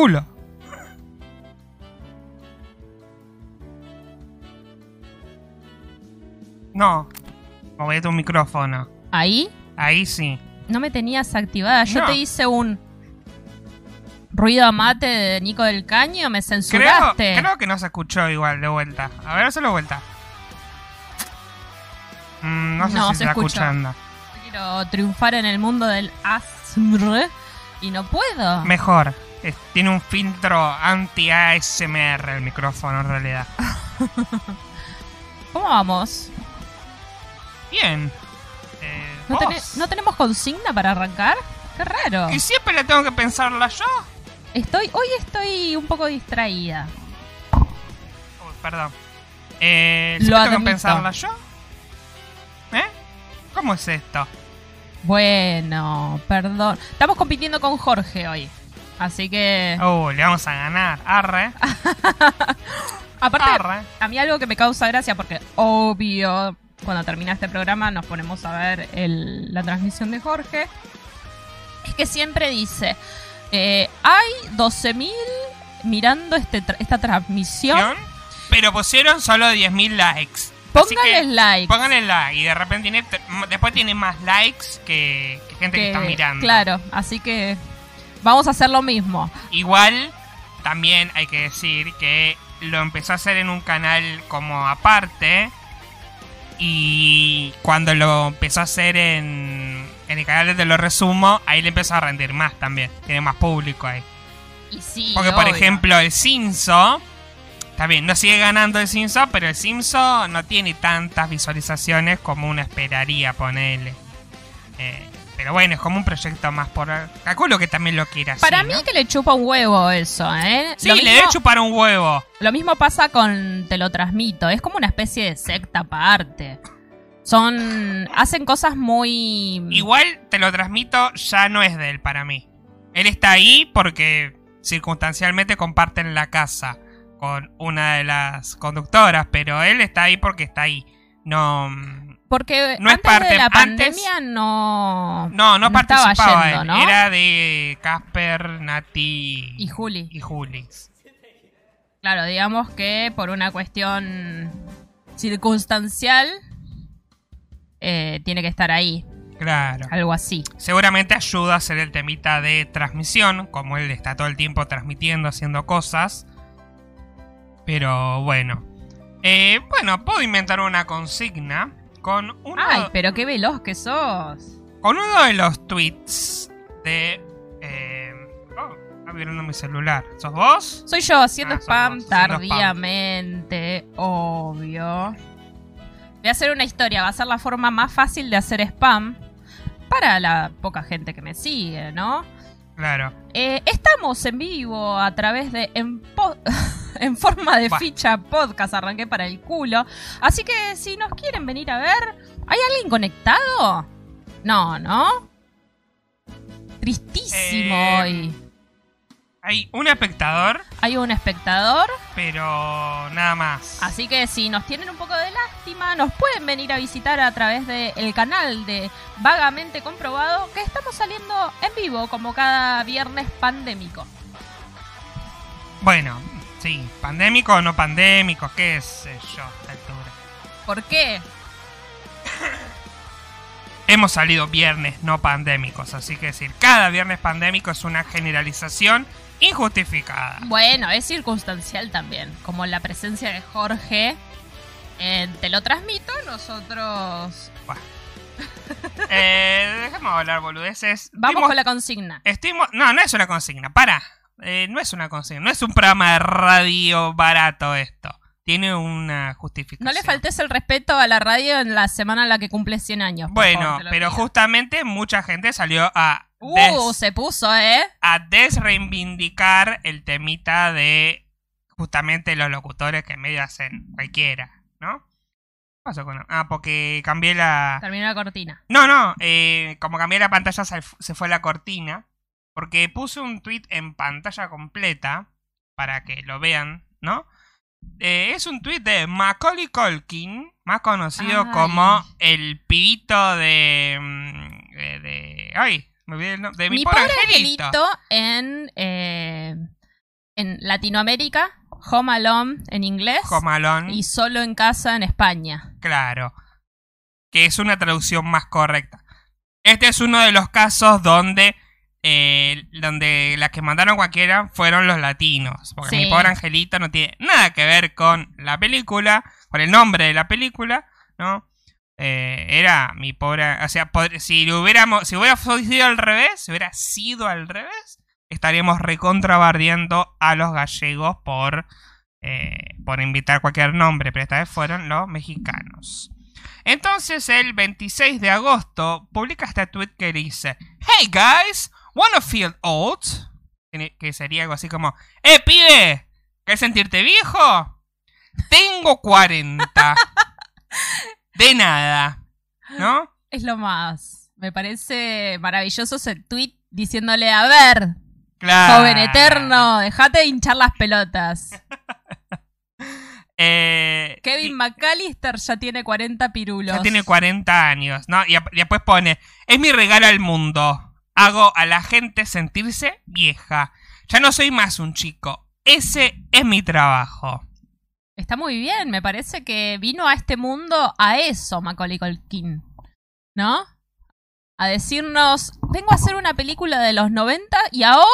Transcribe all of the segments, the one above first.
culo. No. Moví tu micrófono. Ahí Ahí sí. no me tenías activada. Yo No. te hice un ruido a mate de Nico del Caño, me Creo, censuraste. creo que no se escuchó igual de vuelta. A ver, hazlo de vuelta. Mm, no sé No, si se está escucha. escuchando. Quiero triunfar en el mundo del ASMR y no puedo. Mejor. Es- tiene un filtro anti-ASMR el micrófono en realidad. ¿Cómo vamos? Bien. Eh, ¿No, vos. tené- ¿No tenemos consigna para arrancar? Qué raro. ¿Y siempre le tengo que pensarla yo? Estoy, hoy estoy un poco distraída. Uy, perdón. Eh, Lo ¿Siempre tengo que pensarla yo? ¿Eh? ¿Cómo es esto? Bueno, perdón. Estamos compitiendo con Jorge hoy. Así que. Oh, le vamos a ganar. Arre. Aparte, Arre. a mí algo que me causa gracia, porque obvio, cuando termina este programa nos ponemos a ver el- la transmisión de Jorge, es que siempre dice, eh, hay 12.000 mirando este esta transmisión, Pero pusieron solo 10.000 likes. Que like. Pónganle like. Y de repente tiene, después tiene más likes que, que gente que, está mirando. Claro, así que vamos a hacer lo mismo. Igual, también hay que decir que lo empezó a hacer en un canal como aparte. Y cuando lo empezó a hacer en, en el canal de lo resumo, ahí le empezó a rendir más también. Tiene más público ahí. Y sí, Porque, por ejemplo, el Cinso. Está bien, no sigue ganando el Cinso, pero el Cinso no tiene tantas visualizaciones como uno esperaría ponerle. Eh, pero bueno, es como un proyecto más por. Calculo que también lo quiera así, Para ¿no? mí que le chupa un huevo eso, ¿eh? Sí, Lo le mismo- debe chupar un huevo. Lo mismo pasa con Te lo transmito. Es como una especie de secta aparte. Son. Hacen cosas muy. Igual te lo transmito, ya no es de él para mí. Él está ahí porque circunstancialmente comparten la casa con una de las conductoras, pero él está ahí porque está ahí. No. Porque No es antes parte- de la pandemia no. No, no, participaba yendo. ¿no? Era de Casper, Nati Y Juli. y Juli. Claro, digamos que por una cuestión circunstancial. eh, tiene que estar ahí. Claro. Algo así. Seguramente ayuda a hacer el temita de transmisión, como él está todo el tiempo transmitiendo, haciendo cosas. Pero bueno. Eh, bueno, puedo inventar una consigna con uno, Ay, pero qué veloz que sos. con uno de los tweets de... Eh, oh, está mi celular. ¿Sos vos? Soy yo haciendo Ah, spam vos, tardíamente, obvio. Voy a hacer una historia, va a ser la forma más fácil de hacer spam para la poca gente que me sigue, ¿no? Claro. Eh, estamos en vivo a través de en, en forma de ficha podcast, arranqué para el culo. Así que si nos quieren venir a ver, ¿hay alguien conectado? No, ¿no? Tristísimo Eh, hoy. Hay un espectador, Hay un espectador pero nada más. Así que si nos tienen un poco de lástima, nos pueden venir a visitar a través del canal de Vagamente Comprobado, que estamos saliendo en vivo como cada viernes pandémico. Bueno, sí, pandémico o no pandémico, qué sé yo a esta altura. ¿Por qué? Hemos salido viernes no pandémicos, así que decir, cada viernes pandémico es una generalización injustificada. Bueno, es circunstancial también, como la presencia de Jorge. en Te lo transmito, nosotros Bueno. Eh, dejemos hablar boludeces. vamos con la consigna. estoy mo- no, no es una consigna, para. Eh, no es una consigna, no es un programa de radio barato esto. Tiene una justificación. No le faltes el respeto a la radio en la semana en la que cumple 100 años. Bueno, favor, pero pido. justamente mucha gente salió a, Uh, se puso, ¿eh? a desreivindicar el temita de justamente los locutores que medio hacen cualquiera, ¿no? ¿Qué pasó con Ah, porque cambié la... Terminó la cortina. No, no, eh, como cambié la pantalla se fue la cortina. Porque puse un tweet en pantalla completa para que lo vean, ¿no? Eh, es un tweet de Macaulay Culkin, más conocido Ay. como el pibito de... mm, de, de- ay, me olvidé el nombre. De mi, Mi pobre pobre angelito. angelito en eh, en Latinoamérica, Home Alone en inglés Home Alone. y Solo en casa en España. Claro. Que es una traducción más correcta. Este es uno de los casos donde. Eh, donde las que mandaron cualquiera fueron los latinos. Porque Sí. mi pobre angelito no tiene nada que ver con la película, con el nombre de la película, ¿no? Eh, era mi pobre. O sea, si lo hubiéramos. Si hubiera sido al revés, si hubiera sido al revés, estaríamos recontrabardeando a los gallegos por. eh, por invitar cualquier nombre, pero esta vez fueron los mexicanos. Entonces, el 26 de agosto, publica este tweet que dice: Hey guys, wanna feel old? Que sería algo así como: ¡Eh, pibe! ¿Querés sentirte viejo? Tengo 40. De nada. ¿No? Es lo más. Me parece maravilloso ese tweet diciéndole, a ver, Claro. joven eterno, dejate de hinchar las pelotas. Eh, Kevin McAllister ya tiene 40 pirulos. Ya tiene 40 años, ¿no? Y después pone, es mi regalo al mundo. Hago a la gente sentirse vieja. Ya no soy más un chico. Ese es mi trabajo. Está muy bien, me parece que vino a este mundo a eso, Macaulay Culkin. ¿No? A decirnos, vengo a hacer una película de los 90 y ahora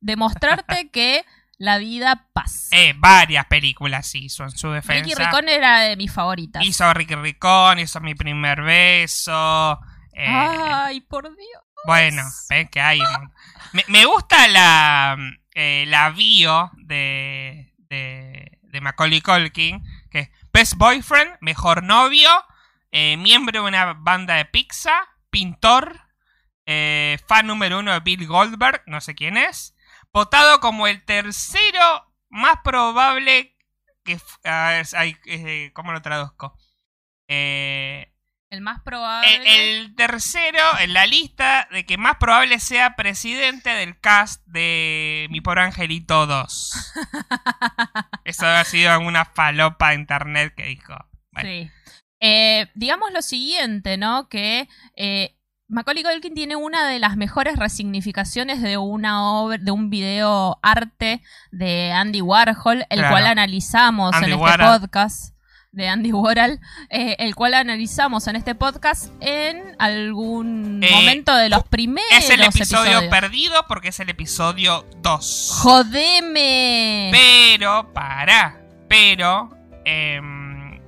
demostrarte que la vida pasa. Eh, varias películas hizo en su defensa. Ricky Ricón era de mis favoritas. Hizo Ricky Ricón, hizo Mi Primer Beso. eh, Ay, por Dios. Bueno, ven que hay. Me, me gusta la, eh, la bio de, de, de Macaulay Culkin, que es Best Boyfriend, Mejor Novio, eh, miembro de una banda de pizza, pintor, eh, fan número uno de Bill Goldberg, no sé quién es, votado como el tercero más probable que... a ver, ay, eh, ¿Cómo lo traduzco? Eh, El más probable. el, el tercero en la lista de que más probable sea presidente del cast de Mi Pobre Angelito 2. Eso ha sido una falopa de internet que dijo. Bueno, Sí. Eh, digamos lo siguiente, ¿no? Que eh, Macaulay Culkin tiene una de las mejores resignificaciones de una obra, de un video arte de Andy Warhol, el Claro. cual analizamos Andy en este Warhol. podcast de Andy Warhol, eh, el cual analizamos en este podcast en algún Eh, momento de los primeros es el episodio episodios. perdido porque es el episodio 2. ¡Jodeme! Pero, para, pero em,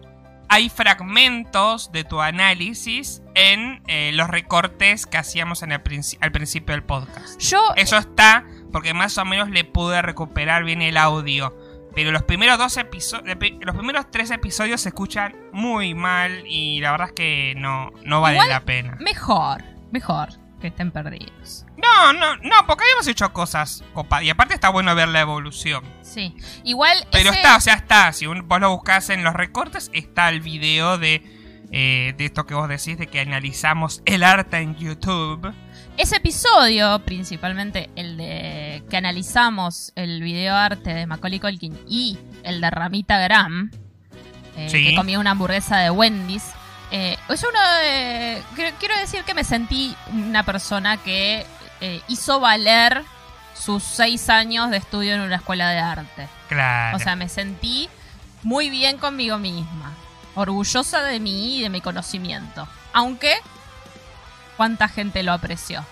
hay fragmentos de tu análisis en eh, los recortes que hacíamos en el princi- al principio del podcast. Yo Eso está porque más o menos le pude recuperar bien el audio. Pero los primeros dos episodios, los primeros tres episodios se escuchan muy mal y la verdad es que no, no vale Igual- la pena. mejor, mejor que estén perdidos. No, no, no, porque habíamos hecho cosas copadas. Y aparte está bueno ver la evolución. Sí. Igual Pero ese- está, o sea, está. Si un- vos lo buscas en los recortes, está el video de, eh, de esto que vos decís, de que analizamos el arte en YouTube. Ese episodio, principalmente el de que analizamos el video arte de Macaulay Culkin y el de Ramita Graham, eh, Sí. que comía una hamburguesa de Wendy's, eh, es uno de... Quiero, quiero decir que me sentí una persona que eh, hizo valer sus seis años de estudio en una escuela de arte. Claro. O sea, me sentí muy bien conmigo misma. Orgullosa de mí y de mi conocimiento. Aunque, ¿cuánta gente lo apreció?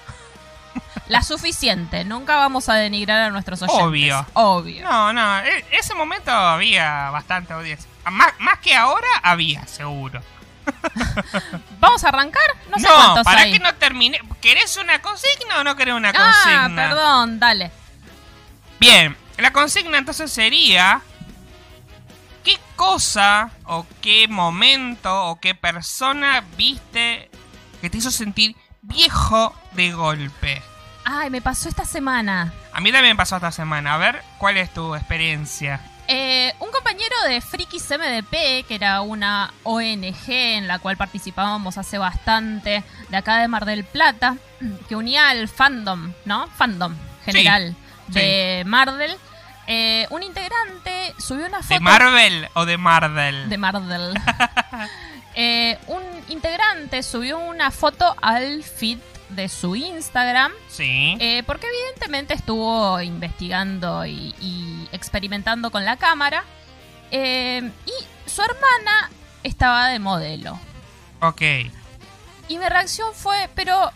La suficiente. Nunca vamos a denigrar a nuestros oyentes. Obvio. Obvio. no, no, e- ese momento había bastante audiencia. Más, más que ahora, había, seguro. ¿Vamos a arrancar? No sé No, cuántos para hay. que no termine. ¿Querés una consigna o no querés una ah, consigna? perdón, dale. Bien, la consigna entonces sería. ¿Qué cosa o qué momento o qué persona viste que te hizo sentir viejo de golpe? Ay, me pasó esta semana. A mí también me pasó esta semana. A ver, ¿cuál es tu experiencia? Eh, un compañero de Frikis MDP, que era una ONG en la cual participábamos hace bastante, de acá de Mar del Plata, que unía al fandom, ¿no? Fandom general Sí. de Marvel. Eh, un integrante subió una foto ¿De Marvel o de Marvel? de Marvel. Eh, un integrante subió una foto al feed de su Instagram. Sí. Eh, porque evidentemente estuvo investigando y, y experimentando con la cámara. Eh, y su hermana estaba de modelo. ok. Y mi reacción fue, pero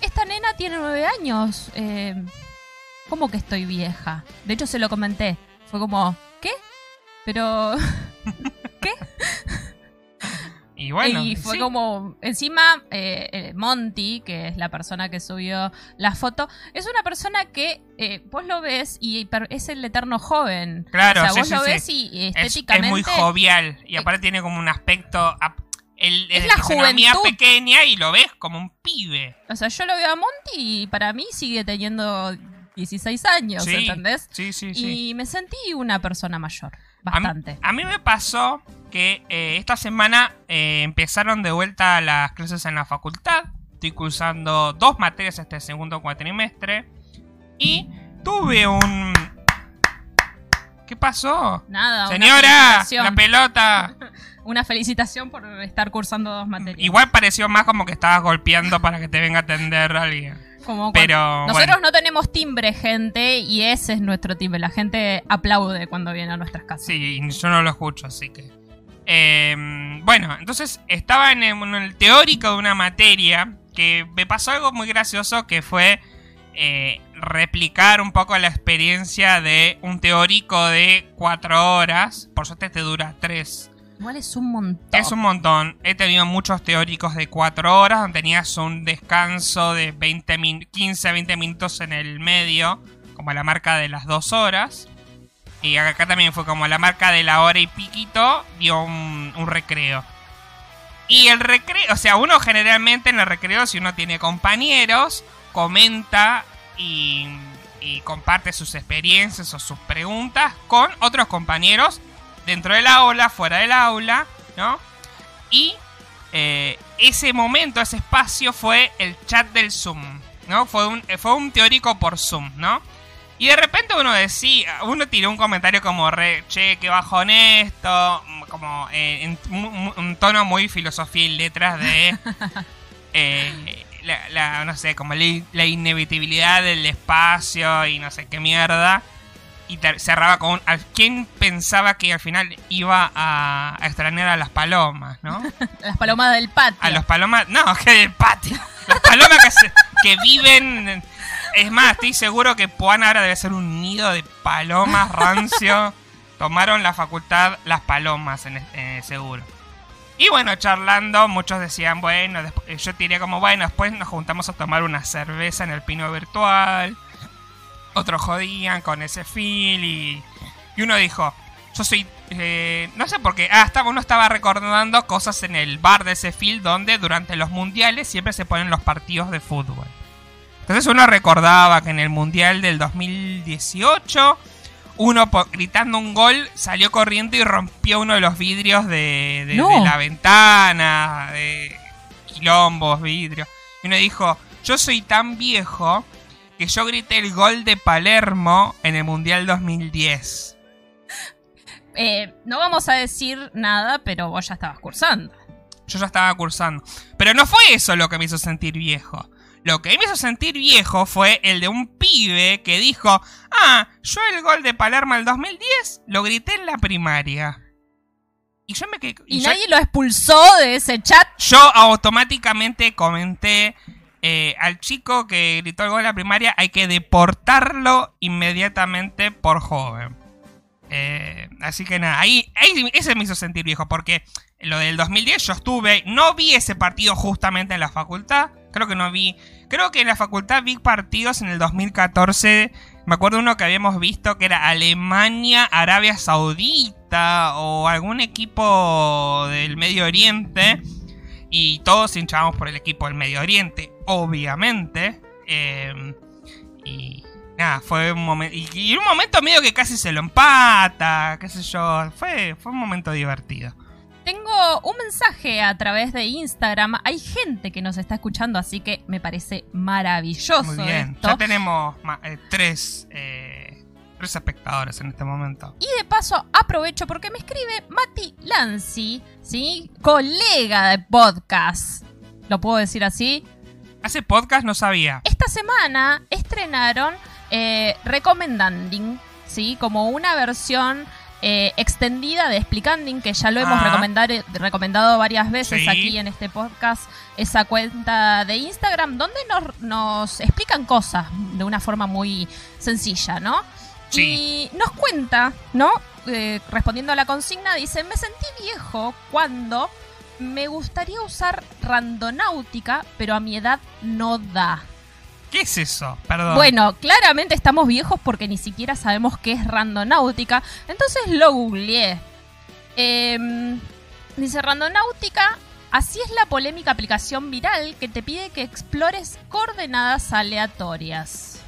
esta nena tiene nueve años. Eh, ¿Cómo que estoy vieja? De hecho se lo comenté. Fue como, ¿qué? Pero... Y bueno. y fue sí. como, encima, eh, eh, Monty, que es la persona que subió la foto, es una persona que eh, vos lo ves y es el eterno joven. Claro, o sea, sí, vos sí, lo ves y Es, estéticamente... es muy jovial. Y aparte tiene como un aspecto. El, Es la juventud. pequeña y lo ves como un pibe. O sea, yo lo veo a Monty y para mí sigue teniendo 16 años, sí, ¿entendés? Sí, sí, sí. Y me sentí una persona mayor, A mí- bastante. A mí, me pasó que eh, esta semana eh, empezaron de vuelta las clases en la facultad. Estoy cursando dos materias este segundo cuatrimestre. Y tuve un... ¿Qué pasó? Nada, una Señora, felicitación. la pelota. Una felicitación por estar cursando dos materias. Igual pareció más como que estabas golpeando para que te venga a atender alguien. Como Pero Nosotros bueno, no tenemos timbre, gente, y ese es nuestro timbre. La gente aplaude cuando viene a nuestras casas. sí, yo no lo escucho, así que... Eh, bueno, entonces estaba en el, en el teórico de una materia que me pasó algo muy gracioso que fue eh, replicar un poco la experiencia de un teórico de cuatro horas. Por suerte te dura tres. Igual es un montón. Es un montón. He tenido muchos teóricos de 4 horas donde tenías un descanso de 20 min- 15 a 20 minutos en el medio, como la marca de las 2 horas. Y acá también fue como la marca de la hora y piquito, dio un, recreo. Y el recreo, o sea, uno generalmente en el recreo, si uno tiene compañeros, comenta y, y comparte sus experiencias o sus preguntas con otros compañeros dentro del aula, fuera del aula, ¿no? Y eh, ese momento, ese espacio fue el chat del Zoom, ¿no? Fue un, fue un teórico por Zoom, ¿no? Y de repente uno decía, uno tiró un comentario como re, che, qué bajón esto, como eh, en un tono muy filosofía y letras de, eh, la, la- no sé, como la, la inevitabilidad del espacio y no sé qué mierda. Y cerraba con un, ¿a quién pensaba que al final iba a, a extrañar a las palomas, no? Las palomas del patio. A los palomas. No, que del patio. Las palomas que, se- que viven. Es más, estoy seguro que Puana ahora debe ser un nido de palomas rancio. Tomaron la facultad las palomas, en, en- seguro. Y bueno, charlando, muchos decían, bueno, despu- yo tiré como, bueno, después nos juntamos a tomar una cerveza en el pino virtual. Otros jodían con ese feel y, y uno dijo, yo soy... eh, no sé por qué. Ah, estaba, uno estaba recordando cosas en el bar de ese field donde durante los mundiales siempre se ponen los partidos de fútbol. Entonces uno recordaba que en el mundial del 2018 uno gritando un gol salió corriendo y rompió uno de los vidrios de, de- No. de la ventana, de quilombos, vidrios. Y uno dijo, yo soy tan viejo que yo grité el gol de Palermo en el mundial 2010. Eh, no vamos a decir nada, pero vos ya estabas cursando. Yo ya estaba cursando. Pero no fue eso lo que me hizo sentir viejo. Lo que me hizo sentir viejo fue el de un pibe que dijo, ah, yo el gol de Palermo del 2010 lo grité en la primaria. Y yo me quedé... Y, yo, nadie lo expulsó de ese chat. yo automáticamente comenté eh, al chico que gritó el gol en la primaria, hay que deportarlo inmediatamente por joven. Eh, así que nada, ahí, ahí ese me hizo sentir viejo, porque lo del 2010 yo estuve, no vi ese partido justamente en la facultad, creo que no vi, creo que en la facultad vi partidos en el 2014, me acuerdo uno que habíamos visto que era Alemania, Arabia Saudita o algún equipo del Medio Oriente y todos hinchábamos por el equipo del Medio Oriente, obviamente. eh, y nada, fue un momento. Y, y un momento medio que casi se lo empata, qué sé yo. Fue, fue un momento divertido. Tengo un mensaje a través de Instagram. Hay gente que nos está escuchando, así que me parece maravilloso Muy bien. esto. Ya tenemos eh, tres, eh, tres espectadores en este momento. Y de paso aprovecho porque me escribe Mati Lanzi, ¿sí? Colega de podcast. ¿Lo puedo decir así? ¿Hace podcast? No sabía. Esta semana estrenaron eh, Recomendanding, ¿sí? Como una versión eh, extendida de Explicanding, que ya lo hemos Ah. recomendado varias veces Sí. aquí en este podcast, esa cuenta de Instagram, donde nos, nos explican cosas de una forma muy sencilla, ¿no? Sí. Y nos cuenta, ¿no? Eh, respondiendo a la consigna, dice, me sentí viejo cuando me gustaría usar randonáutica, pero a mi edad no da. ¿Qué es eso? Perdón. Bueno, claramente estamos viejos porque ni siquiera sabemos qué es randonáutica. Entonces lo googleé. Em, dice randonáutica. Así es la polémica aplicación viral que te pide que explores coordenadas aleatorias.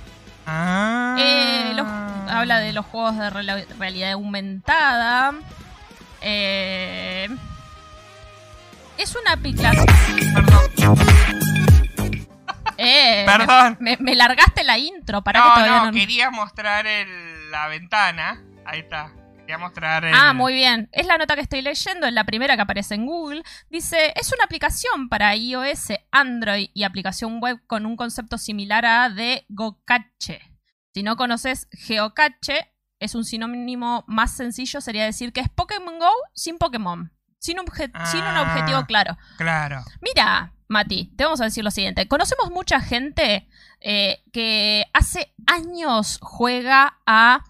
Ah. Eh, los- habla de los juegos de realidad aumentada. Eh, es una aplicación. Eh, Perdón. Me, me largaste la intro para no, que todavía no, no. quería mostrar el- la ventana. Ahí está. Quería mostrar el... Ah, muy bien. Es la nota que estoy leyendo, es la primera que aparece en Google. Dice, es una aplicación para iOS, Android y aplicación web con un concepto similar a de Gocache. Si no conoces Geocache, es un sinónimo más sencillo, sería decir que es Pokémon Go sin Pokémon. Sin, obje- sin un Ah. objetivo claro. Claro. Mira, Mati, te vamos a decir lo siguiente. Conocemos mucha gente eh, que hace años juega a...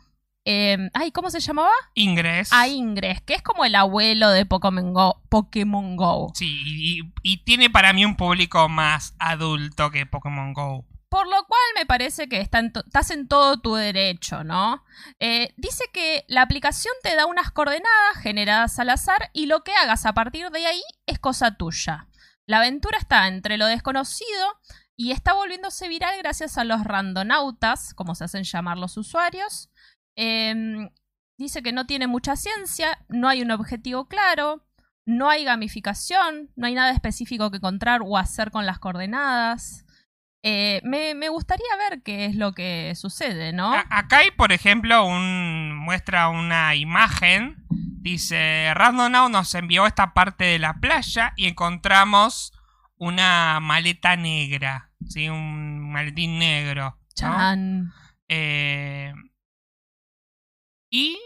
eh, ay, ¿cómo se llamaba? Ingres. a Ingress, que es como el abuelo de Pokémon Go. Pokémon Go. Sí, y, y tiene para mí un público más adulto que Pokémon Go. Por lo cual me parece que está en estás en todo tu derecho, ¿no? Eh, dice que la aplicación te da unas coordenadas generadas al azar y lo que hagas a partir de ahí es cosa tuya. La aventura está entre lo desconocido y está volviéndose viral gracias a los randonautas, como se hacen llamar los usuarios. Em, dice que no tiene mucha ciencia, no hay un objetivo claro, no hay gamificación, no hay nada específico que encontrar o hacer con las coordenadas. Eh, me, me gustaría ver qué es lo que sucede, ¿no? A- acá hay, por ejemplo, un muestra una imagen. Dice, Randonow nos envió esta parte de la playa y encontramos una maleta negra. ¿sí? Un maletín negro. ¿no? Chan. Eh, ¿Y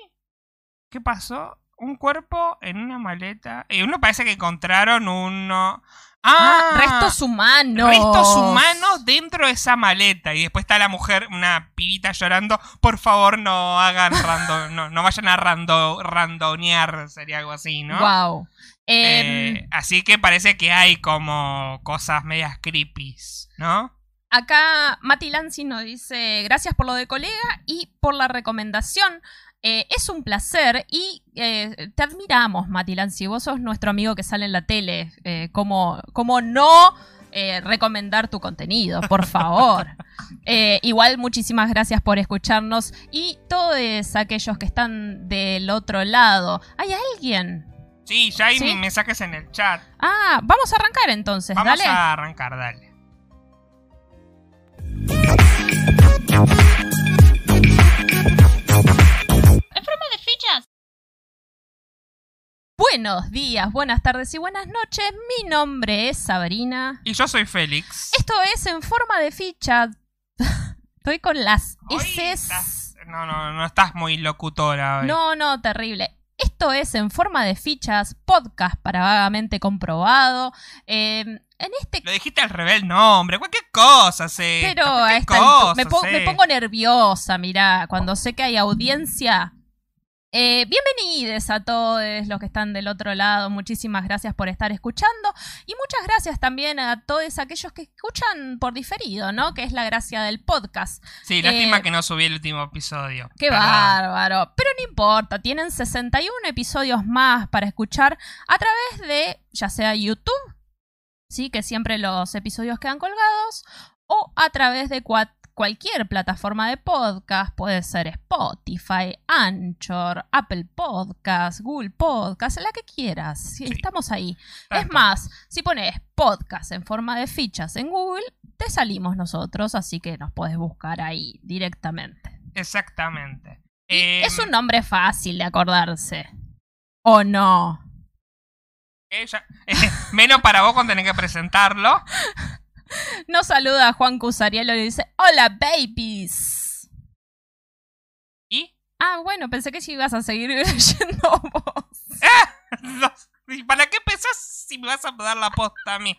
qué pasó? Un cuerpo en una maleta. Y uno parece que encontraron uno. Ah, restos humanos. Restos humanos dentro de esa maleta. Y después está la mujer, una pibita llorando. Por favor, no hagan rando, no, no vayan a rando, randonear. Sería algo así, ¿no? Wow. Eh, así que parece que hay como cosas medias creepy, ¿no? Acá Mati Lanzi nos dice gracias por lo de colega y por la recomendación. Eh, es un placer y eh, te admiramos, Mati Lanzi. Vos sos nuestro amigo que sale en la tele. Eh, ¿cómo, cómo no eh, recomendar tu contenido? Por favor. Eh, igual, muchísimas gracias por escucharnos y todos aquellos que están del otro lado. ¿Hay alguien? Sí, ya hay ¿Sí? mensajes en el chat. Ah, vamos a arrancar entonces, Vamos dale. a arrancar, dale. Buenos días, buenas tardes y buenas noches. Mi nombre es Sabrina. Y yo soy Félix. Esto es en forma de ficha. Estoy con las S. No, no, no estás muy locutora hoy. No, no, terrible. Esto es en forma de fichas, podcast para vagamente comprobado. Eh, en este Lo dijiste al revés, no, hombre, cualquier cosa, sí. pero cualquier me, cosa, po- sí. me pongo nerviosa, mirá, cuando sé que hay audiencia. Eh, bienvenidos a todos los que están del otro lado. Muchísimas gracias por estar escuchando. Y muchas gracias también a todos aquellos que escuchan por diferido, ¿no? Que es la gracia del podcast. Sí, lástima eh, que no subí el último episodio. ¡Qué Perdón. bárbaro! Pero no importa, tienen 61 episodios más para escuchar a través de ya sea YouTube, sí, que siempre los episodios quedan colgados, o a través de cua- cualquier plataforma de podcast, puede ser Spotify, Anchor, Apple Podcast, Google Podcast, la que quieras, sí, estamos ahí. Es más, si pones podcast en forma de fichas en Google, te salimos nosotros, así que nos puedes buscar ahí directamente. Exactamente. Eh, es un nombre fácil de acordarse. ¿O no? eh, ya- menos para vos cuando tenés que presentarlo. Nos saluda Juan Cusarielo y dice: Hola, babies. ¿Y? Ah, bueno, pensé que si ibas a seguir leyendo vos. No, ¿y ¿Para qué pensás si me vas a dar la posta a mí?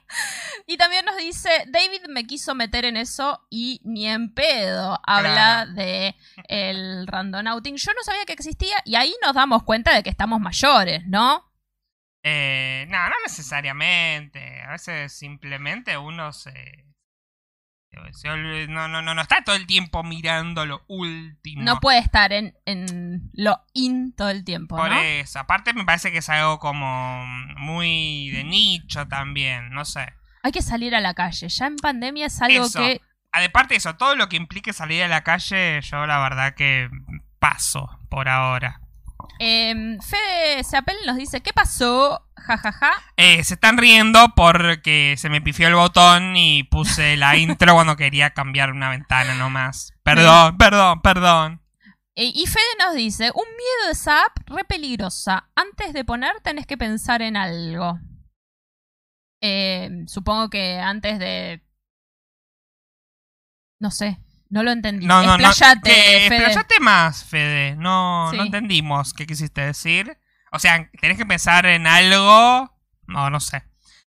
Y también nos dice, David me quiso meter en eso y ni en pedo habla de el randonauting. Yo no sabía que existía y ahí nos damos cuenta de que estamos mayores, ¿no? Eh, no, no necesariamente. A veces simplemente uno se... no, no, no, no está todo el tiempo mirando lo último. No puede estar en, en lo in todo el tiempo, Por ¿no? eso. Aparte me parece que es algo como muy de nicho también. No sé. Hay que salir a la calle. Ya en pandemia es algo Eso. que... Aparte de eso, todo lo que implique salir a la calle, yo la verdad que paso por ahora. Eh, Fede Seapel nos dice, ¿qué pasó? Ja, ja, ja. Eh, se están riendo porque se me pifió el botón y puse la intro cuando quería cambiar una ventana nomás. Perdón, perdón, perdón. Eh, y Fede nos dice, un miedo de esa app re peligrosa. Antes de poner tenés que pensar en algo. Eh, supongo que antes de... No sé, no lo entendí. No, no, no. Que- Fede. más, Fede. No, Sí. no entendimos qué quisiste decir. O sea, tenés que pensar en algo. No, no sé.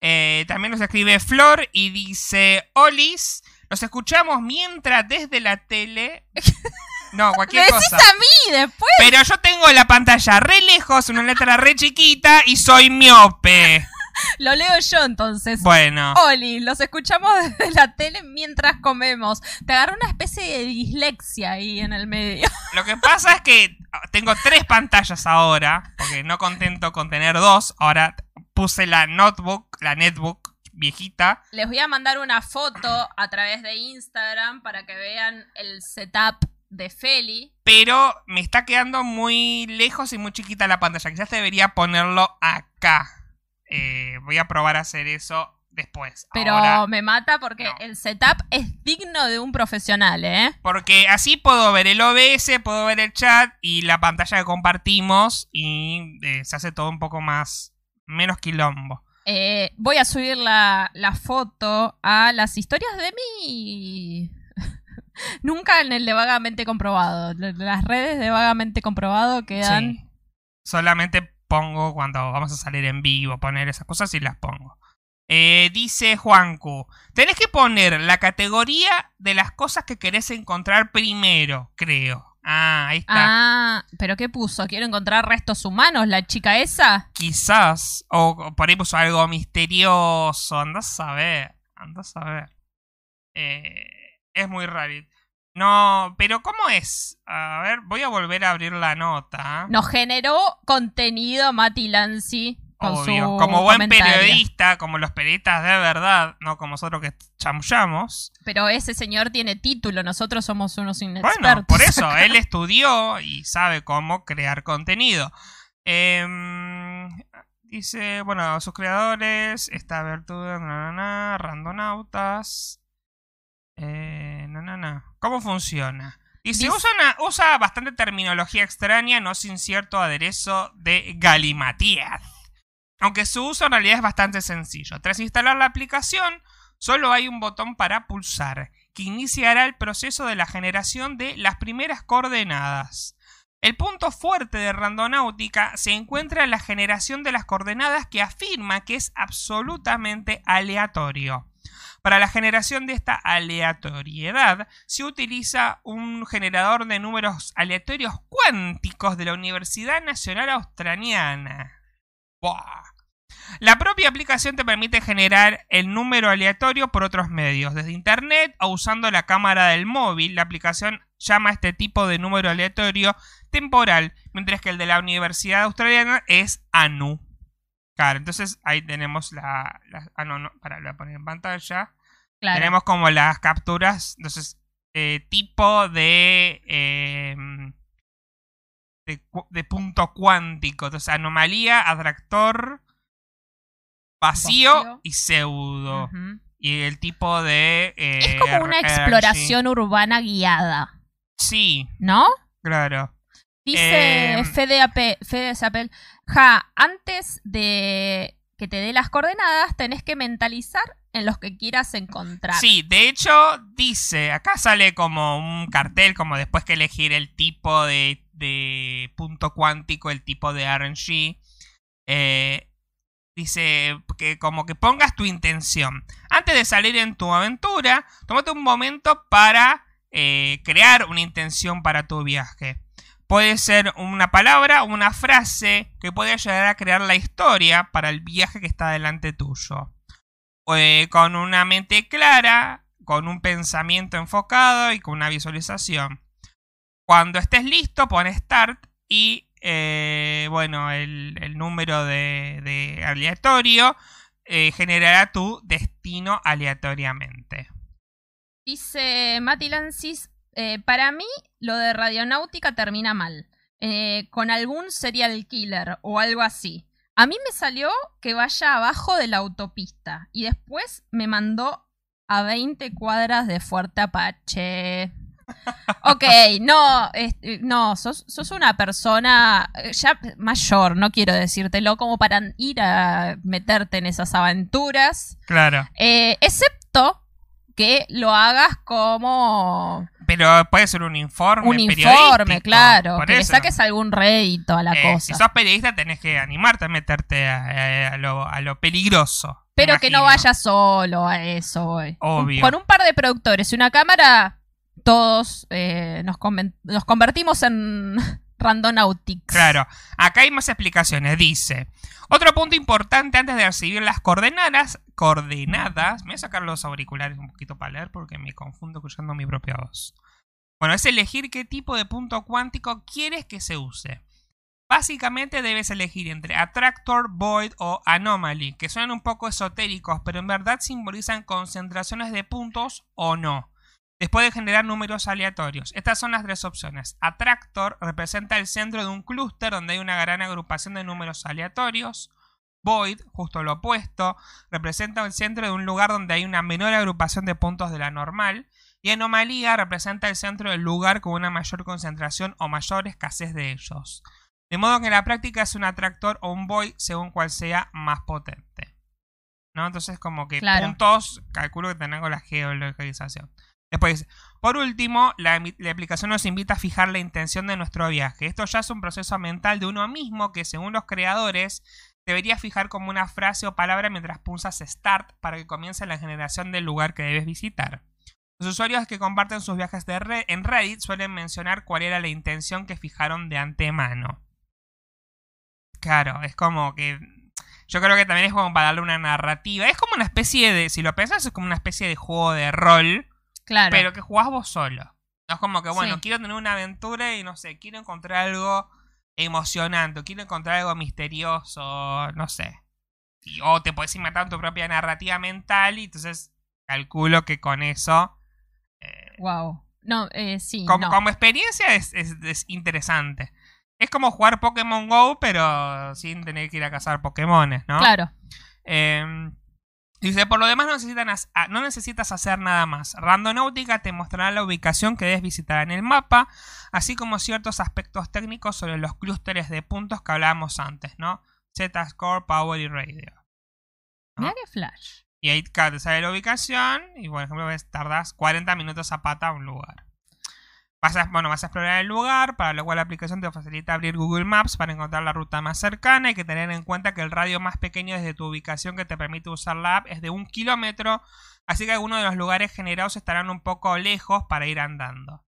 Eh, también nos escribe Flor y dice: Olis, los escuchamos mientras desde la tele. No, Me cualquier decís cosa. a mí después. Pero yo tengo la pantalla re lejos, una letra re chiquita y soy miope. Lo leo yo entonces. Bueno, Oli, los escuchamos desde la tele mientras comemos. Te agarró una especie de dislexia ahí en el medio. lo que pasa es que tengo tres pantallas ahora, porque no contento con tener dos. Ahora puse la notebook, la netbook viejita. Les voy a mandar una foto a través de Instagram para que vean el setup de Feli. Pero me está quedando muy lejos y muy chiquita la pantalla. Quizás debería ponerlo acá. Eh, voy a probar a hacer eso después. Pero Ahora- me mata porque no. el setup es digno de un profesional, ¿eh? Porque así puedo ver el OBS, puedo ver el chat y la pantalla que compartimos y eh, se hace todo un poco más, menos quilombo. Eh, voy a subir la, la foto a las historias de mí. Nunca en el de vagamente comprobado. Las redes de vagamente comprobado quedan. Sí. Solamente pongo cuando vamos a salir en vivo, poner esas cosas y las pongo. Eh, dice Juancu, tenés que poner la categoría de las cosas que querés encontrar primero, creo. Ah, ahí está. Ah, pero ¿qué puso? Quiero encontrar restos humanos, la chica esa. Quizás, o, por ahí puso algo misterioso, andás a ver, andás a ver. Eh, es muy raro. No, pero ¿cómo es? A ver, voy a volver a abrir la nota. Nos generó contenido Mati Lanzi. Con Obvio. su Como buen comentario. periodista, como los periodistas de verdad, no como nosotros que chamullamos. Pero ese señor tiene título, nosotros somos unos inexpertos. Bueno, por eso, él estudió y sabe cómo crear contenido. Em, dice, bueno, sus creadores, esta virtud, na, na, na, randonautas. Eh, na, na, na. ¿Cómo funciona? Usa, una- usa bastante terminología extraña, no sin cierto aderezo de galimatías. Aunque su uso en realidad es bastante sencillo. Tras instalar la aplicación, solo hay un botón para pulsar, que iniciará el proceso de la generación de las primeras coordenadas. El punto fuerte de Randonáutica se encuentra en la generación de las coordenadas que afirma que es absolutamente aleatorio. Para la generación de esta aleatoriedad se utiliza un generador de números aleatorios cuánticos de la Universidad Nacional Australiana. La propia aplicación te permite generar el número aleatorio por otros medios, desde internet o usando la cámara del móvil. La aplicación llama a este tipo de número aleatorio temporal, mientras que el de la Universidad Australiana es ANU. Claro, entonces ahí tenemos la... la- ah, no, no, para, lo voy a poner en pantalla. Claro. Tenemos como las capturas, entonces, eh, tipo de, eh, de, de punto cuántico. Entonces, anomalía, atractor, vacío, Vacío. y pseudo. Y el tipo de... eh, Es como una exploración urbana guiada, Sí, ¿no? claro. Dice Em. Fede, AP, Fede Sapel, ja, antes de que te dé las coordenadas, tenés que mentalizar en los que quieras encontrar. Sí, de hecho dice, acá sale como un cartel, como después que elegir el tipo de, de punto cuántico, el tipo de RNG. Eh, dice que como que pongas tu intención. Antes de salir en tu aventura, tómate un momento para eh, crear una intención para tu viaje. Puede ser una palabra o una frase que puede ayudar a crear la historia para el viaje que está delante tuyo. Eh, con una mente clara, con un pensamiento enfocado y con una visualización. Cuando estés listo, pones Start y eh, bueno, el, número de, aleatorio eh, generará tu destino aleatoriamente. Dice Mati Lancis, eh, para mí lo de radionáutica termina mal, con algún serial killer o algo así. A mí me salió que vaya abajo de la autopista y después me mandó a 20 cuadras de Fuerte Apache. Ok, no, no, sos, una persona eh, ya mayor, no quiero decírtelo, como para ir a meterte en esas aventuras. Claro. Eh, excepto que lo hagas como... Pero puede ser un informe. Un informe, claro. que le saques algún rédito a la eh, cosa. Si sos periodista tenés que animarte a meterte a, lo, a lo, peligroso. Pero que no vayas solo a eso, Obvio. Con un par de productores y una cámara, todos eh, nos, nos, convertimos en Randonautics. Claro, acá hay más explicaciones. Dice, otro punto importante antes de recibir las coordenadas, coordenadas, me voy a sacar los auriculares un poquito para leer porque me confundo escuchando mi propia voz. Bueno, es elegir qué tipo de punto cuántico quieres que se use. Básicamente debes elegir entre Attractor, Void o Anomaly, que suenan un poco esotéricos, pero en verdad simbolizan concentraciones de puntos o no después de generar números aleatorios. Estas son las tres opciones. Attractor representa el centro de un clúster donde hay una gran agrupación de números aleatorios. Void, justo lo opuesto, representa el centro de un lugar donde hay una menor agrupación de puntos de la normal. Y anomalía representa el centro del lugar con una mayor concentración o mayor escasez de ellos. De modo que en la práctica es un atractor o un void según cual sea más potente. ¿No? Entonces como que puntos, calculo que tengan la geolocalización. Después, por último, la, aplicación nos invita a fijar la intención de nuestro viaje. Esto ya es un proceso mental de uno mismo que, según los creadores, debería fijar como una frase o palabra mientras pulsas Start para que comience la generación del lugar que debes visitar. Los usuarios que comparten sus viajes de en Reddit suelen mencionar cuál era la intención que fijaron de antemano. Claro, es como que. Yo creo que también es como para darle una narrativa. Es como una especie de. Si lo pensás, es como una especie de juego de rol pero que jugás vos solo. No es como que, bueno, quiero tener una aventura y no sé, quiero encontrar algo emocionante, quiero encontrar algo misterioso, no sé. o te puedes inventar tu propia narrativa mental y entonces calculo que con eso. wow. Eh, no, eh, sí. Como, como experiencia es, es, interesante. Es como jugar Pokémon Go, pero sin tener que ir a cazar Pokémones, ¿no? Claro. Eh, Dice, por lo demás no, necesitan ah, no necesitas hacer nada más. Randonáutica te mostrará la ubicación que debes visitar en el mapa, así como ciertos aspectos técnicos sobre los clústeres de puntos que hablábamos antes, ¿no? Z-Score, Power y Radio. Mira qué flash. Y ahí te sale la ubicación y, por ejemplo, tardas 40 minutos a pata a un lugar. Vas a, bueno, vas a explorar el lugar, para lo cual la aplicación te facilita abrir Google Maps para encontrar la ruta más cercana. Hay que tener en cuenta que el radio más pequeño desde tu ubicación que te permite usar la app es de un kilómetro, así que algunos de los lugares generados estarán un poco lejos para ir andando.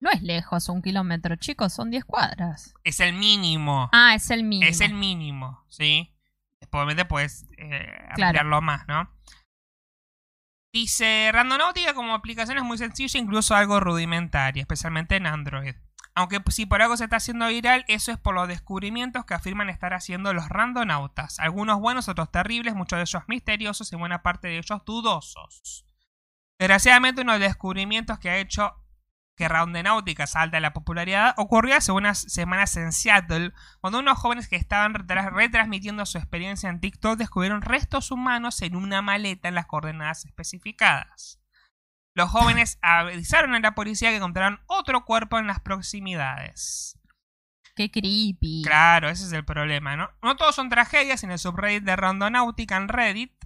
No es lejos un kilómetro, chicos, son 10 cuadras. Es el mínimo. Ah, es el mínimo. Es el mínimo, ¿sí? Obviamente puedes eh, ampliarlo más, ¿no? Dice, Randonautica como aplicación es muy sencilla, incluso algo rudimentaria, especialmente en Android. Aunque si por algo se está haciendo viral, eso es por los descubrimientos que afirman estar haciendo los randonautas. Algunos buenos, otros terribles, muchos de ellos misteriosos y buena parte de ellos dudosos. Desgraciadamente uno de los descubrimientos que ha hecho que Náutica salta a la popularidad ocurrió hace unas semanas en Seattle, cuando unos jóvenes que estaban retransmitiendo su experiencia en TikTok descubrieron restos humanos en una maleta en las coordenadas especificadas. Los jóvenes avisaron a la policía que encontraron otro cuerpo en las proximidades. Qué creepy. Claro, ese es el problema, ¿no? No todos son tragedias. En el subreddit de Rondonáutica en Reddit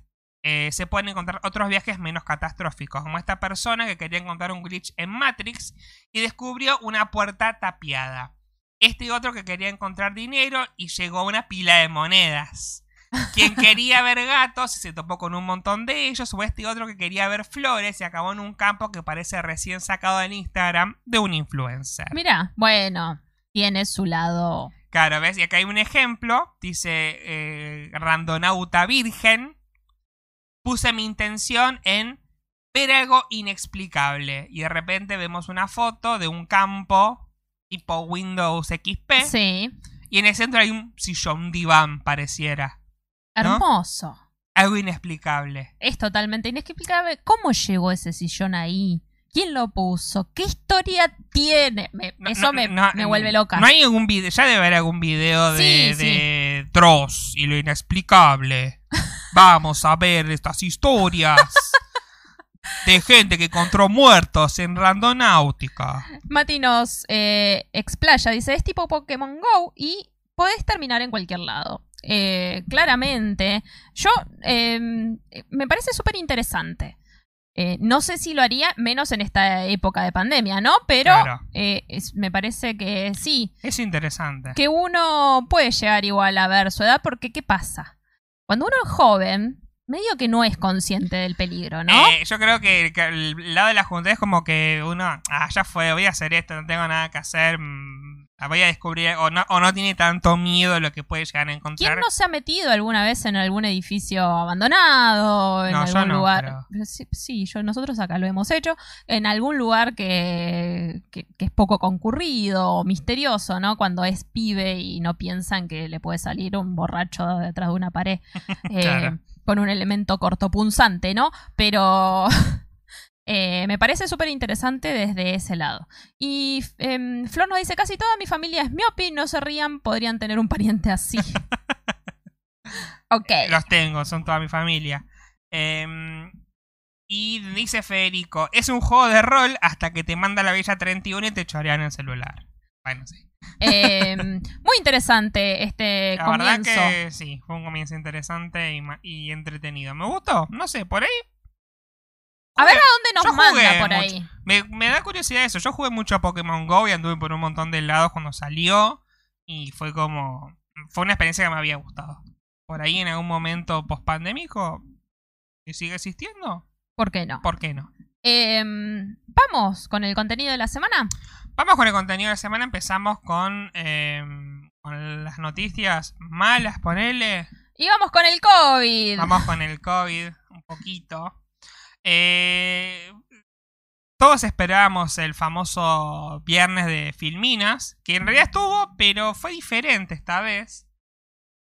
eh, se pueden encontrar otros viajes menos catastróficos, como esta persona que quería encontrar un glitch en Matrix y descubrió una puerta tapiada. Este otro que quería encontrar dinero y llegó a una pila de monedas. Quien quería ver gatos y se topó con un montón de ellos, o este otro que quería ver flores y acabó en un campo que parece recién sacado en Instagram de un influencer. Mira, bueno, tiene su lado. Claro, ¿ves? Y acá hay un ejemplo. Dice eh, Randonauta Virgen. Puse mi intención en ver algo inexplicable. Y de repente vemos una foto de un campo tipo Windows XP. Sí. Y en el centro hay un sillón, un diván, pareciera. ¿No? Hermoso. Algo inexplicable. Es totalmente inexplicable. ¿Cómo llegó ese sillón ahí? ¿Quién lo puso? ¿Qué historia tiene? Me- No, eso no, me, no, me vuelve loca. No hay algún video, ya debe haber algún video de, Sí, de Dross y lo inexplicable. Vamos a ver estas historias de gente que encontró muertos en Randonáutica. Mati nos eh, explaya, dice, es tipo Pokémon Go y podés terminar en cualquier lado. Eh, claramente, yo eh, me parece súper interesante. Eh, no sé si lo haría, menos en esta época de pandemia, ¿no? Pero Claro. es- me parece que sí, Es interesante. que uno puede llegar igual a ver su edad, porque ¿qué pasa? Cuando uno es joven, medio que no es consciente del peligro, ¿no? Eh, yo creo que el, el lado de la juventud es como que uno, ah, ya fue, voy a hacer esto, no tengo nada que hacer, mm, voy a descubrir, o no, o no tiene tanto miedo de lo que puede llegar a encontrar. ¿Quién no se ha metido alguna vez en algún edificio abandonado? En No, yo algún no, lugar. Sí, sí, yo, nosotros acá lo hemos hecho. En algún lugar que, que, que es poco concurrido o misterioso, ¿no? Cuando es pibe y no piensan que le puede salir un borracho detrás de una pared eh, Claro. con un elemento cortopunzante, ¿no? Pero. eh, me parece súper interesante desde ese lado. Y em, Flor nos dice, casi toda mi familia es miope, no se rían, podrían tener un pariente así. ok. Los tengo, son toda mi familia. Em, y dice Federico, es un juego de rol hasta que te manda la Bella 31 y te chorean el celular. Bueno, sí. Em, muy interesante este La comienzo. verdad que sí, fue un comienzo interesante y entretenido. Me gustó, no sé, por ahí A ver a dónde nos Yo manda por mucho. ahí. Me, me da curiosidad eso. Yo jugué mucho a Pokémon Go y anduve por un montón de lados cuando salió. Y fue como. Fue una experiencia que me había gustado. Por ahí en algún momento post-pandémico. ¿Y sigue existiendo? ¿Por qué no? ¿Por qué no? Em, Vamos con el contenido de la semana. Vamos con el contenido de la semana. Empezamos con, eh, con las noticias malas, ponele. Y vamos con el COVID. Vamos con el COVID un poquito. Eh, todos esperábamos el famoso viernes de Filminas, que en realidad estuvo, pero fue diferente esta vez.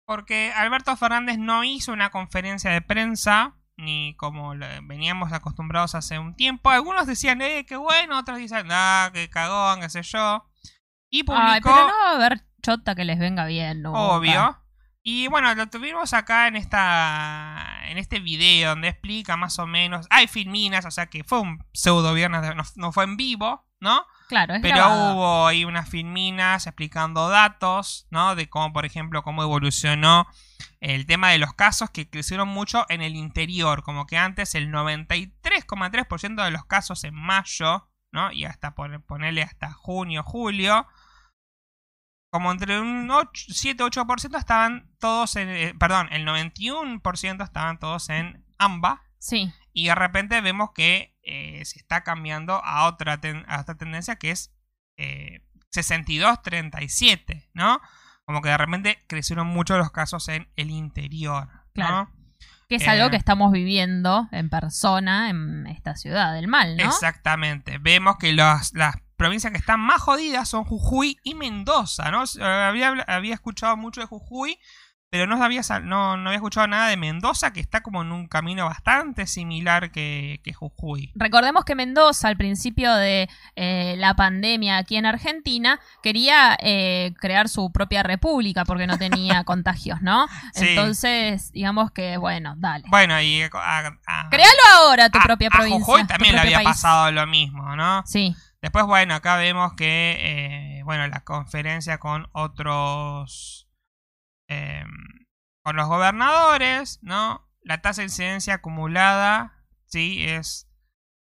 Porque Alberto Fernández no hizo una conferencia de prensa, ni como veníamos acostumbrados hace un tiempo. Algunos decían, eh, qué bueno, otros dicen, ah, qué cagón, qué sé yo. Y publicó... Ay, pero no va a haber chota que les venga bien, ¿no? Obvio. Y bueno, lo tuvimos acá en esta en este video donde explica más o menos. Hay filminas, o sea que fue un pseudo viernes, de- no, no fue en vivo, ¿no? Claro, es Pero grabado. hubo ahí unas filminas explicando datos, ¿no? De cómo, por ejemplo, cómo evolucionó el tema de los casos que crecieron mucho en el interior. Como que antes el 93,3% de los casos en mayo, ¿no? Y hasta pon- ponerle hasta junio, julio. Como entre un 7-8% estaban todos en... eh, perdón, el 91% estaban todos en AMBA. Sí. Y de repente vemos que eh, se está cambiando a otra, ten- a otra tendencia que es eh, 62-37, ¿no? Como que de repente crecieron mucho los casos en el interior, ¿no? Claro. Que es Eh, algo que estamos viviendo en persona en esta ciudad del mal, ¿no? Exactamente. Vemos que las, las provincias que están más jodidas son Jujuy y Mendoza, ¿no? Eh, Había, había escuchado mucho de Jujuy, pero no había, no, no había escuchado nada de Mendoza, que está como en un camino bastante similar que, que Jujuy. Recordemos que Mendoza, al principio de eh, la pandemia aquí en Argentina, quería eh, crear su propia república porque no tenía contagios, ¿no? Sí. Entonces, digamos que, bueno, dale. Bueno, y a, a- Créalo ahora tu a- propia a provincia. Jujuy tu también le había país. pasado lo mismo, ¿no? Sí, Después, bueno, acá vemos que, eh, bueno, la conferencia con otros, em, con los gobernadores, ¿no? La tasa de incidencia acumulada, sí, es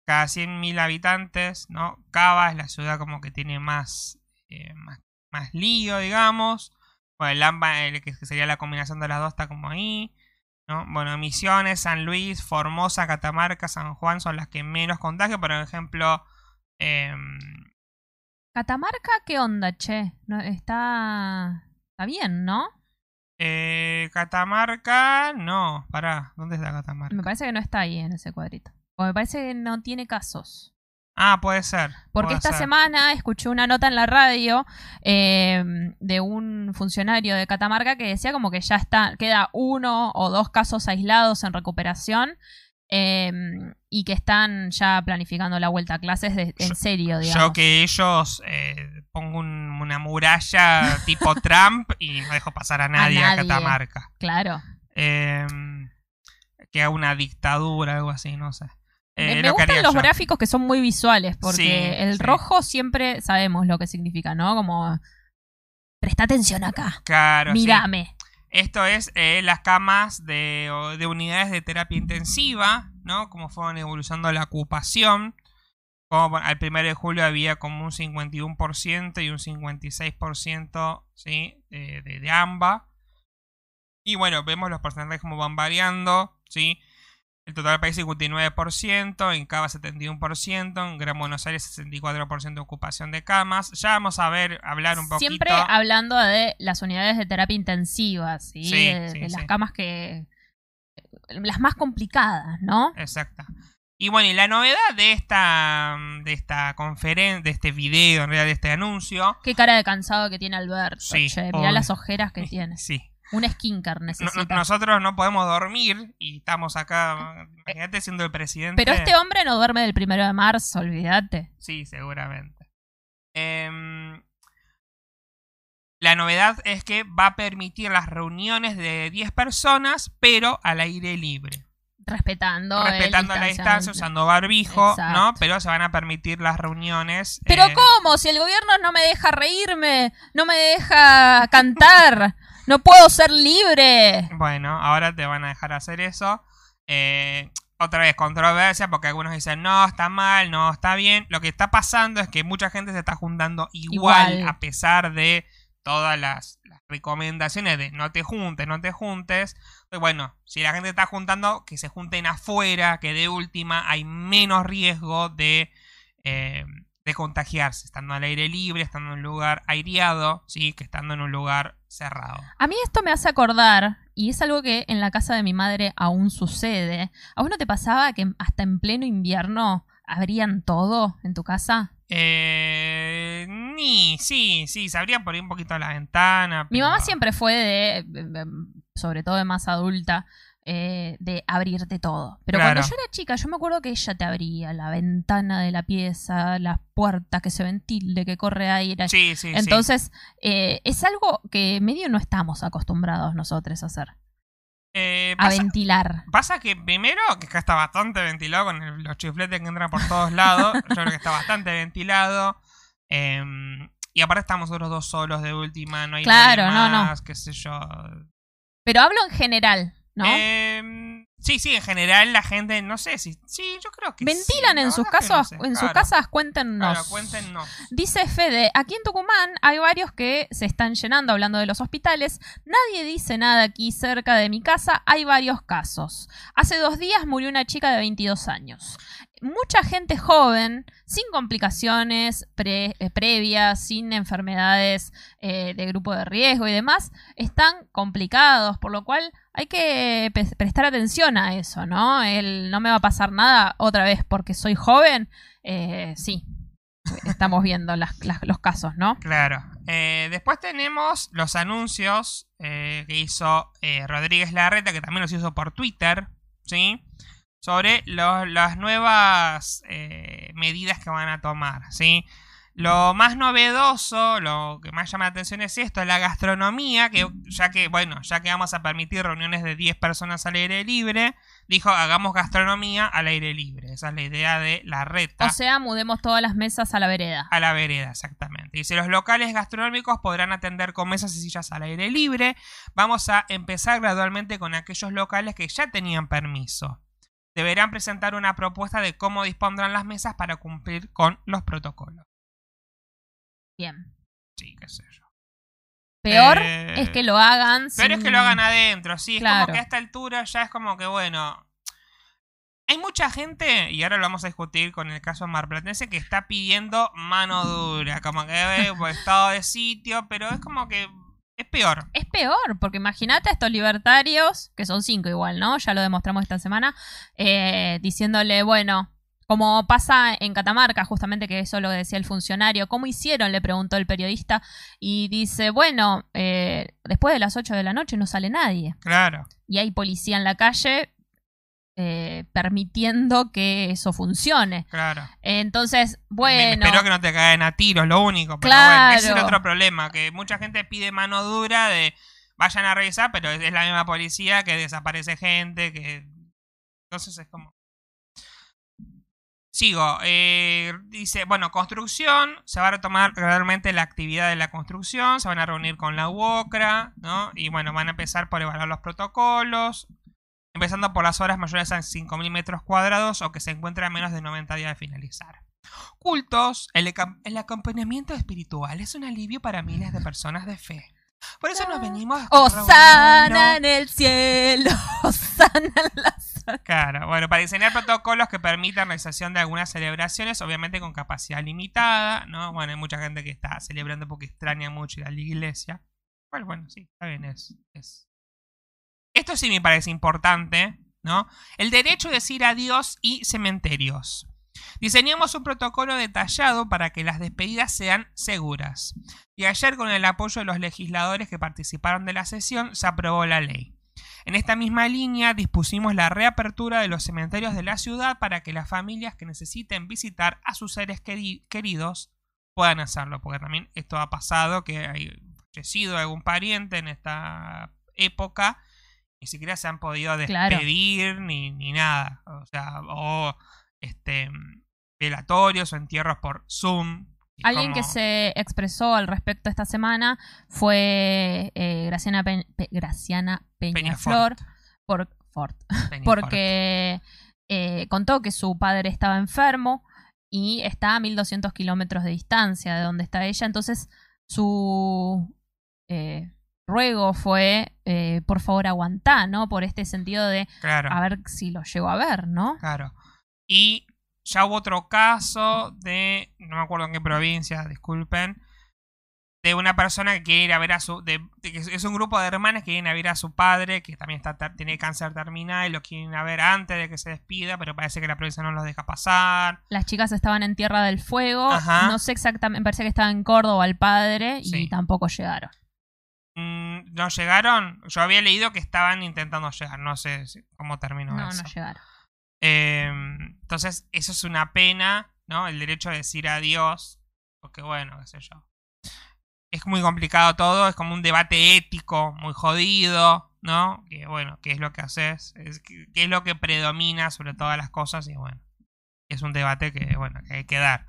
cada 100.000 habitantes, ¿no? Cava es la ciudad como que tiene más, eh, más, más, lío, digamos. Bueno, el AMBA, que sería la combinación de las dos, está como ahí. ¿no? Bueno, Misiones, San Luis, Formosa, Catamarca, San Juan son las que menos contagian. Por ejemplo, eh, Catamarca, ¿qué onda, che? No, está, está bien, ¿no? Eh, Catamarca, no, pará, ¿dónde está Catamarca? Me parece que no está ahí en ese cuadrito. O me parece que no tiene casos. Ah, puede ser. Porque puede esta ser. semana escuché una nota en la radio eh, de un funcionario de Catamarca que decía como que ya está, queda uno o dos casos aislados en recuperación eh, y que están ya planificando la vuelta a clases de- en Yo- serio, digamos. Yo que ellos eh, pongo un- una muralla tipo Trump y no dejo pasar a nadie a, nadie. Catamarca. Claro. Eh, que haga una dictadura, algo así, no sé. Eh, me lo que gustan los yo. gráficos que son muy visuales, porque Sí, el sí. rojo siempre sabemos lo que significa, ¿no? Como, presta atención acá, Claro, sí. Esto es eh, las camas de, unidades de terapia intensiva, ¿no? Cómo fueron evolucionando la ocupación. Como al 1 de julio había como un 51% y un 56% ¿sí? de, de, de AMBA. Y bueno, vemos los porcentajes como van variando, ¿sí? El total del país 59%, en Cava 71%, en Gran Buenos Aires 64% de ocupación de camas. Ya vamos a ver, hablar un poquito. Siempre hablando de las unidades de terapia intensiva, ¿sí? Sí, de, sí, de las camas que... Las más complicadas, ¿no? Exacto. Y bueno, y la novedad de esta de esta conferencia, de este video, en realidad de este anuncio, Qué cara de cansado que tiene Alberto. Sí, che, mirá las ojeras que tiene. sí. Un skinker necesita. no- nosotros no podemos dormir y estamos acá, imagínate siendo el presidente. Pero este hombre no duerme del primero de marzo, olvídate. Sí, seguramente. Em, la novedad es que va a permitir las reuniones de 10 personas, pero al aire libre. Respetando, respetando la distancia, usando barbijo, Exacto. ¿no? Pero se van a permitir las reuniones. Pero eh, ¿cómo? Si el gobierno no me deja reírme, no me deja cantar, no puedo ser libre. Bueno, ahora te van a dejar hacer eso. Eh, otra vez, controversia, porque algunos dicen, no, está mal, no, está bien. Lo que está pasando es que mucha gente se está juntando igual, Igual. a pesar de todas las recomendaciones de no te juntes, no te juntes. Pues bueno, si la gente está juntando, que se junten afuera, que de última hay menos riesgo de, eh, de contagiarse, estando al aire libre, estando en un lugar aireado, ¿sí? que estando en un lugar cerrado. A mí esto me hace acordar, y es algo que en la casa de mi madre aún sucede. ¿A vos no te pasaba que hasta en pleno invierno abrían todo en tu casa? Eh, ni, sí, sí, se abría por ahí un poquito la ventana. Mi mamá siempre fue de, sobre todo de más adulta, eh, de abrirte todo. Pero Claro. cuando yo era chica, yo me acuerdo que ella te abría la ventana de la pieza, las puertas, que se ventile, que corre aire. Sí, sí, sí. Entonces, eh, es algo que medio no estamos acostumbrados nosotros a hacer, Eh, a pasa, ventilar. pasa que primero, que acá está bastante ventilado con el- los chifletes que entran por todos lados. Yo creo que está bastante ventilado. Em, y aparte estamos nosotros dos solos de última, no hay Claro, nadie no, no. más, qué sé yo. Pero hablo en general, ¿no? Em, sí, sí, en general la gente, no sé si. Sí, yo creo que Ventilan sí, en sus que no casos, sé, en sus casas, cuéntenos. Claro, cuéntenos. Dice Fede, aquí en Tucumán hay varios que se están llenando hablando de los hospitales. Nadie dice nada aquí cerca de mi casa. Hay varios casos. Hace dos días murió una chica de 22 años. Mucha gente joven, sin complicaciones pre- eh, previas, sin enfermedades eh, de grupo de riesgo y demás, están complicados, por lo cual hay que prestar atención a eso, ¿no? El no me va a pasar nada otra vez porque soy joven. Eh, sí, estamos viendo los casos, ¿no? Claro. Después tenemos los anuncios que hizo Rodríguez Larreta, que también los hizo por Twitter, ¿sí? Sobre lo- las nuevas eh, medidas que van a tomar, ¿sí? Lo más novedoso, lo que más llama la atención es esto, la gastronomía, que ya que, bueno, ya que vamos a permitir reuniones de 10 personas al aire libre, dijo, hagamos gastronomía al aire libre. Esa es la idea de la reta. O sea, mudemos todas las mesas a la vereda. A la vereda, exactamente. Exactamente. Dice, los locales gastronómicos podrán atender con mesas y sillas al aire libre. Vamos a empezar gradualmente con aquellos locales que ya tenían permiso. Deberán presentar una propuesta de cómo dispondrán las mesas para cumplir con los protocolos. Bien. Sí, qué sé yo. Peor Eh, es que lo hagan. Pero es que lo hagan adentro, sí. Es Claro. como que a esta altura ya es como que, bueno. Hay mucha gente, y ahora lo vamos a discutir con el caso marplatense, que está pidiendo mano dura, como que eh, pues, estado de sitio, pero es como que es peor. Es peor, porque imagínate a estos libertarios, que son cinco igual, ¿no? Ya lo demostramos esta semana, eh, diciéndole, bueno, como pasa en Catamarca, justamente que eso lo decía el funcionario, ¿cómo hicieron? Le preguntó el periodista, y dice, bueno, eh, después de las 8 de la noche no sale nadie, Claro. y hay policía en la calle eh, permitiendo que eso funcione. Claro. Entonces, Me- bueno... Espero que no te caigan a tiros, lo único. Pero Claro. bueno, ese es el otro problema, que mucha gente pide mano dura de vayan a revisar, pero es la misma policía que desaparece gente, que... Entonces es como... Sigo. eh, dice, bueno, construcción. Se va a retomar gradualmente la actividad de la construcción. Se van a reunir con la UOCRA, ¿no? Y bueno, van a empezar por evaluar los protocolos. Empezando por las horas mayores a 5.000 metros cuadrados o que se encuentren a menos de 90 días de finalizar. Cultos. El, acompañamiento espiritual es un alivio para miles de personas de fe. Por eso nos venimos. Osana en el cielo, Osana en las Claro, bueno, para diseñar protocolos que permitan la realización de algunas celebraciones, obviamente con capacidad limitada, ¿no? Bueno, hay mucha gente que está celebrando porque extraña mucho ir a la iglesia. Bueno, bueno, sí, está bien, es, es... Esto sí me parece importante, ¿no? El derecho de decir adiós y cementerios. Diseñamos un protocolo detallado para que las despedidas sean seguras. Y ayer, con el apoyo de los legisladores que participaron de la sesión, se aprobó la ley. En esta misma línea dispusimos la reapertura de los cementerios de la ciudad para que las familias que necesiten visitar a sus seres queri- queridos puedan hacerlo, porque también esto ha pasado que hay fallecido algún pariente en esta época, ni siquiera se han podido Claro. despedir ni, ni nada, o sea, o este velatorios o entierros por Zoom. Alguien que se expresó al respecto esta semana fue eh, Graciana, Pe- Pe- Graciana Peñaflor, por, Peñafort. porque eh, contó que su padre estaba enfermo y está a 1200 kilómetros de distancia de donde está ella. Entonces, su eh, ruego fue, eh, por favor, aguantá, ¿no? Por este sentido de Claro. a ver si lo llego a ver, ¿no? Claro. Y ya hubo otro caso de, no me acuerdo en qué provincia, disculpen, de una persona que quiere ir a ver a su, de, de que es un grupo de hermanas que quieren ir a ver a su padre, que también está, tiene cáncer terminal y lo quieren ir a ver antes de que se despida, pero parece que la provincia no los deja pasar. Las chicas estaban en Tierra del Fuego. Ajá. No sé exactamente, me parece que estaba en Córdoba el padre y Sí. tampoco llegaron. Mm, ¿No llegaron? Yo había leído que estaban intentando llegar, no sé cómo terminó No, eso. no llegaron. Eh, entonces, eso es una pena, ¿no? El derecho de decir adiós. Porque, bueno, qué sé yo. Es muy complicado todo, es como un debate ético muy jodido, ¿no? Que, bueno, ¿qué es lo que haces? Es, ¿Qué qué es lo que predomina sobre todas las cosas? Y, bueno, es un debate que, bueno, que hay que dar.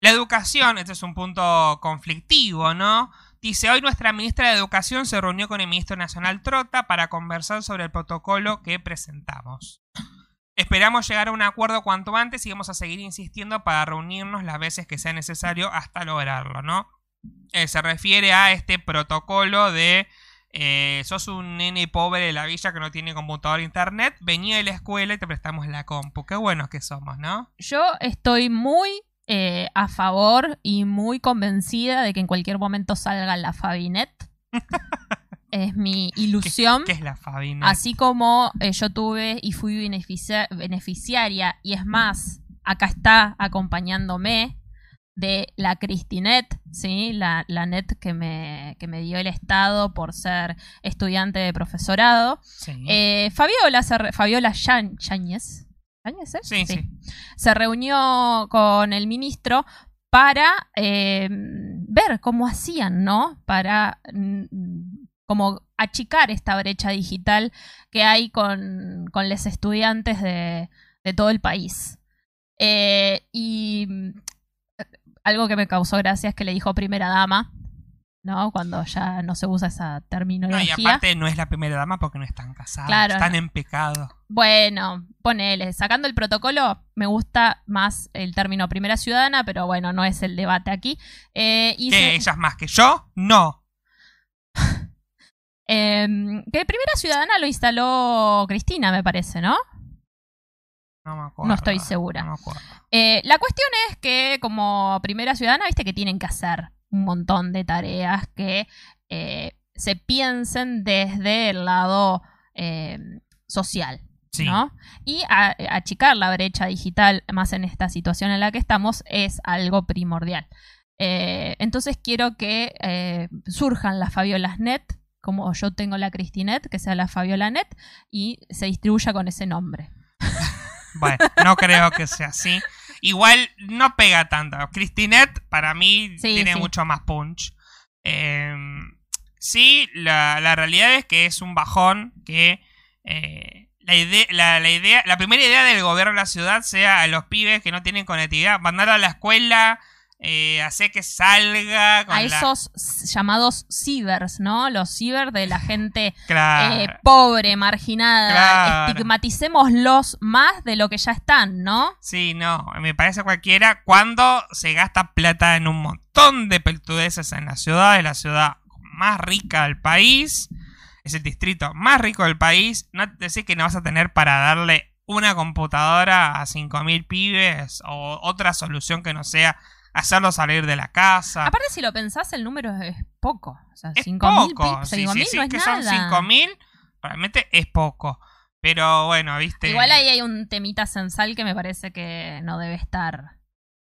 La educación, este es un punto conflictivo, ¿no? Dice, hoy nuestra ministra de Educación se reunió con el ministro nacional Trota para conversar sobre el protocolo que presentamos. Esperamos llegar a un acuerdo cuanto antes y vamos a seguir insistiendo para reunirnos las veces que sea necesario hasta lograrlo, ¿no? Eh, se refiere a este protocolo de eh, sos un nene pobre de la villa que no tiene computador e internet, vení de la escuela y te prestamos la compu. Qué buenos que somos, ¿no? Yo estoy muy eh, a favor y muy convencida de que en cualquier momento salga la Fabinet. es mi ilusión. ¿Qué es la Fabi? Así como eh, yo tuve y fui beneficia- beneficiaria, y es más, acá está acompañándome de la Cristinet, ¿sí? la, la net que me, que me dio el Estado por ser estudiante de profesorado. Sí. Eh, Fabiola, Fabiola Yáñez, ¿Yáñez, eh? sí, sí. se reunió con el ministro para eh, ver cómo hacían, ¿no? Para mm, como achicar esta brecha digital que hay con, con los estudiantes de, de todo el país. Eh, y mm, algo que me causó gracia es que le dijo primera dama, ¿no? Cuando ya no se usa esa No, terminología. y aparte no es la primera dama porque no están casadas. Claro, están no. en pecado. Bueno, ponele, sacando el protocolo, me gusta más el término primera ciudadana, pero bueno, no es el debate aquí. Eh, y ¿Qué? se- ¿Ellas más que yo? No. em, que primera ciudadana lo instaló Cristina, me parece, ¿no? No me acuerdo. No estoy segura. No me acuerdo. Eh, la cuestión es que como primera ciudadana, viste que tienen que hacer un montón de tareas que eh, se piensen desde el lado eh, social. Sí. ¿no? Y a- achicar la brecha digital, más en esta situación en la que estamos, es algo primordial. Eh, entonces quiero que surjan las Fabiolas Net, como yo tengo la Cristinet, que sea la Fabiola Net, y se distribuya con ese nombre. Bueno, no creo que sea así. Igual no pega tanto. Cristinet para mí Sí, tiene sí. mucho más punch. Eh, sí, la, la realidad es que es un bajón que eh, la, idea, la, la idea, la primera idea del gobierno de la ciudad sea a los pibes que no tienen conectividad, mandar a la escuela, eh, hacer que salga con A la- esos llamados cibers, ¿no? Los ciber de la gente Claro. eh, pobre, marginada. Claro. Estigmaticémoslos más de lo que ya están, ¿no? Sí, no, me parece cualquiera cuando se gasta plata en un montón de peltudeces en la ciudad, es la ciudad más rica del país, es el distrito más rico del país, no decir que no vas a tener para darle una computadora a 5.000 pibes o otra solución que no sea hacerlo salir de la casa. Aparte, si lo pensás, el número es poco. O sea, es 5.000 poco, pi- sí, 5.000 sí, sí, no es que nada. son 5.000, realmente es poco. Pero bueno, viste. Igual ahí hay un temita censal que me parece que no debe estar.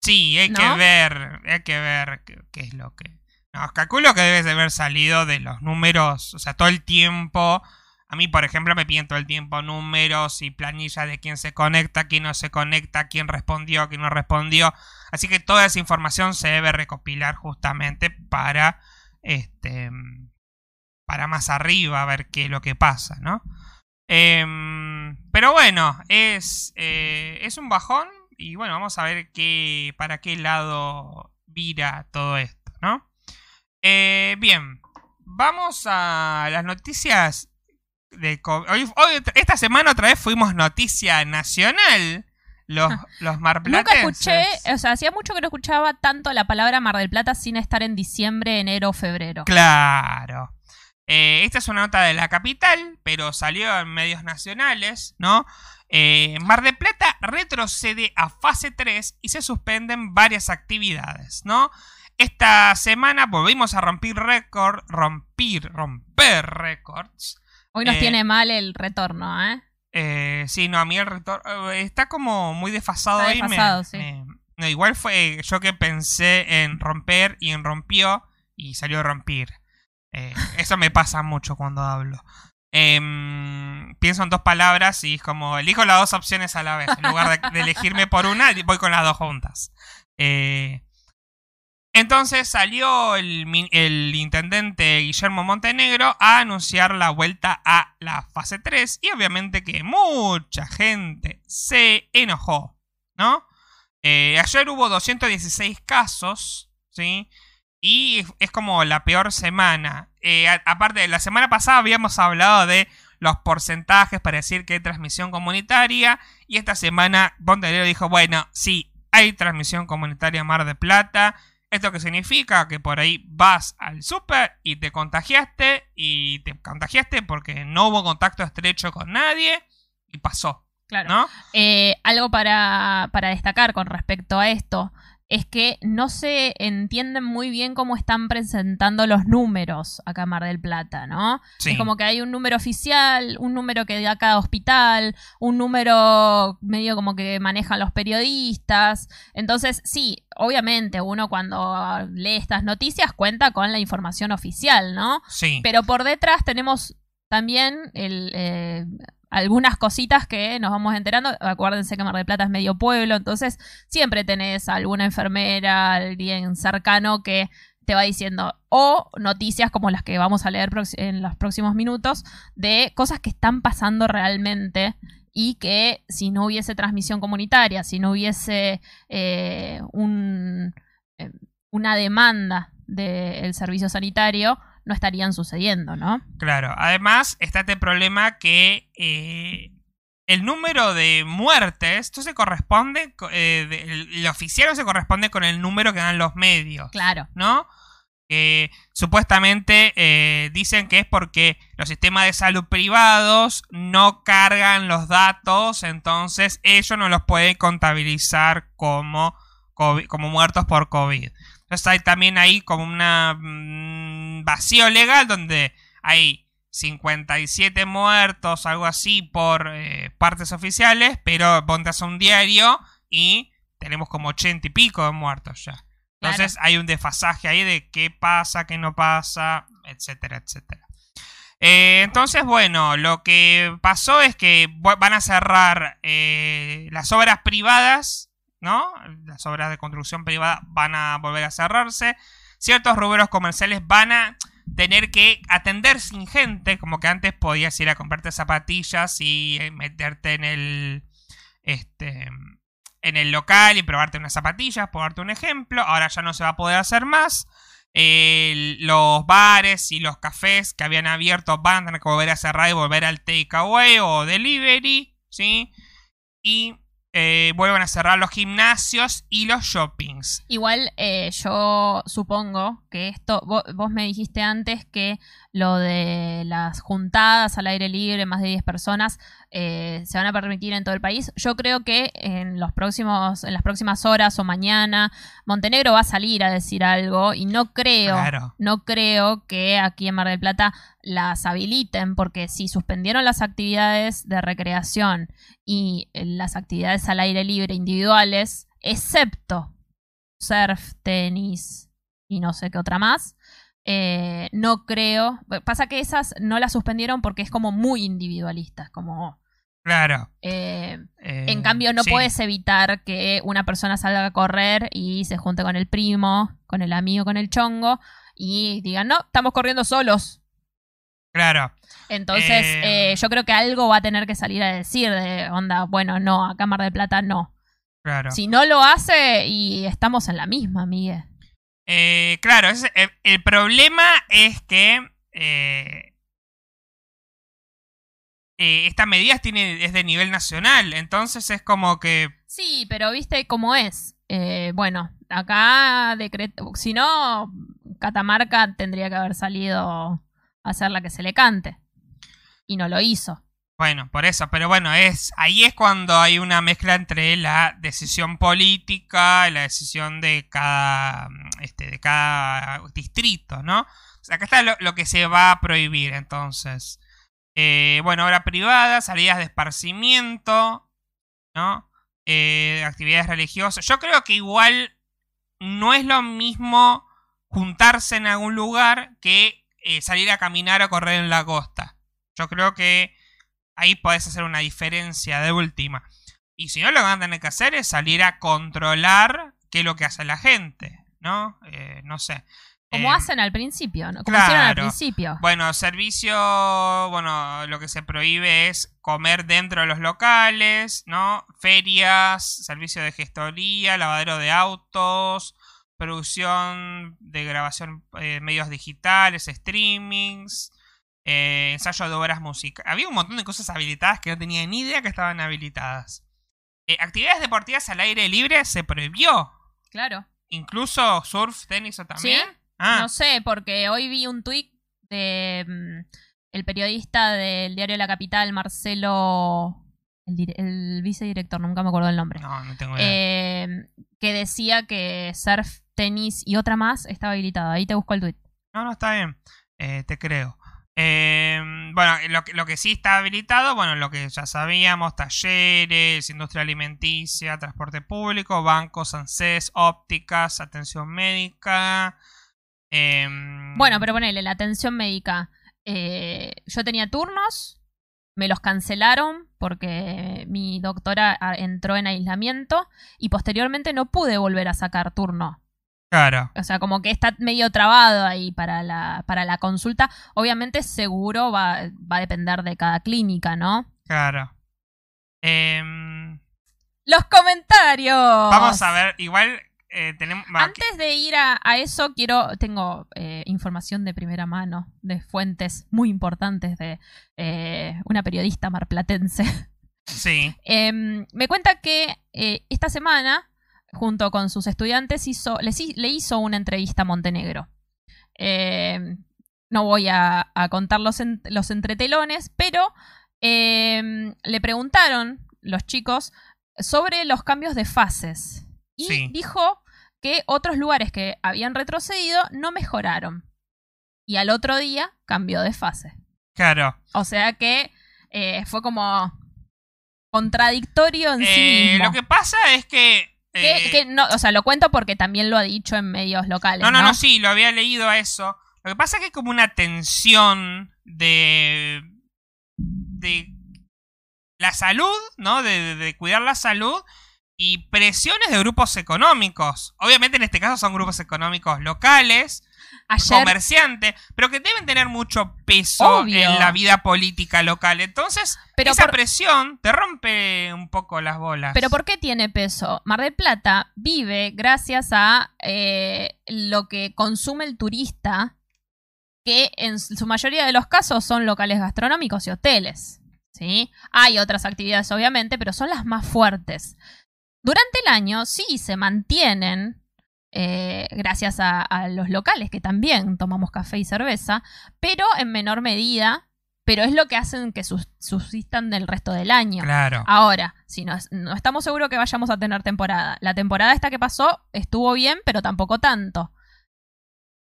Sí, hay que ver, hay que ver qué, qué es lo que... No, calculo que debes de haber salido de los números, o sea, todo el tiempo. A mí, por ejemplo, me piden todo el tiempo números y planillas de quién se conecta, quién no se conecta, quién respondió, quién no respondió. Así que toda esa información se debe recopilar justamente para, este, para más arriba, a ver qué es lo que pasa, ¿no? Em, pero bueno, es, eh, es un bajón y bueno, vamos a ver qué, para qué lado vira todo esto, ¿no? Eh, bien, vamos a las noticias de hoy, hoy- esta semana otra vez fuimos noticia nacional. Los, los Nunca marplatenses. escuché, o sea, hacía mucho que no escuchaba tanto la palabra Mar del Plata sin estar en diciembre, enero, febrero. Claro. Eh, esta es una nota de la capital, pero salió en medios nacionales, ¿no? Eh, Mar de Plata retrocede a fase 3 y se suspenden varias actividades, ¿no? Esta semana volvimos a romper récord, romper, romper récords. Hoy nos Eh, tiene mal el retorno, ¿eh? Eh, sí, no, a mí el retorno está como muy desfasado Está ahí. me- desfasado, sí. me- no, igual fue yo que pensé en romper y en rompió y salió romper. Eh, eso me pasa mucho cuando hablo. Em, pienso en dos palabras y es como elijo las dos opciones a la vez. En lugar de, de elegirme por una, voy con las dos juntas. Eh, entonces salió el, intendente Guillermo Montenegro a anunciar la vuelta a la fase 3 y obviamente que mucha gente se enojó, ¿no? Eh, ayer hubo 216 casos, ¿sí? Y es- como la peor semana. Eh, aparte, la semana pasada habíamos hablado de los porcentajes para decir que hay transmisión comunitaria. Y esta semana Montenegro dijo, bueno, sí, hay transmisión comunitaria en Mar de Plata. ¿Esto qué significa? Que por ahí vas al súper y te contagiaste. Y te contagiaste porque no hubo contacto estrecho con nadie. Y pasó, Claro. ¿no? Eh, algo para, para destacar con respecto a esto es que no se entienden muy bien cómo están presentando los números acá en Mar del Plata, ¿no? Sí. Es como que hay un número oficial, un número que da cada hospital, un número medio como que manejan los periodistas. Entonces, sí, obviamente uno cuando lee estas noticias cuenta con la información oficial, ¿no? Sí. Pero por detrás tenemos también el, eh, algunas cositas que nos vamos enterando. Acuérdense que Mar del Plata es medio pueblo, entonces siempre tenés alguna enfermera, alguien cercano que te va diciendo, o noticias como las que vamos a leer en los próximos minutos, de cosas que están pasando realmente y que si no hubiese transmisión comunitaria, si no hubiese eh, un eh, una demanda del servicio sanitario, no estarían sucediendo, ¿no? Claro, además está este problema que eh, el número de muertes, esto se corresponde, eh, el, el oficial se corresponde con el número que dan los medios, Claro. ¿no? Que supuestamente eh, dicen que es porque los sistemas de salud privados no cargan los datos, entonces ellos no los pueden contabilizar como, COVID- como muertos por COVID. Entonces hay también ahí como una mm, vacío legal donde hay 57 muertos, algo así, por eh, partes oficiales, pero ponte a un diario y tenemos como 80 y pico de muertos ya. Entonces hay un desfasaje ahí de qué pasa, qué no pasa, etcétera, etcétera. Eh, entonces, bueno, lo que pasó es que van a cerrar eh, las obras privadas, ¿no? Las obras de construcción privada van a volver a cerrarse. Ciertos rubros comerciales van a tener que atender sin gente, como que antes podías ir a comprarte zapatillas y eh, meterte en el este en el local y probarte unas zapatillas, por darte un ejemplo. Ahora ya no se va a poder hacer más. Los bares y los cafés que habían abierto van a tener que volver a cerrar y volver al takeaway o delivery, ¿sí? Y eh, vuelven a cerrar los gimnasios y los shoppings. Igual eh, yo supongo que esto, vos, vos me dijiste antes que lo de las juntadas al aire libre, más de 10 personas, eh, se van a permitir en todo el país. Yo creo que en los próximos, en las próximas horas o mañana, Montenegro va a salir a decir algo y no creo, Claro. no creo que aquí en Mar del Plata las habiliten, porque si suspendieron las actividades de recreación y eh, las actividades al aire libre individuales, excepto surf, tenis y no sé qué otra más, eh, no creo. Pasa que esas no las suspendieron porque es como muy individualista, como... Claro. eh, eh, en cambio, no sí, puedes evitar que una persona salga a correr y se junte con el primo, con el amigo, con el chongo y digan, no, estamos corriendo solos. Claro. Entonces, yo creo que algo va a tener que salir a decir de onda, bueno, no, acá en Mar del Plata no. Claro. Si no lo hace y estamos en la misma, Miguel. Eh, claro, ese- el, problema es que eh, eh, esta medida tiene, es de nivel nacional, entonces es como que... Sí, pero viste cómo es. Eh, bueno, acá decreto, si no, Catamarca tendría que haber salido a hacer la que se le cante. Y no lo hizo. Bueno, por eso, pero bueno, es ahí es cuando hay una mezcla entre la decisión política y la decisión de cada este de cada distrito, ¿no? O sea, acá está lo, lo que se va a prohibir, entonces. Eh, bueno, obra privada, salidas de esparcimiento, ¿no? Eh, actividades religiosas. Yo creo que igual no es lo mismo juntarse en algún lugar que eh, salir a caminar o correr en la costa. Yo creo que ahí podés hacer una diferencia de última. Y si no, lo que van a tener que hacer es salir a controlar qué es lo que hace la gente, ¿no? Eh, no sé. Como Eh, hacen al principio, ¿no? Como hicieron al principio. Bueno, servicio, bueno, lo que se prohíbe es comer dentro de los locales, ¿no? Ferias, servicio de gestoría, lavadero de autos, producción de grabación, eh, medios digitales, streamings, eh, ensayo de obras musicales. Había un montón de cosas habilitadas que no tenía ni idea que estaban habilitadas. Eh, actividades deportivas al aire libre se prohibió. Claro. Incluso surf, tenis o también. ¿Sí? Ah, No sé, porque hoy vi un tuit de mm, el periodista del diario La Capital, Marcelo, el, el vicedirector, nunca me acuerdo el nombre, no, no tengo idea. eh, que decía que surf, tenis y otra más estaba habilitado. Ahí te busco el tuit. No, no, está bien. Eh, te creo. Eh, bueno, lo que, lo que sí está habilitado, bueno, lo que ya sabíamos, talleres, industria alimenticia, transporte público, bancos, ANSES, ópticas, atención médica. em, Bueno, pero ponele, la atención médica. eh, yo tenía turnos, me los cancelaron porque mi doctora ah, entró en aislamiento y posteriormente no pude volver a sacar turno. Claro, O sea, como que está medio trabado ahí para la, para la consulta. Obviamente seguro va, va a depender de cada clínica, ¿no? claro. Em, Los comentarios. vamos a ver, igual eh, tenemos... Antes de ir a, a eso, quiero. Tengo eh, información de primera mano de fuentes muy importantes de eh, una periodista marplatense. Sí, Em, me cuenta que eh, esta semana, junto con sus estudiantes, hizo, les le hizo una entrevista a Montenegro. Em, no voy a, a contar los, en- los entretelones, pero em, le preguntaron los chicos sobre los cambios de fases. Y Sí. dijo que otros lugares que habían retrocedido no mejoraron. Y al otro día cambió de fase. claro. O sea que eh, fue como contradictorio en sí Eh, mismo. lo que pasa es que... Que- eh, que no, o sea, lo cuento porque también lo ha dicho en medios locales. No, No, no, no, sí, lo había leído a eso. Lo que pasa es que hay como una tensión de. de. la salud, ¿no? De, de- de cuidar la salud y presiones de grupos económicos. Obviamente en este caso son grupos económicos locales, Ayer, comerciantes, pero que deben tener mucho peso Obvio. en la vida política local. Entonces, Pero esa por- presión te rompe un poco las bolas. pero ¿por qué tiene peso? Mar del Plata vive gracias a eh, lo que consume el turista, que en su mayoría de los casos son locales gastronómicos y hoteles. ¿sí? Hay otras actividades, obviamente, pero son las más fuertes. Durante el año sí se mantienen, eh, gracias a, a los locales que también tomamos café y cerveza, pero en menor medida, pero es lo que hacen que sus- subsistan del resto del año. Claro. Ahora, si no, no estamos seguros que vayamos a tener temporada. La temporada esta que pasó estuvo bien, pero tampoco tanto.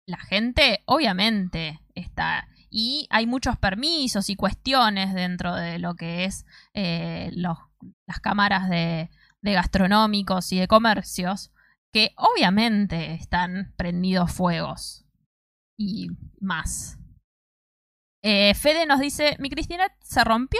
La gente, obviamente, está. Y hay muchos permisos y cuestiones dentro de lo que es eh, los- las cámaras de, de gastronómicos y de comercios, que obviamente están prendidos fuegos. Y más. Eh, Fede nos dice, mi Cristinet se rompió.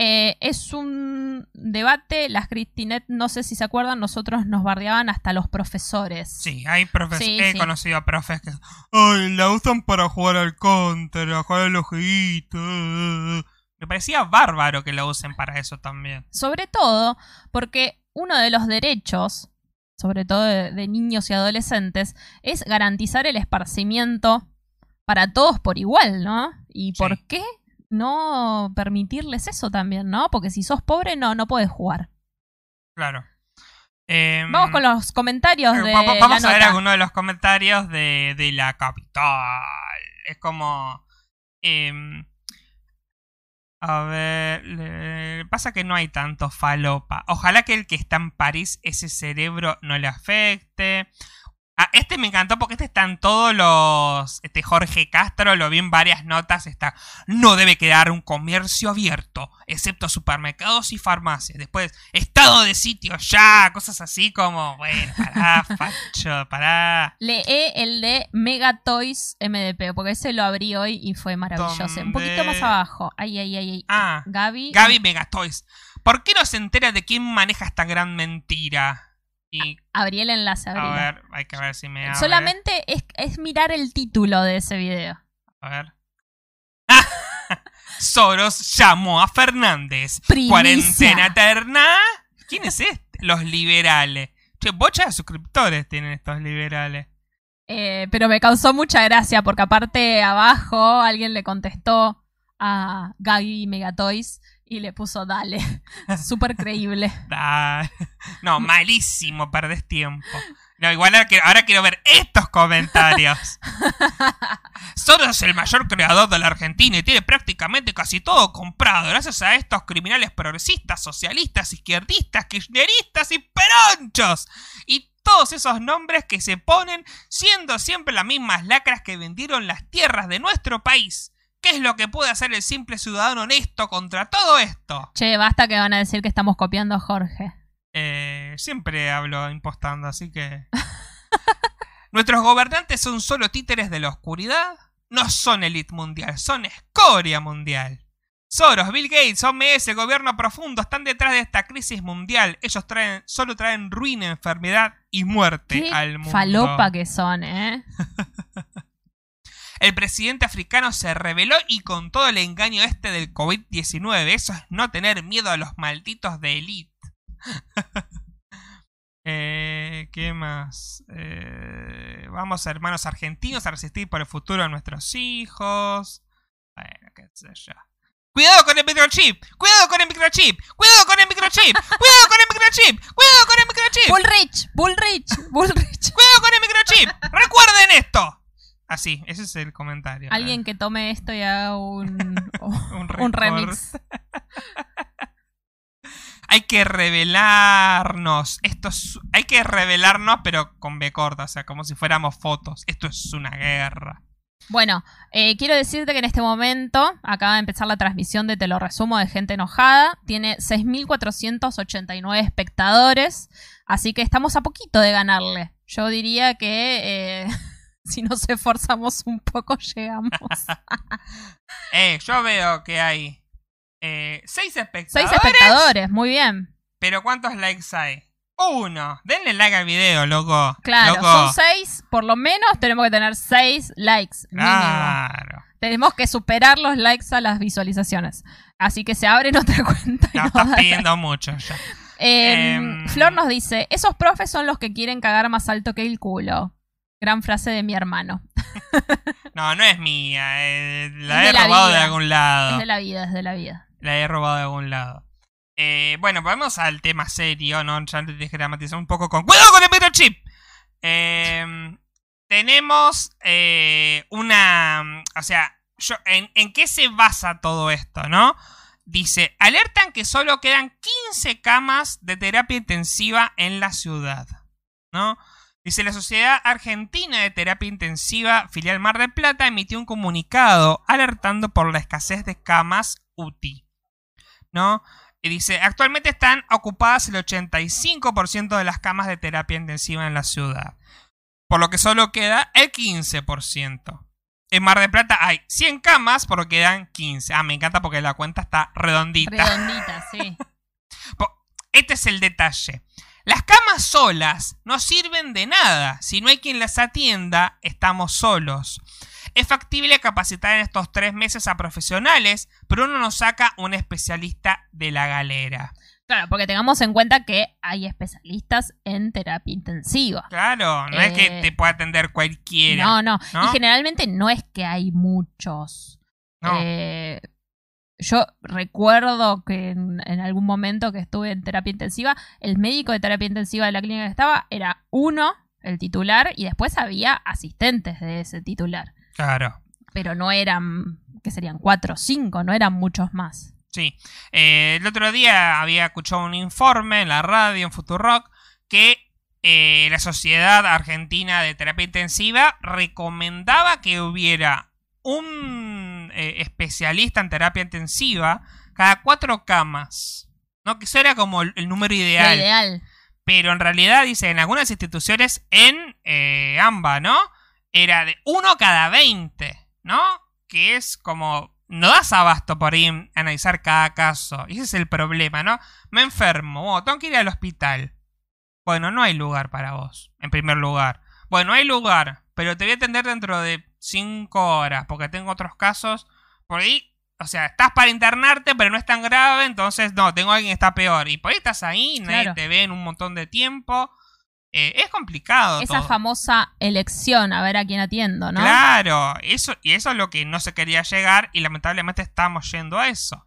Eh, es un debate, las Cristinet, no sé si se acuerdan, nosotros nos bardeaban hasta los profesores. Sí, hay profes, Sí, he sí. conocido a profes que ay, la usan para jugar al counter, a jugar al ojito. Me parecía bárbaro que la usen para eso también. Sobre todo porque uno de los derechos, sobre todo de, de niños y adolescentes, es garantizar el esparcimiento para todos por igual, ¿no? ¿Y Sí. por qué no permitirles eso también, no? Porque si sos pobre, no, no puedes jugar. Claro. Em, Vamos con los comentarios eh, de va- va- Vamos la a ver nota. algunos de los comentarios de, de la capital. Es como. em, a ver. pasa que no hay tanto falopa. Ojalá que el que está en París, ese cerebro no le afecte. Ah, este me encantó porque este están todos los. Este Jorge Castro lo vi en varias notas. Está. No debe quedar un comercio abierto, excepto supermercados y farmacias. Después, estado de sitio ya, cosas así como. Bueno, pará, facho, pará. Lee el de Megatoys MDP, porque ese lo abrí hoy y fue maravilloso. Un poquito más abajo. Ay, ay, ay, ay. Ah, Gaby. Gaby Megatoys. ¿Por qué no se entera de quién maneja esta gran mentira? Y. Abrí el enlace, A abrilo. ver, hay que ver si me abre. Solamente es, es mirar el título de ese video. A ver. Soros llamó a Fernández. Primicia. Cuarentena eterna. ¿Quién es este? Los liberales. Che, bocha de suscriptores tienen estos liberales. Eh, pero me causó mucha gracia porque aparte abajo alguien le contestó a Gaby Megatoys y le puso dale. Súper creíble. No, malísimo, perdés tiempo. No, igual ahora quiero, ahora quiero ver estos comentarios. Soros es el mayor creador de la Argentina y tiene prácticamente casi todo comprado gracias a estos criminales progresistas, socialistas, izquierdistas, kirchneristas y peronchos. Y todos esos nombres que se ponen siendo siempre las mismas lacras que vendieron las tierras de nuestro país. ¿Qué es lo que puede hacer el simple ciudadano honesto contra todo esto? Che, basta que van a decir que estamos copiando a Jorge. Eh, siempre hablo impostando, así que... Nuestros gobernantes son solo títeres de la oscuridad. No son elite mundial, son escoria mundial. Soros, Bill Gates, OMS, el gobierno profundo están detrás de esta crisis mundial. Ellos traen, solo traen ruina, enfermedad y muerte Qué al mundo. falopa que son, ¿eh? El presidente africano se rebeló y con todo el engaño este del COVID-19. Eso es no tener miedo a los malditos de elite. Eh, ¿Qué más? Eh, vamos, hermanos argentinos, a resistir por el futuro de nuestros hijos. Bueno, qué sé yo. Cuidado con el microchip, cuidado con el microchip, cuidado con el microchip, cuidado con el microchip, cuidado con el microchip, Bullrich, Bullrich, Bullrich. cuidado con el microchip. Recuerden esto. Así, ese es el comentario. Alguien que tome esto y haga un, Un remix. Hay que revelarnos. Esto es, hay que revelarnos, pero con B corta, o sea, como si fuéramos fotos. Esto es una guerra. Bueno, eh, quiero decirte que en este momento acaba de empezar la transmisión de Te lo resumo de gente enojada. Tiene 6.489 espectadores, así que estamos a poquito de ganarle. Yo diría que eh, si nos esforzamos un poco llegamos. Eh, yo veo que hay eh, seis espectadores. Seis espectadores, muy bien. Pero ¿cuántos likes hay? Uno. Denle like al video, loco. Claro, Loco. son seis, por lo menos tenemos que tener seis likes mínimo. Claro. Tenemos que superar los likes a las visualizaciones. Así que se abren otra cuenta y No, nos estás pidiendo mucho ya. Eh, Em. Flor nos dice, esos profes son los que quieren cagar más alto que el culo. Gran frase de mi hermano. No, no es mía. eh, la Es he de la robado de algún lado. Es de la vida, es de la vida. La he robado de algún lado. Eh, bueno, vamos al tema serio, ¿no? Ya dramatizar un poco con... ¡Cuidado con el microchip! Eh, tenemos eh, una... O sea, yo, ¿en, en qué se basa todo esto, no? Dice, alertan que solo quedan 15 camas de terapia intensiva en la ciudad, ¿no? Dice, la Sociedad Argentina de Terapia Intensiva, filial Mar del Plata, emitió un comunicado alertando por la escasez de camas UTI, ¿no? Y dice, actualmente están ocupadas el 85% de las camas de terapia intensiva en la ciudad, por lo que solo queda el 15%. En Mar del Plata hay 100 camas, por lo que quedan 15. Ah, me encanta porque la cuenta está redondita. Redondita, sí. Este es el detalle. Las camas solas no sirven de nada. Si no hay quien las atienda, estamos solos. Es factible capacitar en estos tres meses a profesionales, pero uno no saca un especialista de la galera. Claro, porque tengamos en cuenta que hay especialistas en terapia intensiva. Claro, no es que Eh, te pueda atender cualquiera. No, no, ¿no? Y generalmente no es que hay muchos. No. Eh, yo recuerdo que en, en algún momento que estuve en terapia intensiva, el médico de terapia intensiva de la clínica que estaba era uno, el titular, y después había asistentes de ese titular. Claro. Pero no eran, que serían cuatro o cinco, no eran muchos más. Sí. Eh, el otro día había escuchado un informe en la radio, en Futurock, que eh, la Sociedad Argentina de Terapia Intensiva recomendaba que hubiera un eh, especialista en terapia intensiva cada cuatro camas. ¿No? Que eso era como el, el número ideal. ideal. Pero en realidad, dice, en algunas instituciones en eh, AMBA, ¿no? Era de uno cada 20, ¿no? Que es como... No das abasto por ahí en analizar cada caso. Y ese es el problema, ¿no? Me enfermo, oh, tengo que ir al hospital. Bueno, no hay lugar para vos, en primer lugar. Bueno, hay lugar, pero te voy a atender dentro de 5 horas, porque tengo otros casos. Por ahí, o sea, estás para internarte, pero no es tan grave, entonces no, tengo a alguien que está peor. Y por ahí estás ahí, nadie Claro. te ve en un montón de tiempo. Eh, es complicado. Esa todo. famosa elección, a ver a quién atiendo, ¿no? Claro, eso, y eso es lo que no se quería llegar y lamentablemente estamos yendo a eso.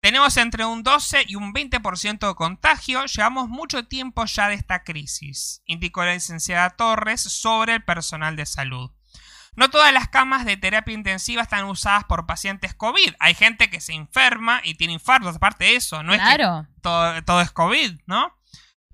Tenemos entre un 12 y un 20% de contagio, llevamos mucho tiempo ya de esta crisis, indicó la licenciada Torres sobre el personal de salud. No todas las camas de terapia intensiva están usadas por pacientes COVID. Hay gente que se enferma y tiene infartos, aparte de eso, no es que todo, todo es COVID, ¿no?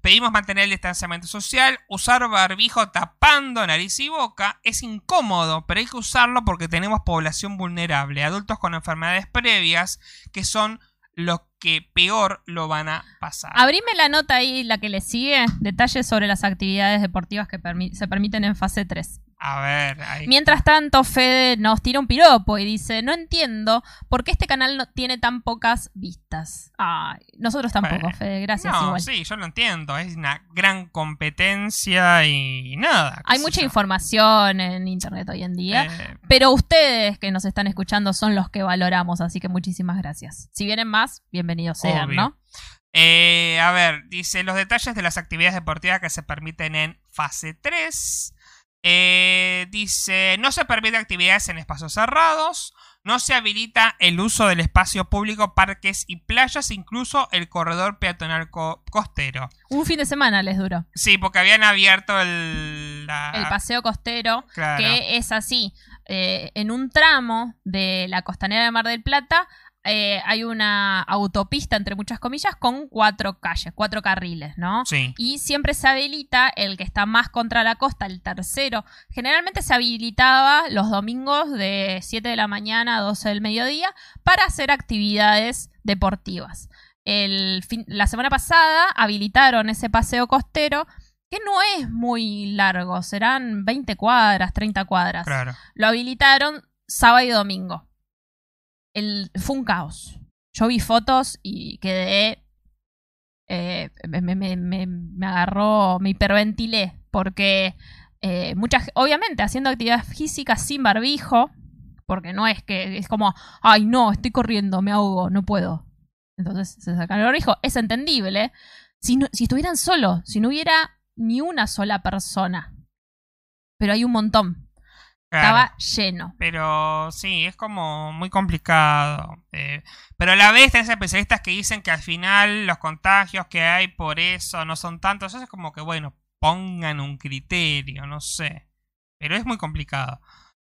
Pedimos mantener el distanciamiento social, usar barbijo tapando nariz y boca. Es incómodo, pero hay que usarlo porque tenemos población vulnerable, adultos con enfermedades previas, que son los que peor lo van a pasar. Abrime la nota ahí, la que le sigue. Detalles sobre las actividades deportivas que permi- se permiten en fase 3. A ver, ahí. Mientras tanto, Fede nos tira un piropo y dice: No entiendo por qué este canal no tiene tan pocas vistas. Ay, nosotros tampoco, Bueno, Fede, gracias. no, igual. sí, yo lo entiendo. Es una gran competencia y nada. Hay mucha yo. información en internet hoy en día. Eh, Pero ustedes que nos están escuchando son los que valoramos, así que muchísimas gracias. Si vienen más, bienvenidos sean, Obvio. ¿no? Eh, a ver, dice los detalles de las actividades deportivas que se permiten en fase 3. Eh, dice, no se permite actividades en espacios cerrados, no se habilita el uso del espacio público, parques y playas, incluso el corredor peatonal co- costero. Un fin de semana les duró. Sí, porque habían abierto el... la- El paseo costero, Claro. que es así. eh, en un tramo de la costanera de Mar del Plata eh, hay una autopista, entre muchas comillas, con cuatro calles, cuatro carriles, ¿no? Sí, Y siempre se habilita el que está más contra la costa, el tercero. Generalmente se habilitaba los domingos de 7 de la mañana a 12 del mediodía para hacer actividades deportivas. El fin- la semana pasada habilitaron ese paseo costero que no es muy largo, serán 20 cuadras, 30 cuadras. claro. Lo habilitaron sábado y domingo. El, fue un caos. Yo vi fotos y quedé. eh, me, agarró, me hiperventilé. Porque eh, muchas, obviamente, haciendo actividad física sin barbijo. Porque no es que es como, ay, no, estoy corriendo, me ahogo, no puedo. Entonces se sacan el barbijo. Es entendible. No- si estuvieran solos, si no hubiera ni una sola persona. Pero hay un montón. Claro. Estaba lleno. Pero sí, es como muy complicado. eh, pero a la vez tenés especialistas que dicen que al final los contagios que hay por eso no son tantos. Eso es como que, bueno, pongan un criterio, no sé. Pero es muy complicado.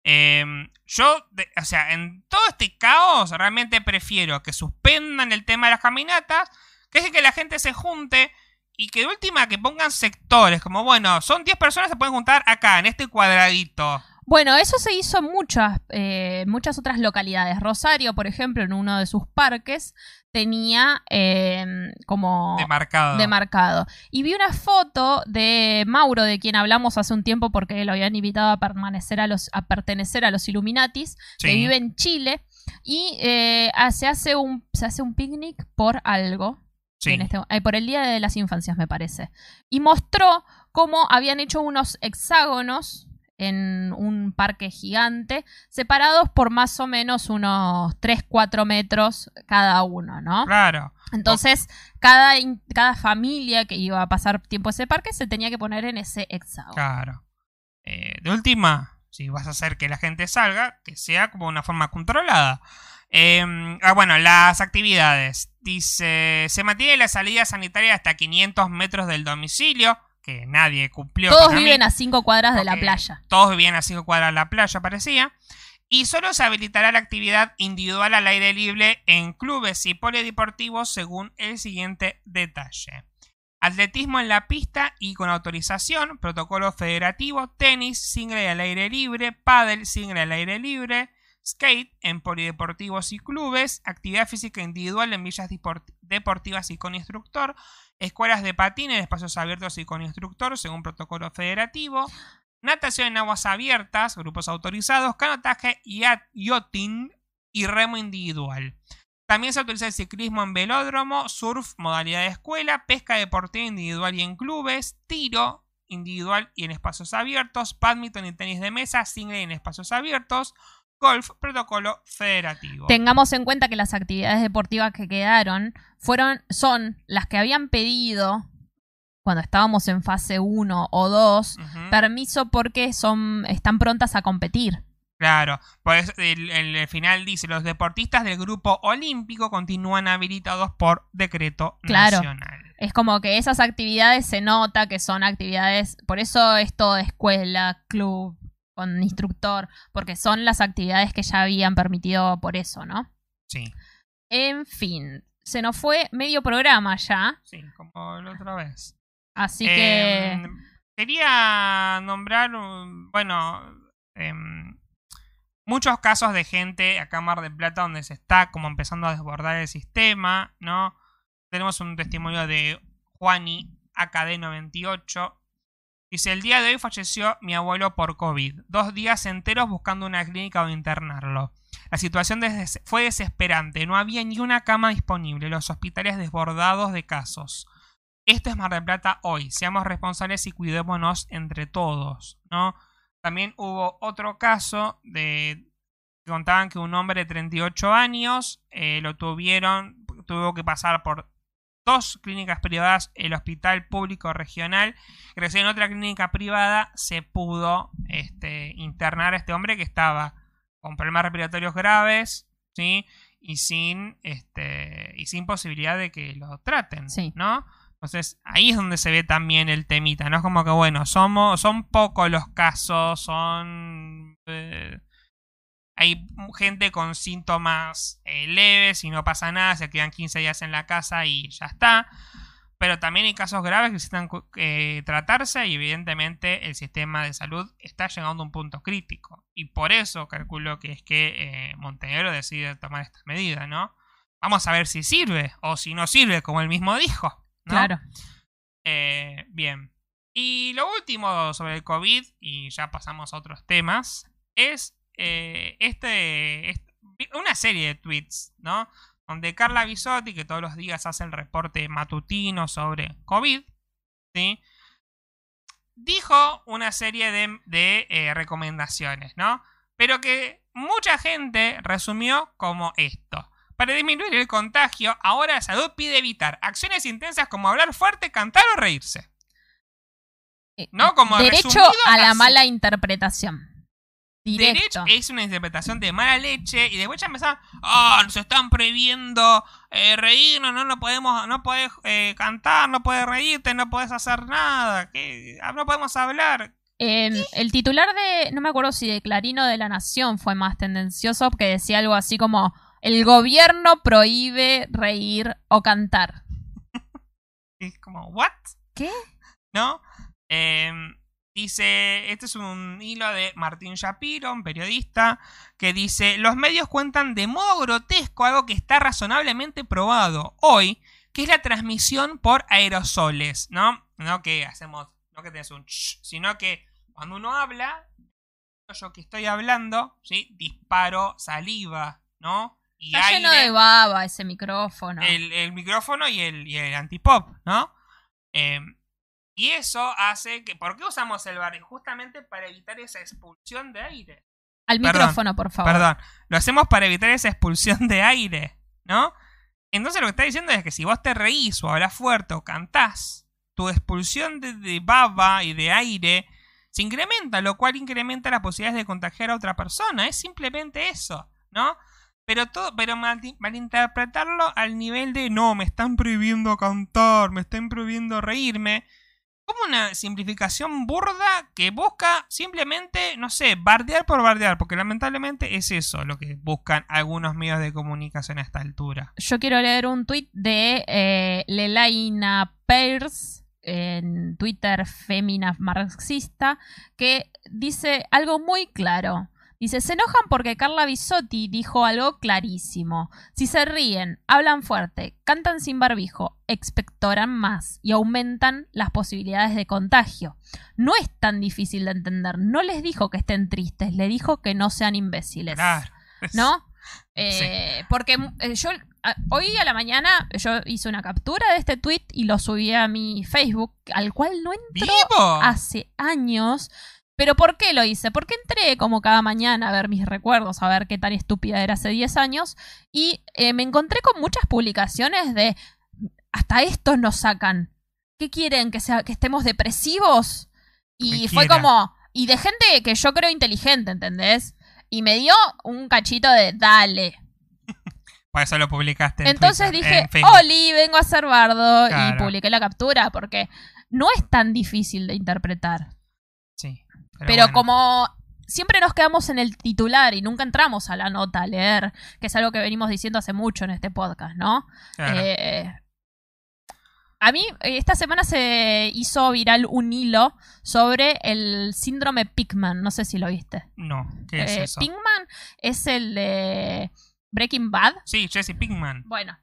Em, yo, de- o sea, en todo este caos realmente prefiero que suspendan el tema de las caminatas, que es que la gente se junte y que de última que pongan sectores, como bueno, son 10 personas se pueden juntar acá, en este cuadradito. Bueno, eso se hizo en muchas, eh, muchas otras localidades. Rosario, por ejemplo, en uno de sus parques, tenía eh, como Demarcado. demarcado. Y vi una foto de Mauro, de quien hablamos hace un tiempo porque lo habían invitado a permanecer a los, a pertenecer a los Illuminatis, que vive en Chile. Y eh, se hace un, se hace un picnic por algo. Sí. en este- eh, por el Día de las Infancias, me parece. Y mostró cómo habían hecho unos hexágonos en un parque gigante, separados por más o menos unos 3-4 metros cada uno, ¿no? Claro. Entonces, cada, cada familia que iba a pasar tiempo en ese parque se tenía que poner en ese hexágono. Claro. Eh, de última, si vas a hacer que la gente salga, que sea como una forma controlada. Eh, ah, bueno, las actividades. Dice, se mantiene la salida sanitaria hasta 500 metros del domicilio, que nadie cumplió. Todos mí. viven a 5 cuadras de la playa. Todos vivían a 5 cuadras de la playa, parecía. Y solo se habilitará la actividad individual al aire libre en clubes y polideportivos según el siguiente detalle. Atletismo en la pista y con autorización, protocolo federativo, tenis, single al aire libre, pádel, single al aire libre, skate en polideportivos y clubes, actividad física individual en villas deport- deportivas y con instructor, escuelas de patín en espacios abiertos y con instructor según protocolo federativo, natación en aguas abiertas, grupos autorizados, canotaje, ya- yachting y remo individual. También se autoriza el ciclismo en velódromo, surf, modalidad de escuela, pesca deportiva individual y en clubes, tiro individual y en espacios abiertos, badminton y tenis de mesa, single y en espacios abiertos, golf, protocolo federativo. Tengamos en cuenta que las actividades deportivas que quedaron fueron, son las que habían pedido cuando estábamos en fase 1 o 2 Ujú. permiso porque son, están prontas a competir. Claro, pues el, el final dice, los deportistas del grupo olímpico continúan habilitados por decreto Claro. nacional. Es como que esas actividades se nota que son actividades, por eso es todo escuela, club, con instructor, porque son las actividades que ya habían permitido por eso, ¿no? Sí, En fin, se nos fue medio programa ya, sí, como la otra vez. así que... Em, quería nombrar, bueno, em, muchos casos de gente acá en Mar del Plata donde se está como empezando a desbordar el sistema, ¿no? Tenemos un testimonio de Juani, AKD98. Dice, el día de hoy falleció mi abuelo por COVID. Dos días enteros buscando una clínica donde internarlo. La situación fue desesperante. No había ni una cama disponible. Los hospitales desbordados de casos. Esto es Mar del Plata hoy. Seamos responsables y cuidémonos entre todos, ¿no? También hubo otro caso de contaban que un hombre de 38 años eh, lo tuvieron, tuvo que pasar por dos clínicas privadas, el hospital público regional, recién en otra clínica privada se pudo este, internar a este hombre que estaba con problemas respiratorios graves, ¿sí? Y sin, este, y sin posibilidad de que lo traten, Sí. ¿no? Entonces, ahí es donde se ve también el temita, ¿no? Es como que, bueno, somos, son pocos los casos, son... eh, hay gente con síntomas eh, leves y no pasa nada, se quedan 15 días en la casa y ya está. Pero también hay casos graves que necesitan eh, tratarse y evidentemente el sistema de salud está llegando a un punto crítico. Y por eso calculo que es que eh, Montenegro decide tomar esta medida, ¿no? Vamos a ver si sirve o si no sirve, como él mismo dijo. ¿no? Claro. Bien. Y lo último sobre el COVID, y ya pasamos a otros temas, es eh, este, est- una serie de tweets, ¿no? Donde Carla Bisotti, que todos los días hace el reporte matutino sobre COVID, ¿sí? Dijo una serie de, de, eh, recomendaciones, ¿no? Pero que mucha gente resumió como esto. Para disminuir el contagio, ahora la salud pide evitar acciones intensas como hablar fuerte, cantar o reírse. Eh, ¿No? Como Derecho a la así. mala interpretación. Directo. Derecho es una interpretación de mala leche y después ya empezaron, ah, nos están prohibiendo eh, reírnos, no, no podemos, no podés eh, cantar, no podés reírte, no podés hacer nada, ah, no podemos hablar. Eh, el titular de, no me acuerdo si de Clarín o de La Nación fue más tendencioso, que decía algo así como, el gobierno prohíbe reír o cantar. Es como, ¿what? ¿Qué? ¿No? Em, dice, este es un hilo de Martín Shapiro, un periodista, que dice, los medios cuentan de modo grotesco algo que está razonablemente probado hoy, que es la transmisión por aerosoles, ¿no? No que hacemos, no que tenés un ch, sino que cuando uno habla, yo que estoy hablando, ¿sí? Disparo saliva, ¿no? Y Está lleno aire de baba ese micrófono. el, el micrófono y el, y el antipop, ¿no? Eh, y eso hace que. ¿Por qué usamos el barrio? Justamente para evitar esa expulsión de aire. Al perdón, micrófono, por favor. Perdón, lo hacemos para evitar esa expulsión de aire, ¿no? Entonces lo que está diciendo es que si vos te reís o hablas fuerte o cantás, tu expulsión de, de baba y de aire se incrementa, lo cual incrementa las posibilidades de contagiar a otra persona. Es simplemente eso, ¿no? Pero todo, pero mal- malinterpretarlo al nivel de no, me están prohibiendo cantar, me están prohibiendo reírme. Como una simplificación burda que busca simplemente, no sé, bardear por bardear, porque lamentablemente es eso lo que buscan algunos medios de comunicación a esta altura. Yo quiero leer un tuit de eh, Lelaina Peirce en Twitter Femina Marxista que dice algo muy claro. Dice, se enojan porque Carla Bisotti dijo algo clarísimo. Si se ríen, hablan fuerte, cantan sin barbijo, expectoran más y aumentan las posibilidades de contagio. No es tan difícil de entender. No les dijo que estén tristes, le dijo que no sean imbéciles. Claro. ¿No? Eh, Porque eh, yo hoy a la mañana yo hice una captura de este tweet y lo subí a mi Facebook, al cual no entro ¡Vivo! hace años. Pero ¿por qué lo hice? Porque entré como cada mañana a ver mis recuerdos, a ver qué tan estúpida era hace 10 años, y eh, me encontré con muchas publicaciones de hasta estos nos sacan. ¿Qué quieren? ¿Que, sea, que estemos depresivos? Y fue como. Y de gente que yo creo inteligente, ¿entendés? Y me dio un cachito de dale. Por eso lo publicaste en Entonces Twitter, dije, en Facebook. Oli, vengo a ser bardo. Y publiqué la captura porque no es tan difícil de interpretar. Pero, bueno. como siempre nos quedamos en el titular y nunca entramos a la nota a leer, que es algo que venimos diciendo hace mucho en este podcast, ¿no? Claro. Eh, a mí, eh, esta semana se hizo viral un hilo sobre el síndrome Pickman. No sé si lo viste. no, ¿qué es Eh, eso? Pickman es el de Breaking Bad. Sí, Jesse Pinkman. Bueno.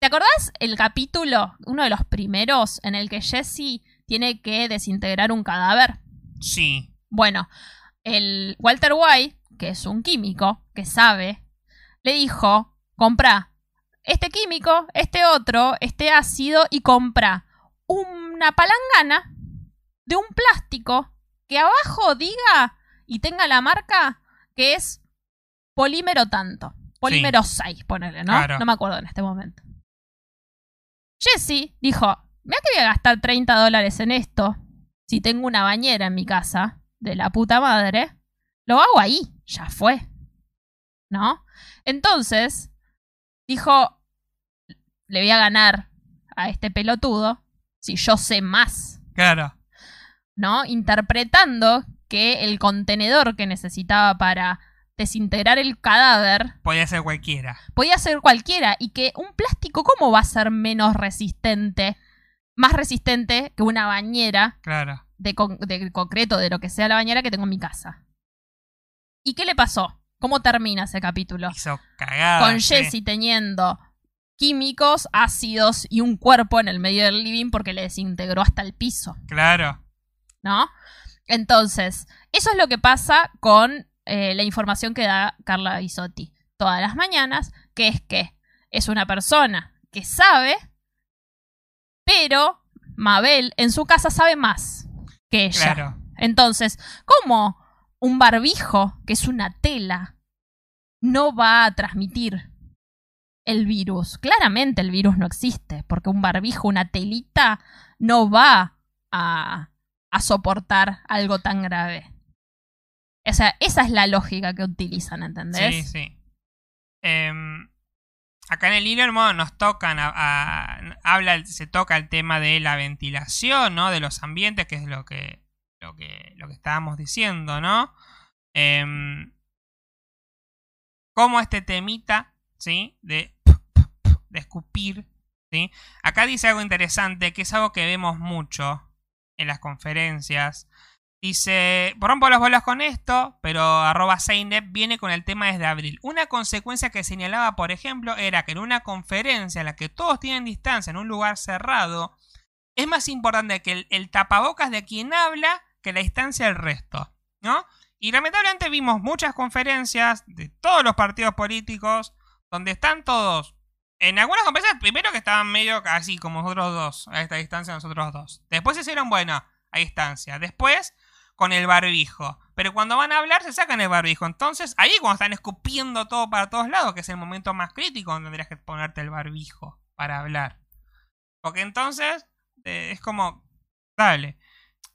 ¿Te acordás el capítulo, uno de los primeros, en el que Jesse tiene que desintegrar un cadáver? Sí. Bueno, el Walter White, que es un químico, que sabe, le dijo, compra este químico, este otro, este ácido y compra una palangana de un plástico que abajo diga y tenga la marca que es polímero tanto. Polímero 6, ponele, ¿no? Claro. No me acuerdo en este momento. Jesse dijo, mira que voy a gastar 30 dólares en esto. Si tengo una bañera en mi casa, de la puta madre, lo hago ahí, ya fue. ¿No? Entonces, dijo, le voy a ganar a este pelotudo si yo sé más. Claro. ¿No? Interpretando que el contenedor que necesitaba para desintegrar el cadáver Podía ser cualquiera. podía ser cualquiera y que un plástico, ¿cómo va a ser menos resistente? Más resistente que una bañera Claro. de, con- de concreto, de lo que sea la bañera que tengo en mi casa. ¿Y qué le pasó? ¿Cómo termina ese capítulo? Hizo cagada. Con. Jesse teniendo químicos, ácidos y un cuerpo en el medio del living porque le desintegró hasta el piso, Claro. ¿no? Entonces, eso es lo que pasa con eh, la información que da Carla Bisotti todas las mañanas, que es que es una persona que sabe, pero Mabel en su casa sabe más que ella. Claro. Entonces, ¿cómo un barbijo, que es una tela, no va a transmitir el virus? Claramente el virus no existe, porque un barbijo, una telita, no va a, a soportar algo tan grave. O sea, esa es la lógica que utilizan, ¿entendés? Sí, sí. Em, acá en el hermano nos tocan, a- se toca el tema de la ventilación, ¿no? De los ambientes, que es lo que, lo que, lo que estábamos diciendo, ¿no? Em, como este temita, ¿sí? De, de escupir, ¿sí? Acá dice algo interesante, que es algo que vemos mucho en las conferencias. Dice, rompo los bolos con esto, pero arroba Zeynep viene con el tema desde abril. Una consecuencia que señalaba, por ejemplo, era que en una conferencia en la que todos tienen distancia en un lugar cerrado, es más importante que el, el tapabocas de quien habla que la distancia del resto, ¿no? Y lamentablemente vimos muchas conferencias de todos los partidos políticos donde están todos. En algunas conferencias, primero que estaban medio así como nosotros dos, a esta distancia nosotros dos. Después se hicieron, bueno, a distancia. Después con el barbijo. Pero cuando van a hablar se sacan el barbijo. Entonces, ahí cuando están escupiendo todo para todos lados, que es el momento más crítico donde tendrías que ponerte el barbijo para hablar. Porque entonces eh, es como, dale.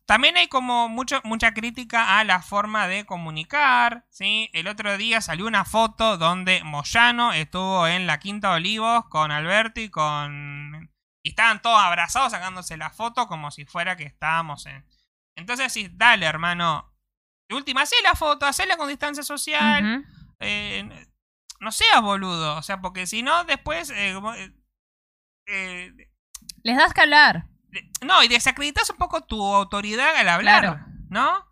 También hay como mucho, mucha crítica a la forma de comunicar. ¿sí? El otro día salió una foto donde Moyano estuvo en la Quinta Olivos con Alberti con... Y estaban todos abrazados sacándose la foto como si fuera que estábamos en... Entonces sí, dale hermano. De última, hacé la foto, hacela con distancia social. Eh, no seas boludo. O sea, porque si no, después... eh, eh, Les das que hablar. no, y desacreditas un poco tu autoridad al hablar, Claro. ¿no?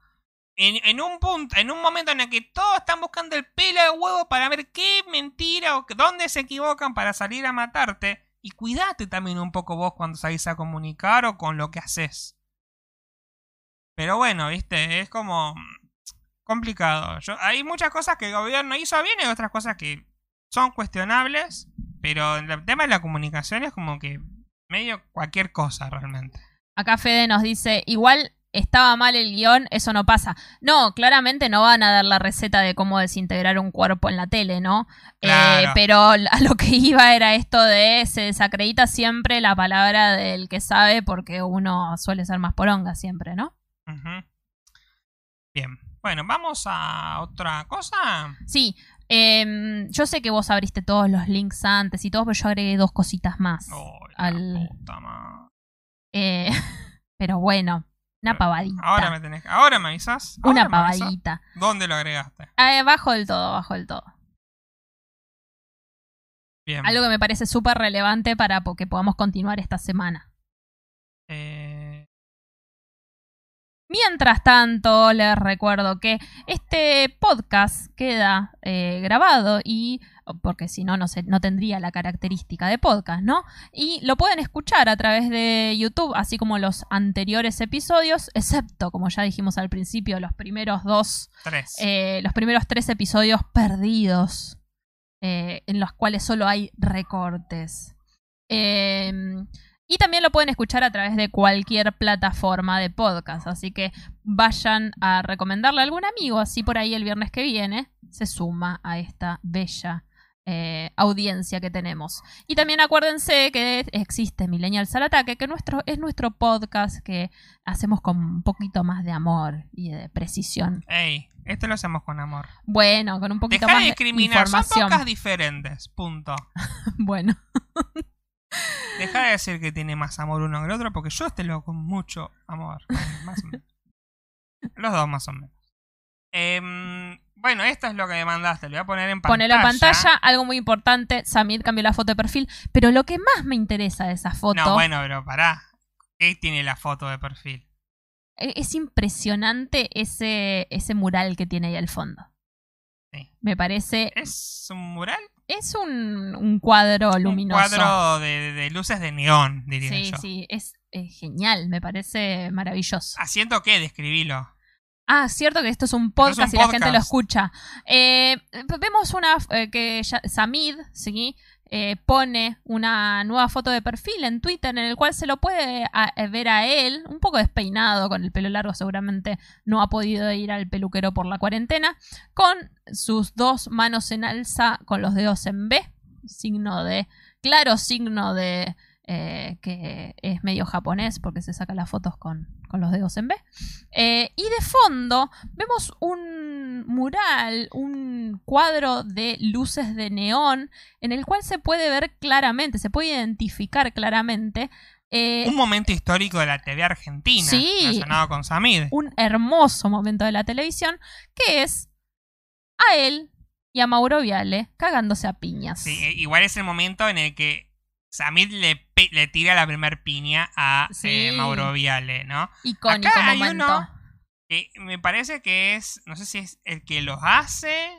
En, en un punto, en un momento en el que todos están buscando el pelo de huevo para ver qué mentira o dónde se equivocan para salir a matarte. Y cuídate también un poco vos cuando salís a comunicar o con lo que haces. Pero bueno, viste, es como complicado. Yo, hay muchas cosas que el gobierno hizo bien y otras cosas que son cuestionables. Pero el tema de la comunicación es como que medio cualquier cosa realmente. Acá Fede nos dice, igual estaba mal el guion, eso no pasa. No, claramente no van a dar la receta de cómo desintegrar un cuerpo en la tele, ¿no? Eh, pero a lo que iba era esto de se desacredita siempre la palabra del que sabe porque uno suele ser más poronga siempre, ¿no? Bien. Bueno, vamos a otra cosa. Sí, em, yo sé que vos abriste todos los links antes y todo, pero yo agregué dos cositas más. Oh, la Al- puta madre. Eh, pero bueno, una pavadita. Ahora me tenés Ahora me avisas. una me pavadita. ¿Dónde lo agregaste? Ah, bajo del todo, bajo del todo. Bien. Algo que me parece súper relevante para que podamos continuar esta semana. Eh, Mientras tanto, les recuerdo que este podcast queda eh, grabado y porque si no, no, se- no tendría la característica de podcast, ¿no? Y lo pueden escuchar a través de YouTube, así como los anteriores episodios, excepto, como ya dijimos al principio, los primeros dos tres. eh, los primeros tres episodios perdidos, eh, en los cuales solo hay recortes. Eh, y también lo pueden escuchar a través de cualquier plataforma de podcast, así que vayan a recomendarle a algún amigo, así por ahí el viernes que viene se suma a esta bella eh, audiencia que tenemos. Y también acuérdense que existe Millennials al Ataque, que nuestro, es nuestro podcast que hacemos con un poquito más de amor y de precisión. Ey, esto lo hacemos con amor. Bueno, con un poquito Deja más de discriminar, son información. pocas diferentes, punto. Bueno, Deja de decir que tiene más amor uno que el otro, porque yo este lo con mucho amor. Más o menos. Los dos más o menos. Em, bueno, esto es lo que me mandaste. Lo voy a poner en pantalla. ponelo en pantalla. Algo muy importante, Samid cambió la foto de perfil. Pero lo que más me interesa de esa foto No, bueno, pero pará. ¿Qué tiene la foto de perfil? e- es impresionante ese, ese mural que tiene ahí al fondo. Sí. Me parece. ¿Es un mural? Es un, un cuadro luminoso. Un cuadro de, de luces de neón, diría Sí, yo. sí, es, es genial, me parece maravilloso. ¿Haciendo qué? Describilo. Ah, cierto que esto es un es podcast y la gente lo escucha. Eh, vemos una eh, que ya- Samid, ¿sí? Eh, pone una nueva foto de perfil en Twitter en el cual se lo puede eh, ver a él, un poco despeinado, con el pelo largo, seguramente no ha podido ir al peluquero por la cuarentena, con sus dos manos en alza, con los dedos en B, signo de, claro signo de eh, que es medio japonés porque se saca las fotos con, con los dedos en B. Eh, y de fondo vemos un mural, un cuadro de luces de neón en el cual se puede ver claramente, se puede identificar claramente eh, Un momento histórico de la TV argentina. Sí. Relacionado con Samid. un hermoso momento de la televisión que es a él y a Mauro Viale cagándose a piñas. Sí, eh, igual es el momento en el que Samid le, tira la primer piña a Sí. eh, Mauro Viale, ¿no? Icónico Acá hay momento. uno- Que me parece que es, no sé si es el que los hace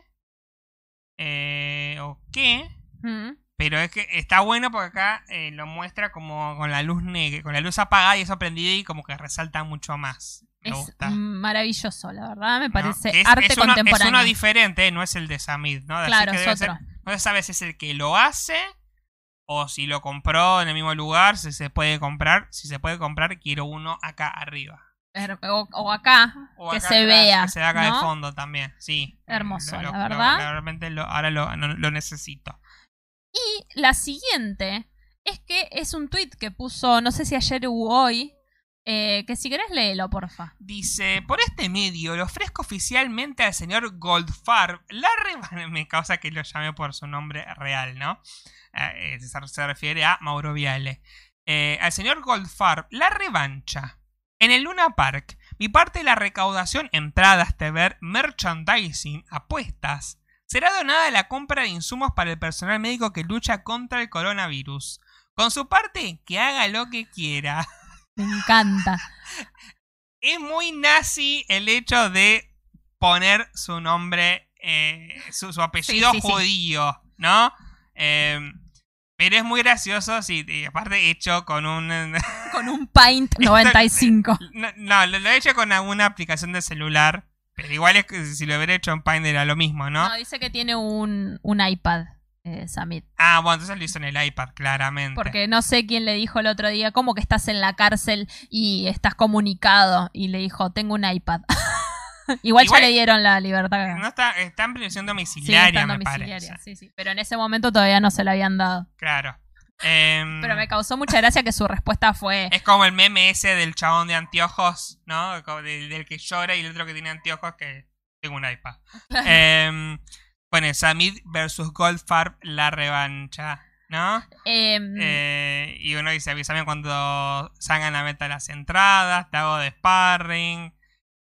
eh, o qué, Mm. pero es que está bueno porque acá eh, lo muestra como con la luz negra, con la luz apagada y eso prendido y como que resalta mucho más. Me Es gusta. maravilloso, la verdad, me parece es, arte es uno, contemporáneo. Es uno diferente, no es el de Samid, ¿no? Claro, que es ser- otro. no se sabe si es el que lo hace o si lo compró en el mismo lugar, si se puede comprar. Si se puede comprar, quiero uno acá arriba. O, o acá, O que acá se vea. Que se vea acá ¿no? de fondo también, sí. Hermoso, Lo- la lo- verdad. realmente lo- ahora lo, necesito. Y la siguiente es que es un tweet que puso, no sé si ayer o hoy, eh, que si querés léelo, porfa. Dice, por este medio le ofrezco oficialmente al señor Goldfarb la revancha. Me causa que lo llame por su nombre real, ¿no? Eh, eh, se, se refiere a Mauro Viale. Eh, al señor Goldfarb la revancha. En el Luna Park, mi parte de la recaudación, entradas, TV, merchandising, apuestas, será donada a la compra de insumos para el personal médico que lucha contra el coronavirus. Con su parte, que haga lo que quiera. Me encanta. es muy nazi el hecho de poner su nombre, eh, su, su apellido Sí, sí, sí. judío, ¿no? Eh, pero es muy gracioso, sí, y aparte hecho con un... Con un Paint 95. no, no, lo, lo he hecho con alguna aplicación de celular, pero igual es que si lo hubiera hecho en Paint era lo mismo, ¿no? No, dice que tiene un, un iPad, eh, Samit. Ah, bueno, entonces lo hizo en el iPad, claramente. Porque no sé quién le dijo el otro día, ¿cómo que estás en la cárcel y estás comunicado? Y le dijo, tengo un iPad. Igual, Igual- ya le dieron la libertad. No está, está en prisión Sí, domiciliaria, está en me domiciliaria, parece. sí, sí. Pero en ese momento todavía no se la habían dado. Claro. Em, Pero me causó mucha gracia que su respuesta fue... Es como el meme ese del chabón de anteojos, ¿no? Del, del que llora y el otro que tiene anteojos que tengo un iPad. Em, bueno, Samid versus Goldfarb, la revancha, ¿no? em, Eh, y uno dice, avísame cuando salgan a meta las entradas, te hago de sparring,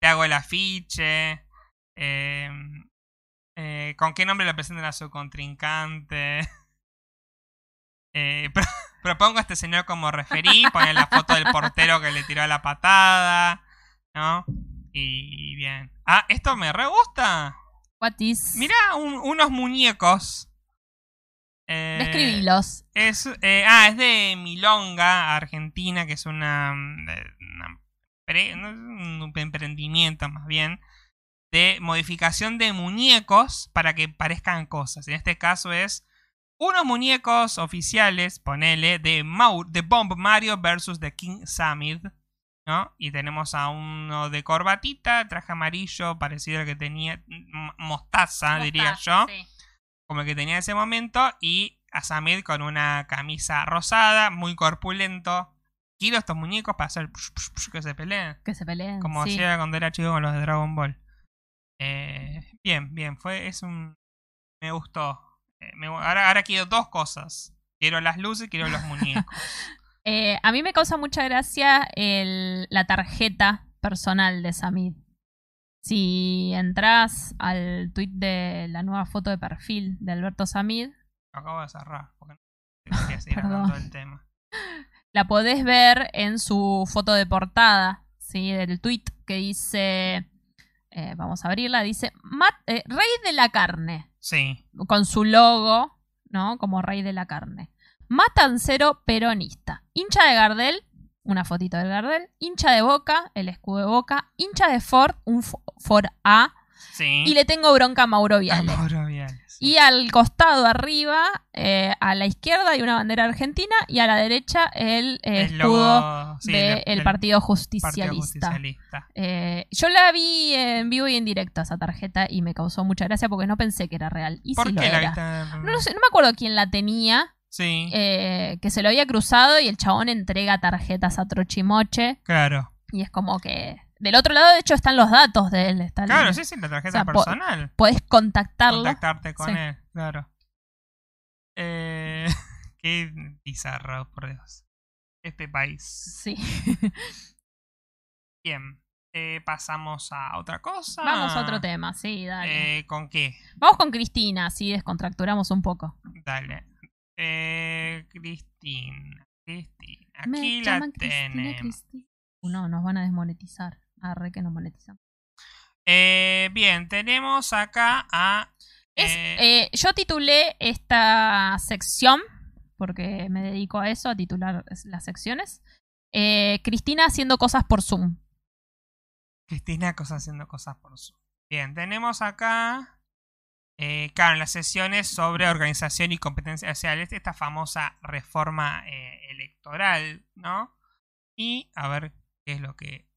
te hago el afiche, em, eh, con qué nombre le presentan a su contrincante. Eh, pro- propongo a este señor como referí, poner la foto del portero que le tiró la patada, ¿no? Y bien. Ah, esto me re gusta. what is? Mira, unos muñecos. Eh, Describilos. es, eh, ah, es de Milonga, Argentina, que es una, mm, una un emprendimiento más bien de modificación de muñecos para que parezcan cosas. En este caso es unos muñecos oficiales, ponele, de, Mau- de Bomb Mario versus The King Samid. ¿no? Y tenemos a uno de corbatita, traje amarillo, parecido al que tenía, mostaza, diría yo Sí. como el que tenía en ese momento, y a Samid con una camisa rosada, muy corpulento. Quiero estos muñecos para hacer que se peleen. Que se peleen. Como sí. hacía cuando era chico con los de Dragon Ball. Eh, bien, bien, fue, es un... Me gustó. Eh, me- ahora, ahora quiero dos cosas. Quiero las luces y quiero los muñecos. Eh, a mí me causa mucha gracia el- la tarjeta personal de Samid. Si entras al tweet de la nueva foto de perfil de Alberto Samid, Lo acabo de cerrar porque no quería seguir hablando del tema. la podés ver en su foto de portada, ¿sí? Del tweet que dice, eh, vamos a abrirla, dice, "Mat- eh, Rey de la Carne, Sí, con su logo, ¿no? Como Rey de la Carne. Matancero peronista. Hincha de Gardel, una fotito del Gardel. Hincha de Boca, el escudo de Boca. Hincha de Ford, un Fo- Ford A. sí. Y le tengo bronca a Mauro A Viale. Mauro Viale. Y al costado arriba, eh, a la izquierda hay una bandera argentina y a la derecha el eh, El escudo logo, sí, del el- el Partido Partido Justicialista. Eh, yo la vi en vivo y en directo esa tarjeta y me causó mucha gracia porque no pensé que era real. Y ¿Por sí lo qué la era. viste? en- No, lo sé, no me acuerdo quién la tenía, Sí, eh, que se lo había cruzado y el chabón entrega tarjetas a Trochimoche claro. y es como que... Del otro lado, de hecho, están los datos de él. Está el- Claro, sí, sí, la tarjeta o sea, po- personal. Podés contactarlo. Contactarte con Sí. él, claro. Eh, qué bizarro, por Dios. Este país. Sí. Bien. eh, pasamos a otra cosa. Vamos a otro tema, sí, dale. Eh, ¿Con qué? Vamos con Cristina, así descontracturamos un poco. Dale. Eh, Cristina. Cristina. Me Aquí la llaman Cristina, tenemos. Cristina. No, nos van a desmonetizar. Arre que nos monetizan. Eh, bien, tenemos acá a. Es, eh, eh, yo titulé esta sección, porque me dedico a eso, a titular las secciones. Cristina haciendo cosas por Zoom. Cristina cosa haciendo cosas por Zoom. Bien, tenemos acá. Eh, claro, en las sesiones sobre organización y competencia, o sea, este- esta famosa reforma eh, electoral, ¿no? Y a ver qué es lo que.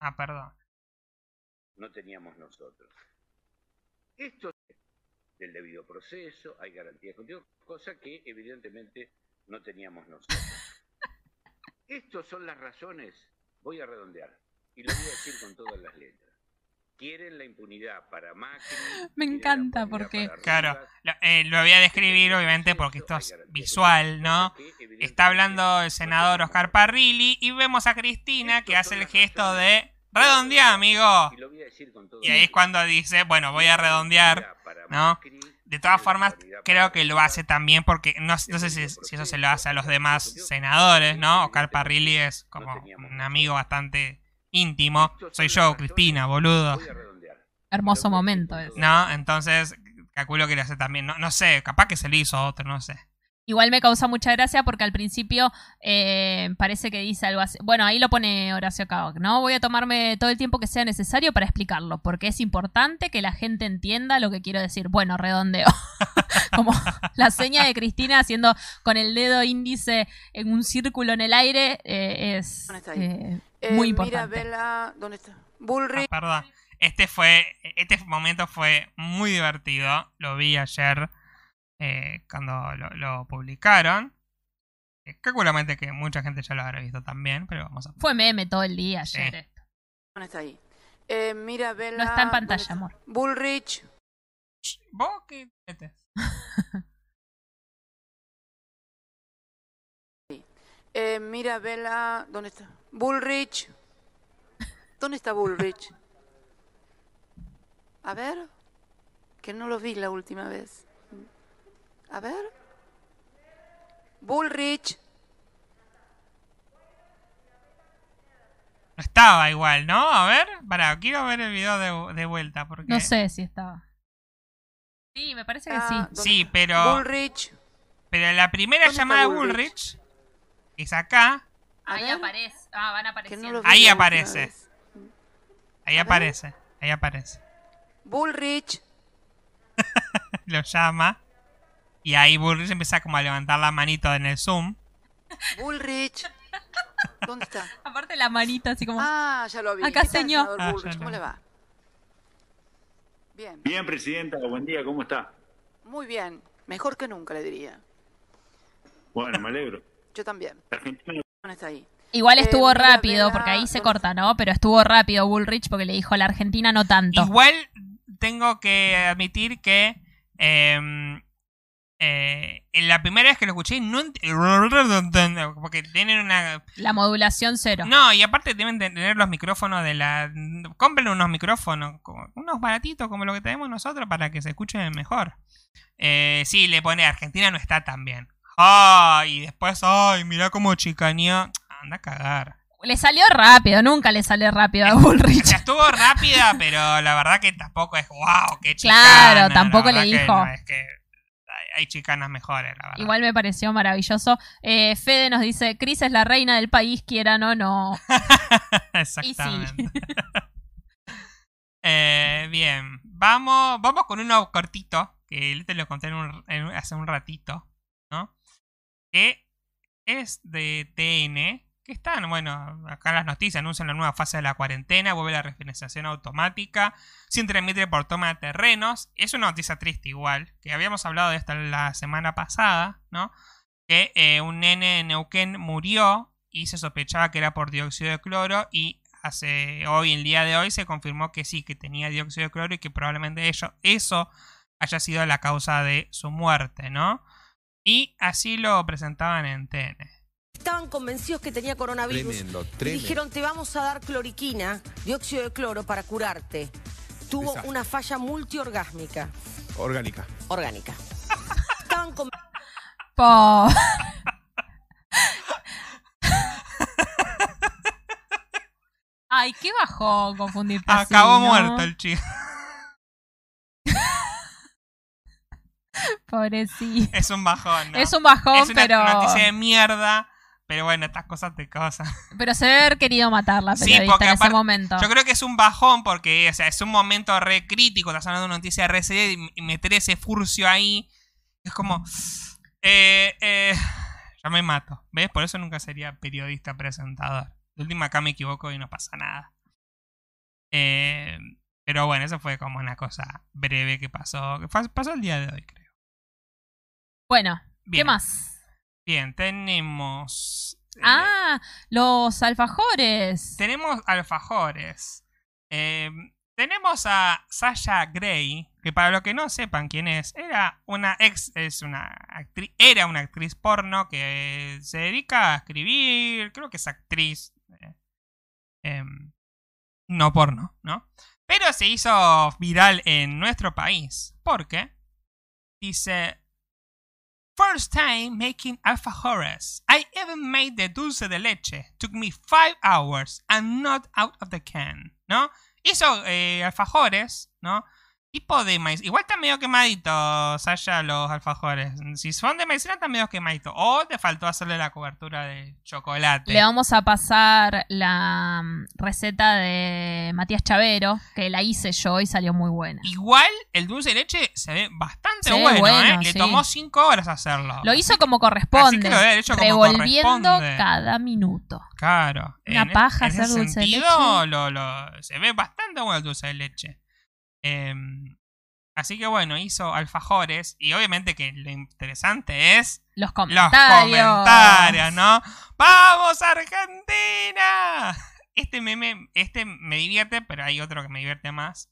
Ah, perdón. no teníamos nosotros. Esto es del debido proceso, hay garantías contigo, cosa que evidentemente no teníamos nosotros. Estas son las razones, voy a redondear, y lo voy a decir con todas las letras. Quieren la impunidad para Macri. Me encanta, porque- Claro, lo, eh, lo voy a describir obviamente porque esto es visual, ¿no? Está hablando el senador Oscar Parrilli y vemos a Cristina que hace el gesto de redondear, amigo. Y ahí es cuando dice, bueno, voy a redondear. ¿no? De todas formas, creo que lo hace también porque no, no sé si, si eso se lo hace a los demás senadores, ¿no? Oscar Parrilli es como un amigo bastante íntimo. Soy yo, Cristina, boludo. Hermoso momento es. ¿No? Entonces, calculo que lo hace también. No, no sé, capaz que se le hizo a otro, no sé. Igual me causa mucha gracia porque al principio eh, parece que dice algo así. Bueno, ahí lo pone Horacio Caoc, ¿no? Voy a tomarme todo el tiempo que sea necesario para explicarlo, porque es importante que la gente entienda lo que quiero decir. Bueno, redondeo. Como la seña de Cristina haciendo con el dedo índice en un círculo en el aire eh, es eh, Eh, muy Mira, importante. Bella, ¿dónde está? Ah, Bullrich. perdón. Este fue. Este momento fue muy divertido. Lo vi ayer eh, cuando lo, lo publicaron. Eh, calculamente que mucha gente ya lo habrá visto también, pero vamos a. Fue meme todo el día ayer. Sí. esto. ¿Dónde está ahí? Eh, mira, Bella. No está en ¿dónde pantalla, está? amor. Bullrich. ¿Vos qué metes? Eh, mira, Bella. ¿Dónde está? Bullrich. ¿Dónde está Bullrich? A ver. Que no lo vi la última vez. A ver. Bullrich. No estaba igual, ¿no? A ver, para, quiero ver el video de, de vuelta. Porque... No sé si estaba. Sí, me parece que sí. Ah, ¿dónde Sí, está? pero. Bullrich. Pero la primera ¿Dónde está llamada de Bullrich? Es acá, Ahí ver. aparece. Ah, van apareciendo. no Ahí aparece. ahí A ver. aparece, ahí aparece. Bullrich. Lo llama. Y ahí Bullrich empieza como a levantar la manito en el Zoom. Bullrich. ¿Dónde está? Aparte la manita así como... Ah, ya lo vi. Acá, ¿Qué tal, señor. Ah, Bullrich? ¿Cómo le va? Bien, Bien, presidenta, buen día, ¿cómo está? muy bien. Mejor que nunca, le diría. Bueno, me alegro. Yo también. Argentina ¿Dónde está ahí? Igual Eh, estuvo rápido, porque ahí se ¿dónde- corta, ¿no? Pero estuvo rápido Bullrich porque le dijo a la Argentina no tanto. Igual tengo que admitir que em, eh, en la primera vez que lo escuché no ent- porque tienen una La modulación cero. no y aparte deben de tener los micrófonos de la compren unos micrófonos unos baratitos como lo que tenemos nosotros para que se escuchen mejor eh, sí le pone Argentina no está tan bien ay y después ay mira cómo chicaneó anda a cagar Le salió rápido, nunca le salió rápido a Bullrich. estuvo rápida, pero la verdad que tampoco es wow, qué chicana. Claro, la tampoco le que dijo. no, es que hay, chicanas mejores, la verdad. Igual me pareció maravilloso. Eh, Fede nos dice, Cris es la reina del país, quieran o no. Exactamente. Eh, bien, vamos, vamos con uno cortito, que te lo conté en un- en hace un ratito. Que es de TN, que están, bueno, acá las noticias anuncian la nueva fase de la cuarentena, vuelve la refinanciación automática, sin trámite por toma de terrenos. Es una noticia triste igual, que habíamos hablado de esto la semana pasada, ¿no? Que eh, un nene en Neuquén murió y se sospechaba que era por dióxido de cloro y hace hoy, el día de hoy, se confirmó que sí, que tenía dióxido de cloro y que probablemente ello, eso haya sido la causa de su muerte, ¿no? Y así lo presentaban en TN. Estaban convencidos que tenía coronavirus. Tremendo, Y dijeron, te vamos a dar cloriquina, dióxido de cloro, para curarte. Tuvo Exacto. una falla multiorgásmica, Orgánica. orgánica. Estaban convencidos Po- Ay, qué bajón confundirte así, Acabó ¿no? muerto el chico. Pobrecito. Es un bajón, ¿no? Es un bajón, Es una pero... noticia de mierda. Pero bueno, estas cosas te causan. Pero se debe haber querido matar la Sí, porque en ese momento. Yo creo que es un bajón porque, o sea, es un momento re crítico. Estás hablando de una noticia re seria y meter ese furcio ahí. Es como. Eh, eh, ya me mato. ¿Ves? Por eso nunca sería periodista presentador. De última acá me equivoco y no pasa nada. Eh, pero bueno, eso fue como una cosa breve que pasó. Que pasó el día de hoy, creo. Bueno, ¿qué más? Bien, tenemos. eh, Ah, los alfajores. Tenemos alfajores. Eh, tenemos a Sasha Gray, que para los que no sepan quién es, era una ex, es una actriz, era una actriz porno que se dedica a escribir, creo que es actriz, eh, em, no porno, ¿no? Pero se hizo viral en nuestro país, porque dice First time making alfajores. I even made the dulce de leche. Took me five hours and not out of the can. ¿No? Hizo eh, alfajores, ¿no? Tipo de maíz. Igual está medio quemadito, Sasha, los alfajores. Si son de maicena, están medio quemaditos. O te faltó hacerle la cobertura de chocolate. Le vamos a pasar la mm, receta de Matías Chavero, que la hice yo y salió muy buena. Igual el dulce de leche se ve bastante bueno, bueno, ¿eh? Le sí. tomó cinco horas hacerlo. Lo hizo como corresponde, Así que lo debe hecho como revolviendo corresponde. cada minuto. Claro. Una En- paja en ese hacer dulce de leche. Lo, lo- se ve bastante bueno el dulce de leche. Em, así que bueno, hizo alfajores. Y obviamente que lo interesante es Los los comentarios. comentarios, ¿no? ¡Vamos, Argentina! Este meme, este me divierte, pero hay otro que me divierte más.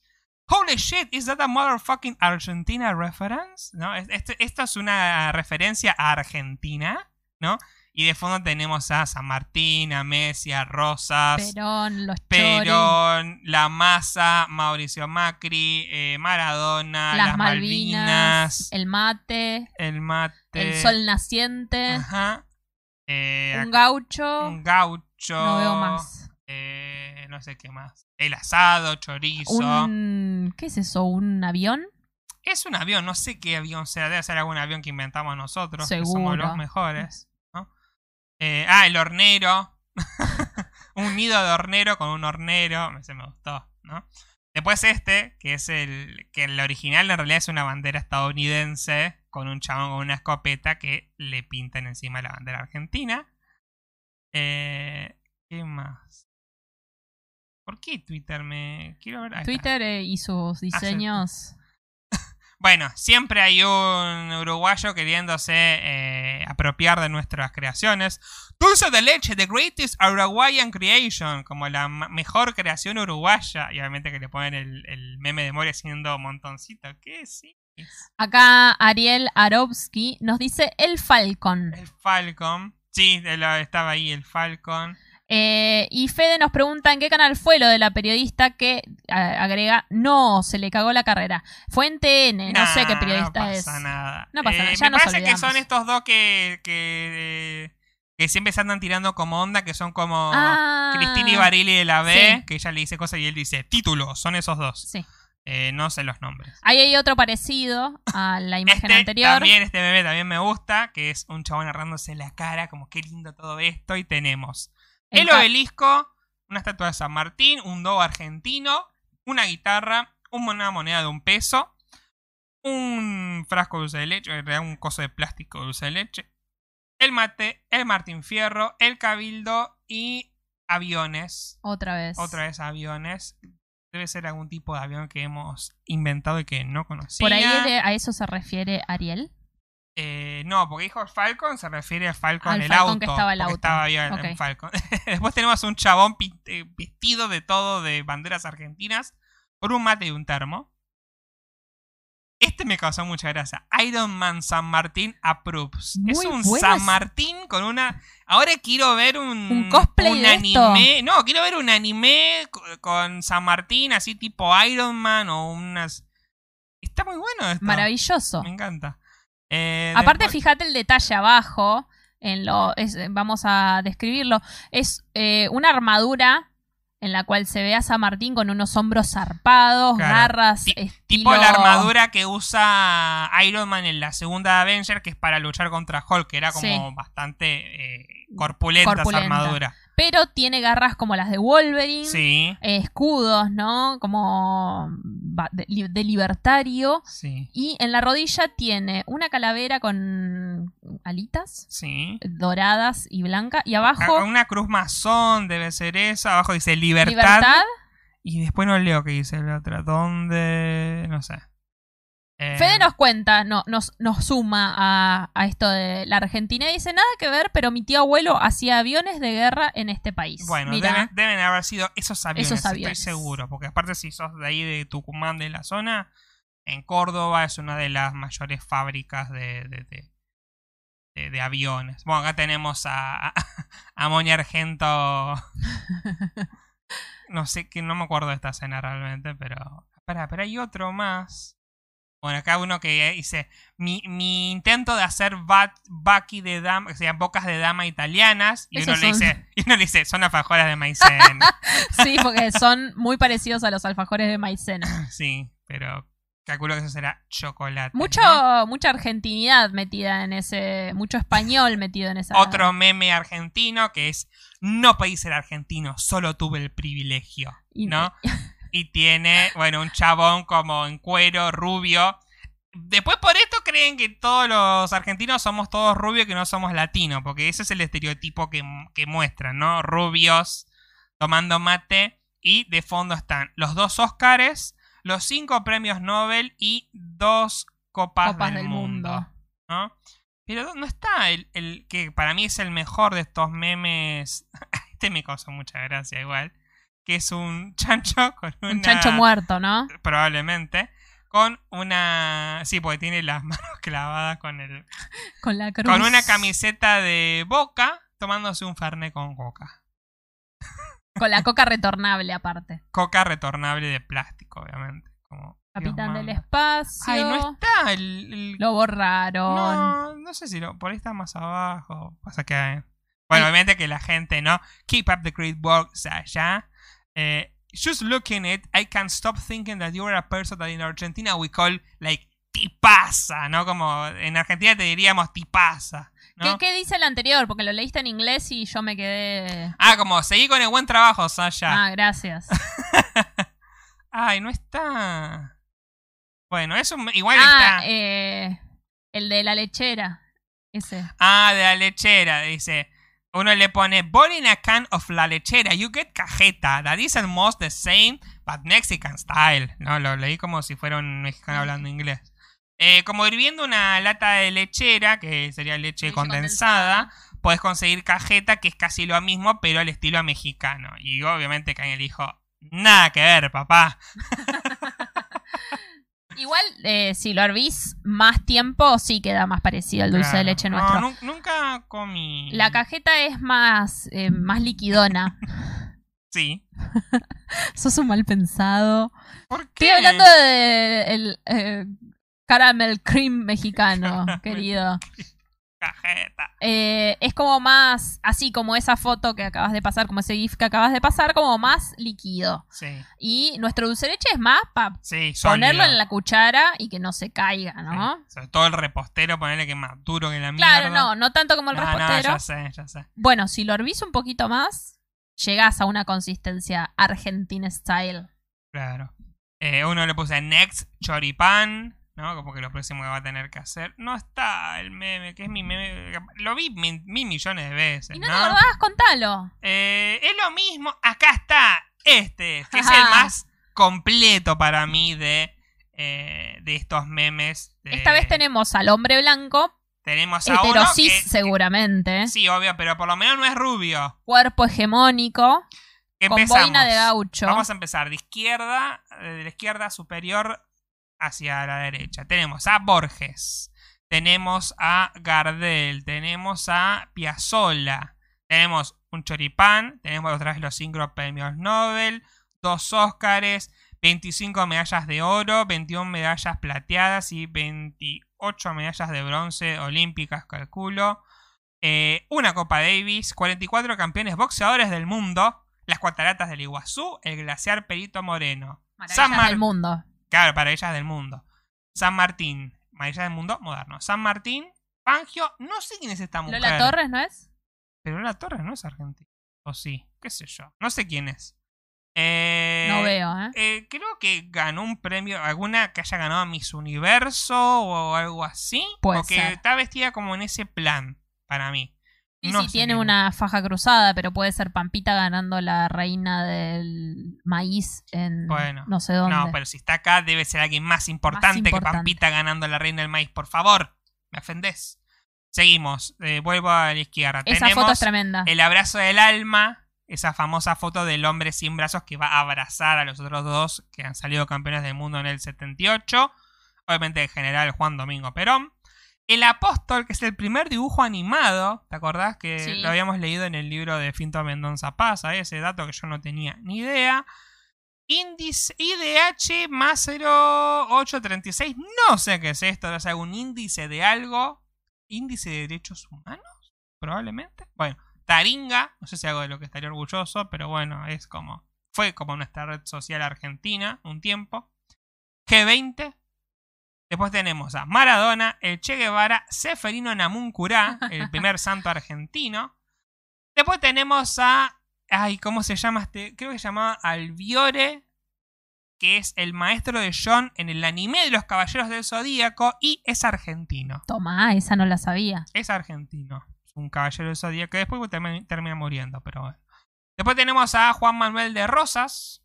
Holy shit, is that a motherfucking Argentina reference? ¿No? Es- este- esto es una referencia a Argentina, ¿no? Y de fondo tenemos a San Martín, a Messi, a Rosas, Perón, los Perón, La Masa, Mauricio Macri, eh, Maradona, las, las, Malvinas, Malvinas, el mate, el mate, el sol naciente, Ajá. Eh, un gaucho. un gaucho. no veo más. eh, no sé qué más. El asado, chorizo. Un, ¿Qué es eso? ¿Un avión? Es un avión, no sé qué avión sea. Debe ser algún avión que inventamos nosotros. Que Seguro. somos los mejores. Eh, ah, el hornero. un nido de hornero con un hornero. Ese me gustó, ¿no? Después este, que es el. que el original en realidad es una bandera estadounidense. Con un chabón con una escopeta que le pintan encima la bandera argentina. Eh, ¿Qué más? ¿Por qué Twitter me. Quiero ver. Twitter eh, y sus diseños. Bueno, siempre hay un uruguayo queriéndose eh, apropiar de nuestras creaciones. Dulce de leche, the greatest Uruguayan creation, como la mejor creación uruguaya. Y obviamente que le ponen el, el meme de Mori haciendo montoncito. ¿Qué sí? Acá Ariel Arovsky nos dice el Falcon. El Falcon. Sí, estaba ahí el Falcon. Eh, y Fede nos pregunta en qué canal fue lo de la periodista que a- agrega no, se le cagó la carrera. Fue en TN, no sé qué periodista no es. pasa nada. No pasa Eh, nada, ya me nos parece que olvidamos. son estos dos que, que, que siempre se andan tirando como onda, que son como Ah. Cristina Ibarili de la B, Sí. que ella le dice cosas y él dice títulos, son esos dos. Sí. Eh, no sé los nombres. Ahí hay otro parecido a la imagen Este anterior. también, este meme también me gusta, que es un chabón agarrándose la cara, como qué lindo todo esto, y tenemos El obelisco, una estatua de San Martín, un do argentino, una guitarra, una moneda de un peso, un frasco de dulce de leche, un coso de plástico de dulce de leche, el mate, el Martín Fierro, el cabildo y aviones. Otra vez. Otra vez aviones. Debe ser algún tipo de avión que hemos inventado y que no conocía. Por ahí a eso se refiere Ariel. Eh, no, porque dijo Falcon, se refiere al Falcon, Al el Falcon auto. que estaba el auto. estaba bien Ok. en Falcon. Después tenemos un chabón eh, vestido de todo de banderas argentinas por un mate y un termo. Este me causó mucha gracia. Iron Man San Martín approves. Muy es un buenas. San Martín con una. Ahora quiero ver un. Un cosplay un de esto. anime. No, quiero ver un anime co- con San Martín, así tipo Iron Man o unas. Está muy bueno esto. Maravilloso. Me encanta. Eh, Aparte, después- fíjate el detalle abajo. En lo, es- vamos a describirlo. Es eh, una armadura en la cual se ve a San Martín con unos hombros zarpados, Claro. garras, estilo- Tipo la armadura que usa Iron Man en la segunda Avenger, que es para luchar contra Hulk, que era como Sí. bastante eh, corpulenta, Corpulenta. esa armadura. Pero tiene garras como las de Wolverine. Sí, eh, escudos, ¿no? Como de, li- de libertario. sí, Y en la rodilla tiene una calavera con alitas sí. doradas y blancas. Y abajo, Ah, Una cruz masón debe ser esa. Abajo dice libertad. libertad. Y después no leo qué dice la otra. ¿Dónde? No sé. Eh, Fede nos cuenta, no, nos, nos suma a, a esto de la Argentina y dice nada que ver, pero mi tío abuelo hacía aviones de guerra en este país. Bueno, deben, deben haber sido esos aviones, Esos estoy seguro. Porque aparte si sos de ahí de Tucumán, de la zona, en Córdoba es una de las mayores fábricas de, de, de- de- de aviones. Bueno, acá tenemos a, a, a Moni Argento. no sé, que no me acuerdo de esta escena realmente, pero... Espera, pero hay otro más. Bueno, acá uno que dice, mi, mi intento de hacer bat, baki de dama, o sea, bocas de dama italianas, y uno, le dice, y uno le dice, son alfajores de maicena. sí, porque son muy parecidos a los alfajores de maicena. sí, pero calculo que eso será chocolate. Mucho, ¿no? mucha argentinidad metida en ese, mucho español metido en esa. Otro meme argentino que es, no podéis ser argentino, solo tuve el privilegio, ¿no? Y tiene, bueno, un chabón como en cuero, rubio. Después por esto creen que todos los argentinos somos todos rubios y que no somos latinos, porque ese es el estereotipo que, que muestran, ¿no? Rubios tomando mate y de fondo están los dos Óscares, los cinco premios Nobel y dos copas, Copas del, del mundo. mundo. ¿no? Pero no está el, el que para mí es el mejor de estos memes. Este me causó mucha gracia igual. Que es un chancho con una... Un chancho muerto, ¿no? Probablemente. Con una... Sí, porque tiene las manos clavadas con el... Con la cruz. Con una camiseta de boca tomándose un fernet con coca. Con la coca retornable, aparte. Coca retornable de plástico, obviamente. Como, Capitán del espacio. Ay, no está el... el- Lo borraron. No, no sé si lo, por ahí está más abajo. Pasa que. eh, Bueno, Ay. obviamente que la gente, ¿no? Keep up the great work, Sasha. Eh, just looking at it, I can't stop thinking that you are a person that in Argentina we call like tipaza, ¿no? Como en Argentina te diríamos tipaza, ¿Qué, ¿no? qué dice el anterior? Porque lo leíste en inglés y yo me quedé. Ah, como seguí con el buen trabajo, Sasha. Ah, gracias. Ay, no está. Bueno, eso igual ah, está. eh, el de la lechera. Ese. Ah, de la lechera, dice. Uno le pone Ball in a can of la lechera. You get cajeta. That is almost the same, but Mexican style. No, lo leí como si fuera un mexicano hablando inglés. Eh, como hirviendo una lata de lechera, que sería leche, Leche condensada, puedes conseguir cajeta, que es casi lo mismo, pero al estilo mexicano. Y obviamente Kanye dijo, nada que ver, papá. Igual, eh, si lo hervís más tiempo, sí queda más parecido al dulce de leche nuestro. nu- nunca comí. La cajeta es más, eh, más liquidona. Sí. Sos un mal pensado. ¿Por Estoy qué? hablando de el eh, caramel cream mexicano, querido. Cajeta. Eh, es como más, así como esa foto que acabas de pasar, como ese GIF que acabas de pasar, como más líquido. Sí. Y nuestro dulce de leche es más para Sí, ponerlo en la cuchara y que no se caiga, ¿no? Sí. Sobre todo el repostero, ponerle que es más duro que la mierda. Claro, no, no tanto como el No, no, repostero. ya sé, ya sé. Bueno, si lo hervís un poquito más, llegás a una consistencia argentina style. Claro. Eh, uno le puse Next Choripán, ¿no? Como que lo próximo que va a tener que hacer. No está el meme, que es mi meme. Lo vi mil, mil millones de veces, Y ¿no? no, te acordás, contalo. Eh, es lo mismo. Acá está este, que es el más completo para mí de, eh, de estos memes. de- Esta vez tenemos al hombre blanco, tenemos a uno heterosis que, seguramente, Sí, obvio, pero por lo menos no es rubio. cuerpo hegemónico, con boina de gaucho. Vamos a empezar de izquierda, de la izquierda superior hacia la derecha. Tenemos a Borges, tenemos a Gardel, tenemos a Piazzolla, tenemos un choripán, tenemos otra vez los cinco premios Nobel, dos Óscares, 25 medallas de oro, 21 medallas plateadas y 28 medallas de bronce olímpicas, calculo. Eh, una Copa Davis, 44 campeones boxeadores del mundo, las cataratas del Iguazú, el glaciar Perito Moreno. San Maravillas Mar- del mundo. Claro, para ellas del mundo. San Martín, maravillas del mundo moderno. San Martín, Fangio, no sé quién es esta mujer. Lola Torres, ¿no es? Pero Lola Torres no es argentina. O sí, qué sé yo. No sé quién es. Eh, no veo, ¿eh? eh, creo que ganó un premio, alguna que haya ganado Miss Universo o algo así. Puede o que ser. está vestida como en ese plan, para mí. Y No sí, sé tiene una faja cruzada, pero puede ser Pampita ganando la reina del maíz en Bueno, no sé dónde. No, pero si está acá debe ser alguien más importante, que importante. Pampita ganando la reina del maíz. Por favor, me ofendés. Seguimos, eh, vuelvo a la izquierda. Esa Tenemos foto es tremenda. el abrazo del alma, esa famosa foto del hombre sin brazos que va a abrazar a los otros dos que han salido campeones del mundo en el 78. Obviamente el general Juan Domingo Perón. El apóstol, que es el primer dibujo animado, ¿te acordás que Sí. lo habíamos leído en el libro de Finto Mendoza Paz? ¿sabés? Ese dato que yo no tenía ni idea. Índice IDH más 0836. No sé qué es esto. ¿Es algún índice de algo? ¿Índice de derechos humanos? Probablemente. Bueno, Taringa. No sé si algo de lo que estaría orgulloso, pero bueno, es como. Fue como nuestra red social argentina un tiempo. G20. Después tenemos a Maradona, el Che Guevara, Seferino Namuncurá, el primer santo argentino. Después tenemos a. Ay, ¿cómo se llama este? Creo que se llamaba Albiore, que es el maestro de John en el anime de los Caballeros del Zodíaco y es argentino. Toma, esa no la sabía. Es argentino. Es un caballero del Zodíaco que después termi- termina muriendo, pero bueno. Después tenemos a Juan Manuel de Rosas,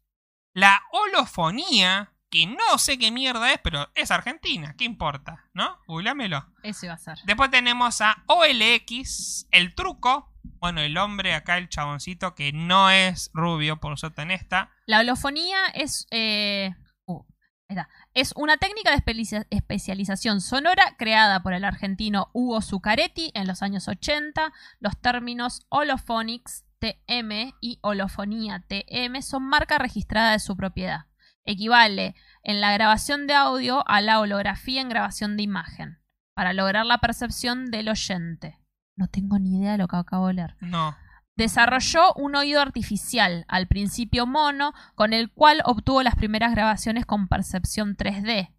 la holofonía, que no sé qué mierda es, pero es argentina, ¿qué importa? ¿No? Googleamelo. Eso iba a ser. Después tenemos a OLX, el truco. Bueno, el hombre acá, el chaboncito, que no es rubio, por suerte en esta. La holofonía es. eh, uh, está. Es una técnica de especia- especialización sonora creada por el argentino Hugo Zuccaretti en los años 80. Los términos holophonics TM y holofonía TM son marca registrada de su propiedad. Equivale en la grabación de audio a la holografía en grabación de imagen, para lograr la percepción del oyente. No tengo ni idea de lo que acabo de leer No. desarrolló un oído artificial, al principio mono, con el cual obtuvo las primeras grabaciones con percepción 3D.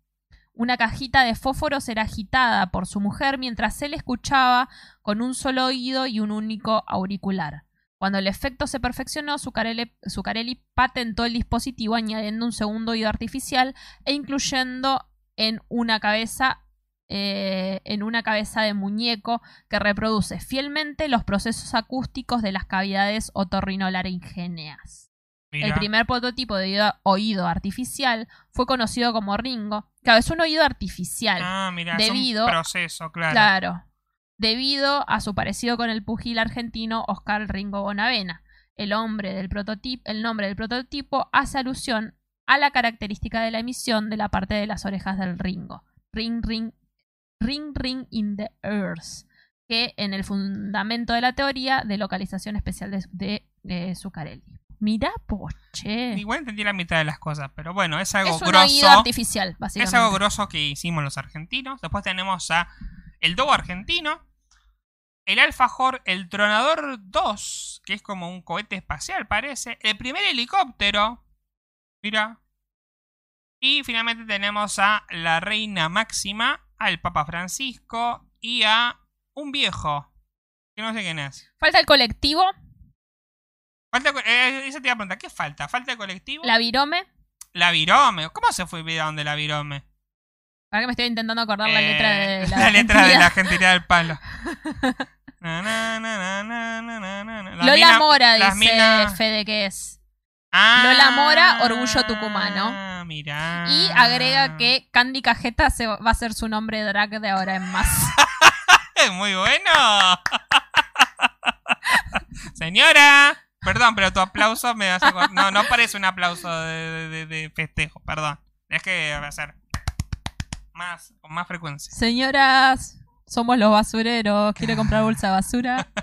Una cajita de fósforos era agitada por su mujer mientras él escuchaba con un solo oído y un único auricular. Cuando el efecto se perfeccionó, Zuccarelli, Zuccarelli patentó el dispositivo añadiendo un segundo oído artificial e incluyendo en una cabeza eh, en una cabeza de muñeco que reproduce fielmente los procesos acústicos de las cavidades otorrinolaringéneas. Mira. El primer prototipo de oído, oído artificial fue conocido como Ringo. Claro, es un oído artificial. Ah, mira, debido- es un proceso, claro. Claro. Debido a su parecido con el pugil argentino Oscar Ringo Bonavena. El, hombre del prototipo, el nombre del prototipo hace alusión a la característica de la emisión de la parte de las orejas del Ringo. Ring, ring, ring, ring in the earth. Que en el fundamento de la teoría de localización especial de, de, de Zuccarelli. Mirá, poche. Igual entendí la mitad de las cosas, pero bueno, es algo Es grosso. artificial, Es básicamente. algo grosso que hicimos los argentinos. Después tenemos a el Dogo argentino. El alfajor, el Tronador 2, que es como un cohete espacial, parece. El primer helicóptero. Mira. Y finalmente tenemos a la Reina Máxima, al Papa Francisco y a un viejo. Que no sé quién es. Falta el colectivo, Falta, eh, esa te iba a preguntar, ¿qué falta? ¿Falta el colectivo? la virome. La Virome. ¿Cómo se fue donde la Virome? Ahora que me estoy intentando acordar la Eh, letra de la, la letra de la Argentina. Del palo. Na, na, na, Lola mina- Mora dice mina- Fede que es. Ah, Lola Mora, orgullo tucumano. Mirá. Y agrega que Candy Cajeta se va a ser su nombre drag de ahora en más. Es muy bueno. Señora. Perdón, pero tu aplauso me hace... No, no parece un aplauso de, de- de festejo, perdón. Es que va a ser más, con más frecuencia. Señoras, somos los basureros. ¿Quiere comprar bolsa de basura?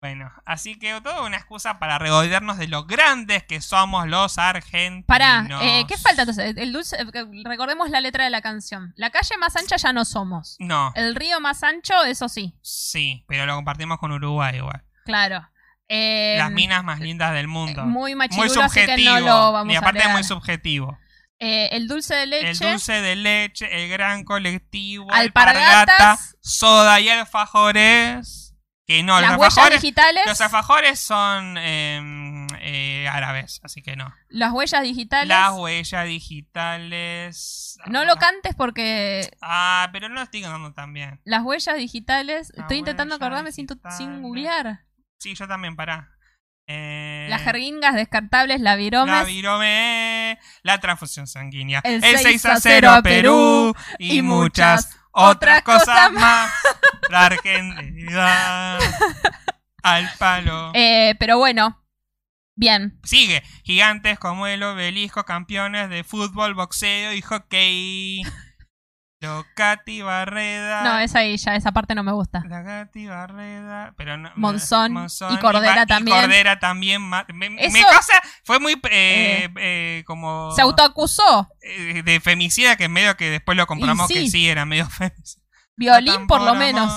Bueno, así que toda una excusa para regodearnos de lo grandes que somos los argentinos. Pará, eh, ¿qué falta entonces? El dulce, eh, recordemos la letra de la canción. La calle más ancha ya no somos. No, El río más ancho, eso sí. sí, pero lo compartimos con Uruguay igual. Claro. Eh, Las minas más lindas del mundo. Muy Muy machirulo, así que subjetivo. no lo vamos y a aparte es leer. muy subjetivo. Eh, el dulce de leche. El dulce de leche, el gran colectivo, Alpargatas. alpargata, soda y alfajores. Que no, las los alfajores, digitales. los alfajores son eh, eh, árabes, así que no. Las huellas digitales. Las huellas digitales. no lo cantes porque Ah, pero no lo estoy cantando tan bien. las huellas digitales. Estoy intentando acordarme sin, tu- sin digitales. googlear. Sí, yo también, pará. Eh, Las jeringas descartables, la La viromes. virome, la transfusión sanguínea, El el, 6 6 a a 0 0 a Perú y, muchas otras cosas más. La Argentina al palo. Eh, pero bueno. Bien. Sigue, gigantes como el obelisco, campeones de fútbol, boxeo y hockey. Locati Barreda. No, esa ahí ya, esa parte no me gusta. La Gati Barreda, pero no, Monzón Monzón y Cordera también. Cordera también. Me, me Eso- cosa, fue muy eh, eh, como Se autoacusó. eh, de femicida que medio que después lo comprobamos Y sí. que sí era medio femicida. Violín por lo menos.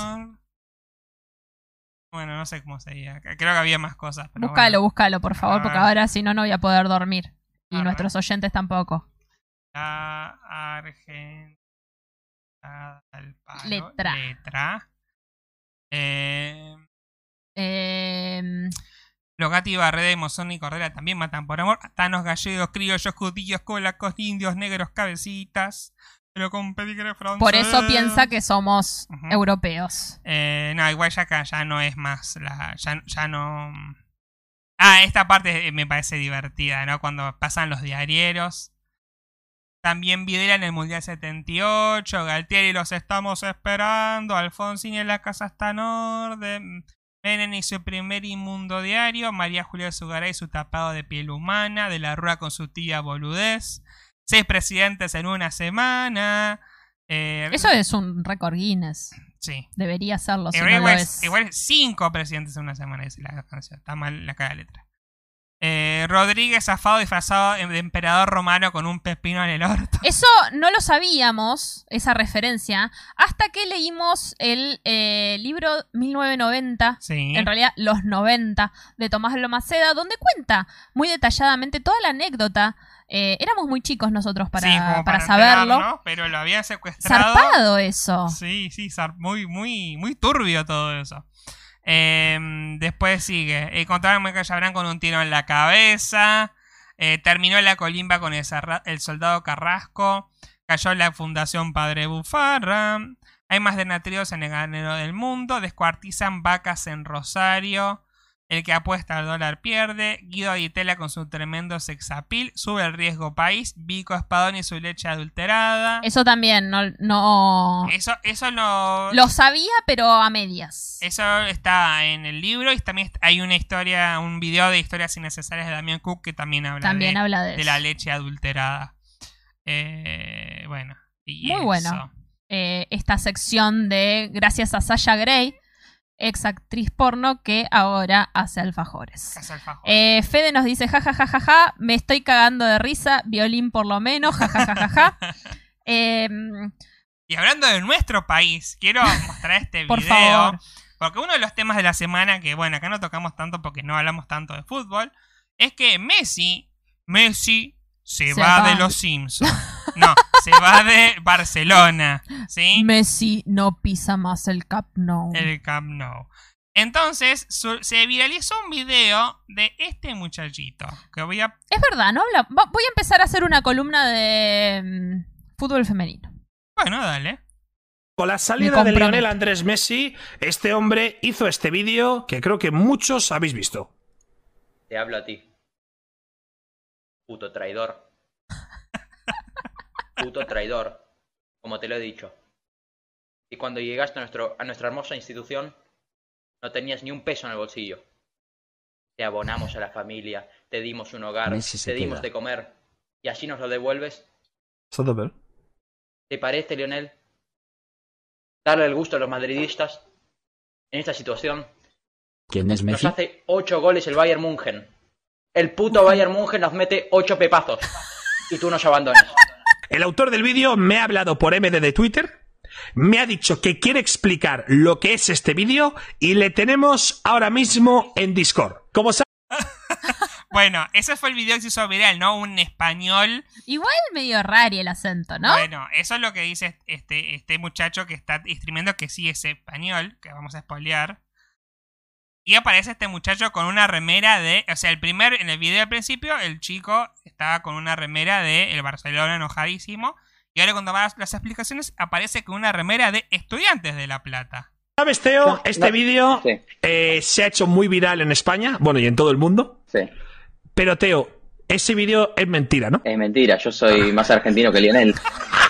Bueno, no sé cómo sería. Creo que había más cosas. Pero Búscalo, bueno. búscalo, por favor, porque Ah. ahora si no, no voy a poder dormir. Y nuestros oyentes tampoco. La Argentina al palo. Letra. Letra. Eh, Eh, Logati, Barreda, Monzón y Cordera también matan por amor. Tanos, gallegos, criollos, judíos, colacos, indios, negros, cabecitas. Pero con pedigre francés. por eso piensa que somos europeos. Eh, no, igual ya acá ya no es más la. Ya, ya no. Ah, esta parte me parece divertida, ¿no? Cuando pasan los diarieros. También Videla en el Mundial 78. Galtieri los estamos esperando. Alfonsín en la casa está en orden. Menem y su primer inmundo diario. María Julia Zugaray su tapado de piel humana. De la Rúa con su tía boludez. Seis presidentes en una semana. Eh, Eso es un récord Guinness. Sí. Debería serlo si Igual, no lo igual- es. igual cinco presidentes en una semana, dice la canción. Está mal la cada letra. Eh, Rodríguez zafado disfrazado de emperador romano con un pepino en el orto. Eso no lo sabíamos, esa referencia, hasta que leímos el eh, libro 1990, Sí. en realidad los 90, de Tomás Lomaceda, donde cuenta muy detalladamente toda la anécdota. Eh, éramos muy chicos nosotros para, Sí, para saberlo. Pero lo habían secuestrado. Zarpado eso. Sí, sí, muy, muy, muy turbio todo eso. Eh, después sigue. Encontraron a Callabrán con un tiro en la cabeza. Eh, terminó la colimba con el, el soldado Carrasco. Cayó la Fundación Padre Bufarra. Hay más desnatridos en el ganero del mundo. Descuartizan vacas en Rosario. El que apuesta al dólar pierde. Guido Ditela con su tremendo sexapil. Sube el riesgo país. Vico Espadón y su leche adulterada. Eso también, no, no Eso, eso lo, lo sabía, pero a medias. Eso está en el libro y también hay una historia, un video de historias innecesarias de Damián Cook que también habla, También de, habla de la leche adulterada. Eh, bueno, y Muy eso. bueno. Eh, esta sección de gracias a Sasha Gray, ex actriz porno que ahora hace alfajores. Eh, Fede nos dice, ja, ja, ja, ja, ja, me estoy cagando de risa, violín por lo menos, ja, ja, ja, ja, ja. Em, Y hablando de nuestro país, quiero mostrar este Por video. favor. Porque uno de los temas de la semana, que bueno, acá no tocamos tanto porque no hablamos tanto de fútbol, es que Messi, Messi se, Se va, va. de los Simpsons. No, se va de Barcelona. ¿Sí? Messi no pisa más el Cap Nou. el Camp Nou. Entonces su- se viralizó un video de este muchachito que voy a Es verdad, ¿no? Voy a empezar a hacer una columna de mm, fútbol femenino. bueno dale Con la salida de. Lionel Andrés Messi, este hombre hizo este vídeo que creo que muchos habéis visto. Te hablo a ti. Puto traidor. Puto traidor. Como te lo he dicho. Y cuando llegaste a, nuestro, a nuestra hermosa institución, no tenías ni un peso en el bolsillo. Te abonamos a la familia, te dimos un hogar, te dimos queda. de comer. Y así nos lo devuelves. ¿Te parece, Lionel? Darle el gusto a los madridistas en esta situación. ¿Quién es Nos Messi? hace 8 goles el Bayern München. El puto Bayern München nos mete 8 pepazos. Y tú nos abandonas. El autor del vídeo me ha hablado por MD de Twitter, me ha dicho que quiere explicar lo que es este vídeo y le tenemos ahora mismo en Discord. Como bueno ese fue el video que se hizo viral no un español Igual medio raro el acento, ¿no? bueno eso es lo que dice este este muchacho que está streameando que sí es español que vamos a spoilear y aparece este muchacho con una remera de o sea el primer en el video al principio el chico estaba con una remera de el Barcelona enojadísimo y ahora cuando vas las explicaciones aparece con una remera de estudiantes de La Plata ¿Sabes, Teo? Este no. vídeo Sí. eh, se ha hecho muy viral en España, bueno, y en todo el mundo. Sí, Pero, Teo, ese vídeo es mentira, ¿no? es mentira. Yo soy más argentino que Lionel.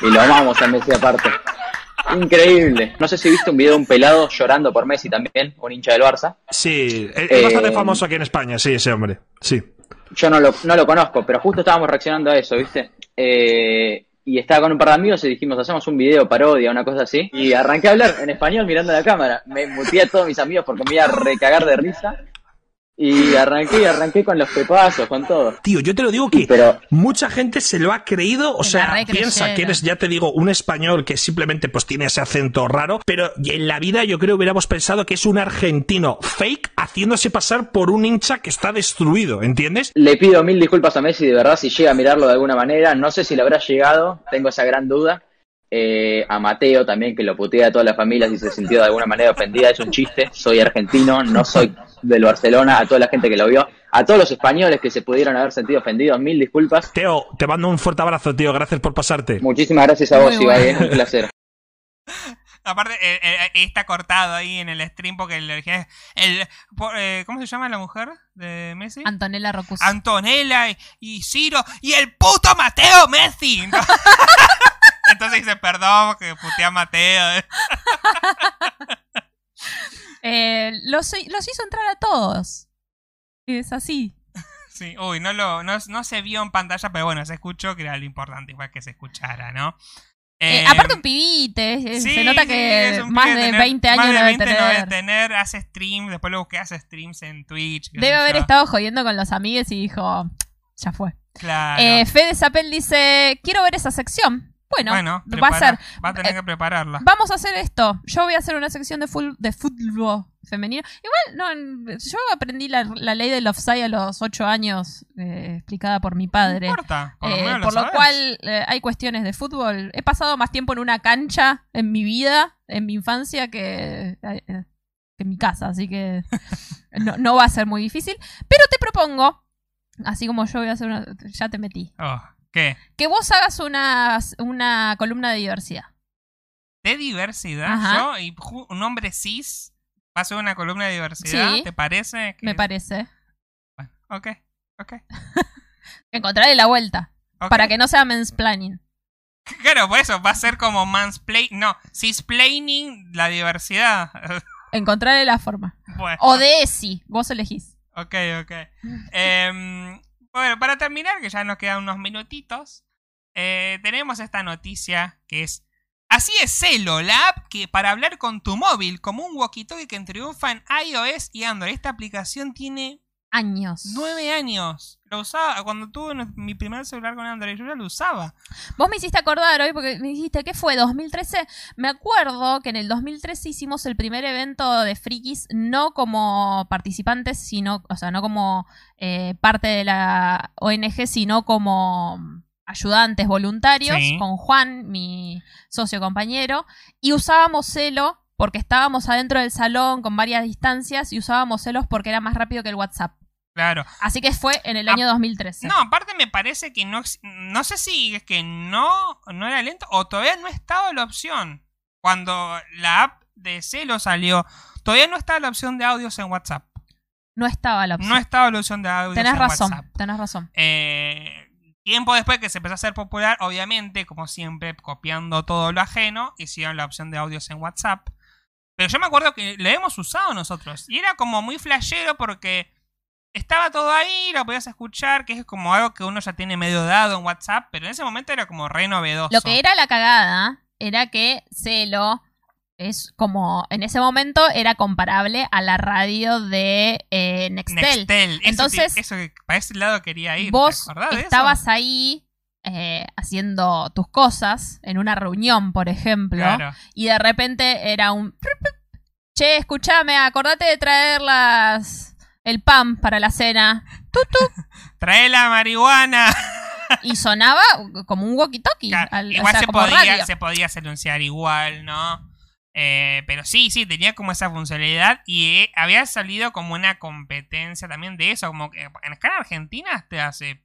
Y lo amamos a Messi aparte. Increíble. No sé si viste un video de un pelado llorando por Messi también, un hincha del Barça. Sí, es, es Eh, bastante famoso aquí en España, sí, ese hombre. Sí. Yo no lo, no lo conozco, pero justo estábamos reaccionando a eso, ¿viste? Eh, y estaba con un par de amigos y dijimos, hacemos un video parodia, una cosa así. Y arranqué a hablar en español mirando la cámara. Me muteé a todos mis amigos porque me iba a recagar de risa. Y arranqué, arranqué con los pepazos, con todo. Tío, yo te lo digo que Pero mucha gente se lo ha creído, o sea, piensa que eres, ya te digo, un español que simplemente pues tiene ese acento raro, pero en la vida yo creo hubiéramos pensado que es un argentino fake haciéndose pasar por un hincha que está destruido, ¿entiendes? le pido mil disculpas a Messi, de verdad, si llega a mirarlo de alguna manera. No sé si le habrá llegado, tengo esa gran duda. Eh, a Mateo también, que lo putea a toda la familia si se sintió de alguna manera ofendida. Es un chiste, soy argentino, no soy del Barcelona. A toda la gente que lo vio, a todos los españoles que se pudieron haber sentido ofendidos, mil disculpas. Teo, te mando un fuerte abrazo, tío, gracias por pasarte. Muchísimas gracias a vos, Muy Ibai, bueno. un placer. Aparte, eh, eh, está cortado ahí en el stream porque el, el- por- eh, ¿Cómo se llama la mujer de Messi? Antonella Rocuso. Antonella y, y Ciro y el puto Mateo Messi. Entonces dice, perdón, que putea a Mateo. Eh, los, los hizo entrar a todos. Es así. Sí, uy, no, lo, no, no se vio en pantalla, pero bueno, se escuchó que era lo importante, igual que se escuchara, ¿no? Eh, Eh, aparte un pibite, sí, se nota que más de tener- 20 años más de no debe 20 no tener. debe tener, hace stream, después lo busqué, hace streams en Twitch. Debe haber yo. estado jodiendo con los amigos y dijo, ya fue. Claro. Eh, Fede Zapel dice, quiero ver esa sección. Bueno, bueno, va a ser. Va a tener eh, que prepararla. Vamos a hacer esto. Yo voy a hacer una sección de, ful- de fútbol femenino. Igual, no, yo aprendí la, la ley del offside a los 8 años, eh, explicada por mi padre. No importa, por lo, Eh, menos lo por lo sabes. cual eh, hay cuestiones de fútbol. He pasado más tiempo en una cancha en mi vida, en mi infancia, que, que en mi casa, así que no, no va a ser muy difícil. Pero te propongo, así como yo voy a hacer una... Ya te metí. Oh, ¿Qué? Que vos hagas una, una columna de diversidad. De diversidad. Ajá. Yo, y un hombre cis, va a hacer una columna de diversidad. Sí. ¿Te parece? que- Me parece. Bueno, ok, ok. Encontrarle la vuelta. Para que no sea mansplaining. Claro, por eso va a ser como mansplain. No, cisplaining la diversidad. Encontrarle la forma. bueno. O de ESI. Vos elegís. Ok, ok. Em, bueno, para terminar, que ya nos quedan unos minutitos, eh, tenemos esta noticia que es... Así es Celo, la app que para hablar con tu móvil, como un walkie-talkie que triunfa en iOS y Android. Esta aplicación tiene Años. nueve años. Lo usaba cuando tuve mi primer celular con Android, yo ya lo usaba. Vos me hiciste acordar hoy porque me dijiste, ¿qué fue? ¿2013? Me acuerdo que en el 2013 hicimos el primer evento de Frikis, no como participantes, sino, o sea, no como eh, parte de la ONG, sino como ayudantes voluntarios, Sí. con Juan, mi socio compañero, y usábamos celo porque estábamos adentro del salón con varias distancias y usábamos celos porque era más rápido que el WhatsApp. Claro. Así que fue en el Ah, año 2013. No, aparte me parece que no... No sé si es que no, no era lento o todavía no estaba la opción. Cuando la app de Celo salió, todavía no estaba la opción de audios en WhatsApp. No estaba la opción. No estaba la opción de audios tenés en razón, WhatsApp. tenés razón. Eh, tiempo después que se empezó a hacer popular, obviamente, como siempre, copiando todo lo ajeno, hicieron la opción de audios en WhatsApp. Pero yo me acuerdo que lo hemos usado nosotros. Y era como muy flashero porque estaba todo ahí, lo podías escuchar, que es como algo que uno ya tiene medio dado en WhatsApp, pero en ese momento era como re novedoso. Lo que era la cagada era que Celo es como en ese momento era comparable a la radio de eh, Nextel. Nextel. Eso Entonces, te- eso que para ese lado quería ir. ¿te Vos acordás de eso? estabas ahí eh, haciendo tus cosas en una reunión, por ejemplo, Claro. y de repente era un che, escúchame, acordate de traer las el pan para la cena. Trae la marihuana. Y sonaba como un walkie-talkie. Claro, al- o igual sea, se, podía, se podía anunciar igual, ¿no? Eh, pero sí, sí, tenía como esa funcionalidad y eh, había salido como una competencia también de eso, como que en escala argentina hasta hace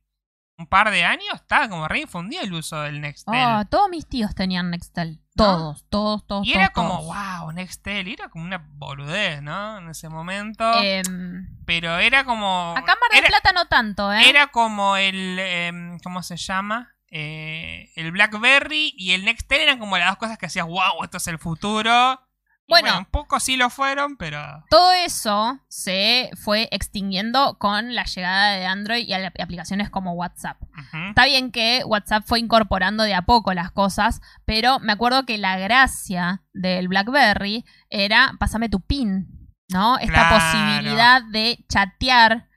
un par de años estaba como re difundido el uso del Nextel. Oh, todos mis tíos tenían Nextel. Todos, todos, todos. y era como, todos. wow, Nextel, era como una boludez, ¿no? En ese momento. Em, pero era como... acá en Mar del era, Plata no tanto, ¿eh? era como el... em, ¿Cómo se llama? Eh, el BlackBerry y el Nextel eran como las dos cosas que hacías, wow, esto es el futuro. Y Bueno. un poco sí lo fueron, pero... Todo eso se fue extinguiendo con la llegada de Android y aplicaciones como WhatsApp. Está bien que WhatsApp fue incorporando de a poco las cosas, pero me acuerdo que la gracia del BlackBerry era pásame tu pin, ¿no? Esta Claro. posibilidad de chatear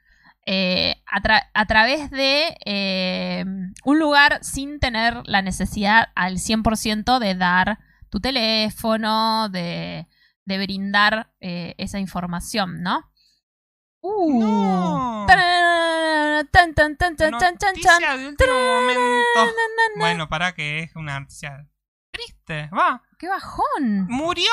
eh, a, tra- a través de eh, un lugar sin tener la necesidad al 100% de dar tu teléfono, de, de brindar eh, esa información, ¿no? Uh. No. Tan, tan, tan. Noticia de último momento. Bueno, para que es una noticia triste. Va. ¡Qué bajón! Murió.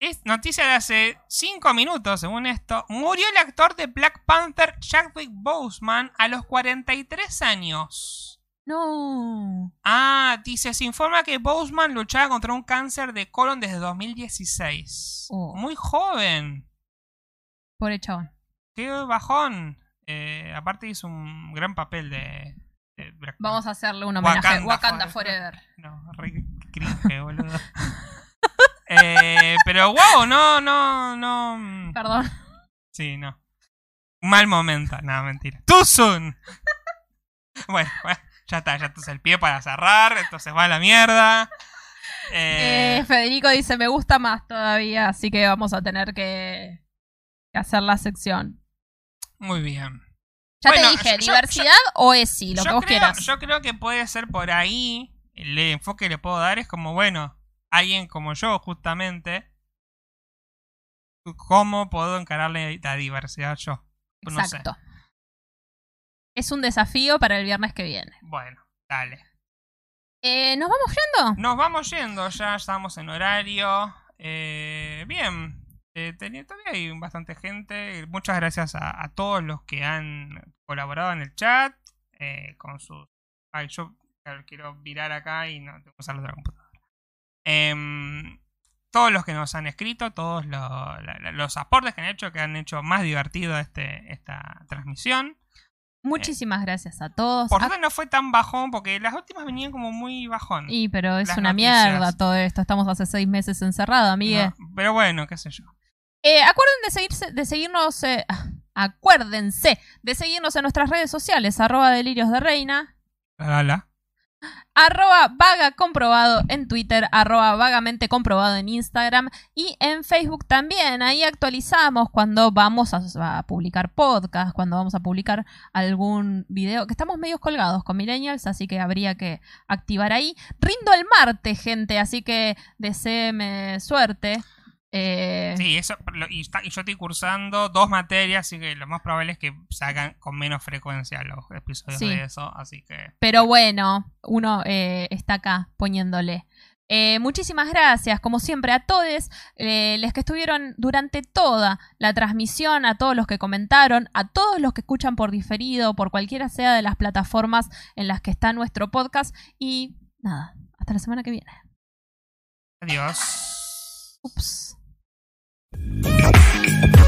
Es noticia de hace 5 minutos, según esto. Murió el actor de Black Panther, Chadwick Boseman, a los 43 años. No. Ah, dice, se informa que Boseman luchaba contra un cáncer de colon desde 2016. Oh. Muy joven. Pobre chabón. Qué bajón. Eh, aparte hizo un gran papel de, de Black Vamos a hacerle un homenaje. Wakanda Wakanda, forever. Forever. No, re cringe, boludo. eh, pero wow, no, no, no. Perdón. Sí, no. Mal momento. No, mentira. Too soon. bueno, bueno, ya está, ya está el pie para cerrar. Entonces va a la mierda. Eh, Eh, Federico dice, me gusta más todavía, así que vamos a tener que, que hacer la sección. muy bien. Ya Bueno, te dije, yo- yo- diversidad o ESI, lo que vos creo, quieras. Yo creo que puede ser por ahí. El enfoque que le puedo dar es como, bueno, alguien como yo, justamente. ¿Cómo puedo encararle la diversidad yo? No sé. Es un desafío para el viernes que viene. Bueno, dale. Eh, ¿Nos vamos yendo? Nos vamos yendo, ya estamos en horario. Eh, bien, eh, tenía- todavía hay bastante gente. Muchas gracias a, a todos los que han colaborado en el chat, eh, con sus Ay, yo quiero virar acá y no tengo que usar la otra computadora. Em, todos los que nos han escrito, todos lo- la- la- los aportes que han hecho, que han hecho más divertido este, esta transmisión. Muchísimas gracias a todos. Por suerte no fue tan bajón, porque las últimas venían como muy bajón. Y pero es una noticias. mierda todo esto. Estamos hace seis meses encerrados, amigue. No, pero bueno, qué sé yo. Eh, acuerden de, seguirse, de seguirnos. eh, ah, acuérdense de seguirnos en nuestras redes sociales. Arroba delirios de reina. La, la. Arroba vaga comprobado en Twitter. Arroba vagamente comprobado en Instagram. Y en Facebook también. Ahí actualizamos cuando vamos a, publicar podcast. Cuando vamos a publicar algún video. Que estamos medios colgados con Millennials. Así que habría que activar ahí. Rindo el martes, gente. Así que deséeme suerte. Eh, Sí, eso. Y, está- y yo estoy cursando dos materias, así que lo más probable es que se hagan con menos frecuencia los episodios Sí. de eso. Así que. Pero bueno, uno eh, está acá poniéndole. Eh, muchísimas gracias, como siempre, a todos eh, los que estuvieron durante toda la transmisión, a todos los que comentaron, a todos los que escuchan por diferido, por cualquiera sea de las plataformas en las que está nuestro podcast. Y nada, hasta la semana que viene. Adiós. Ups. Música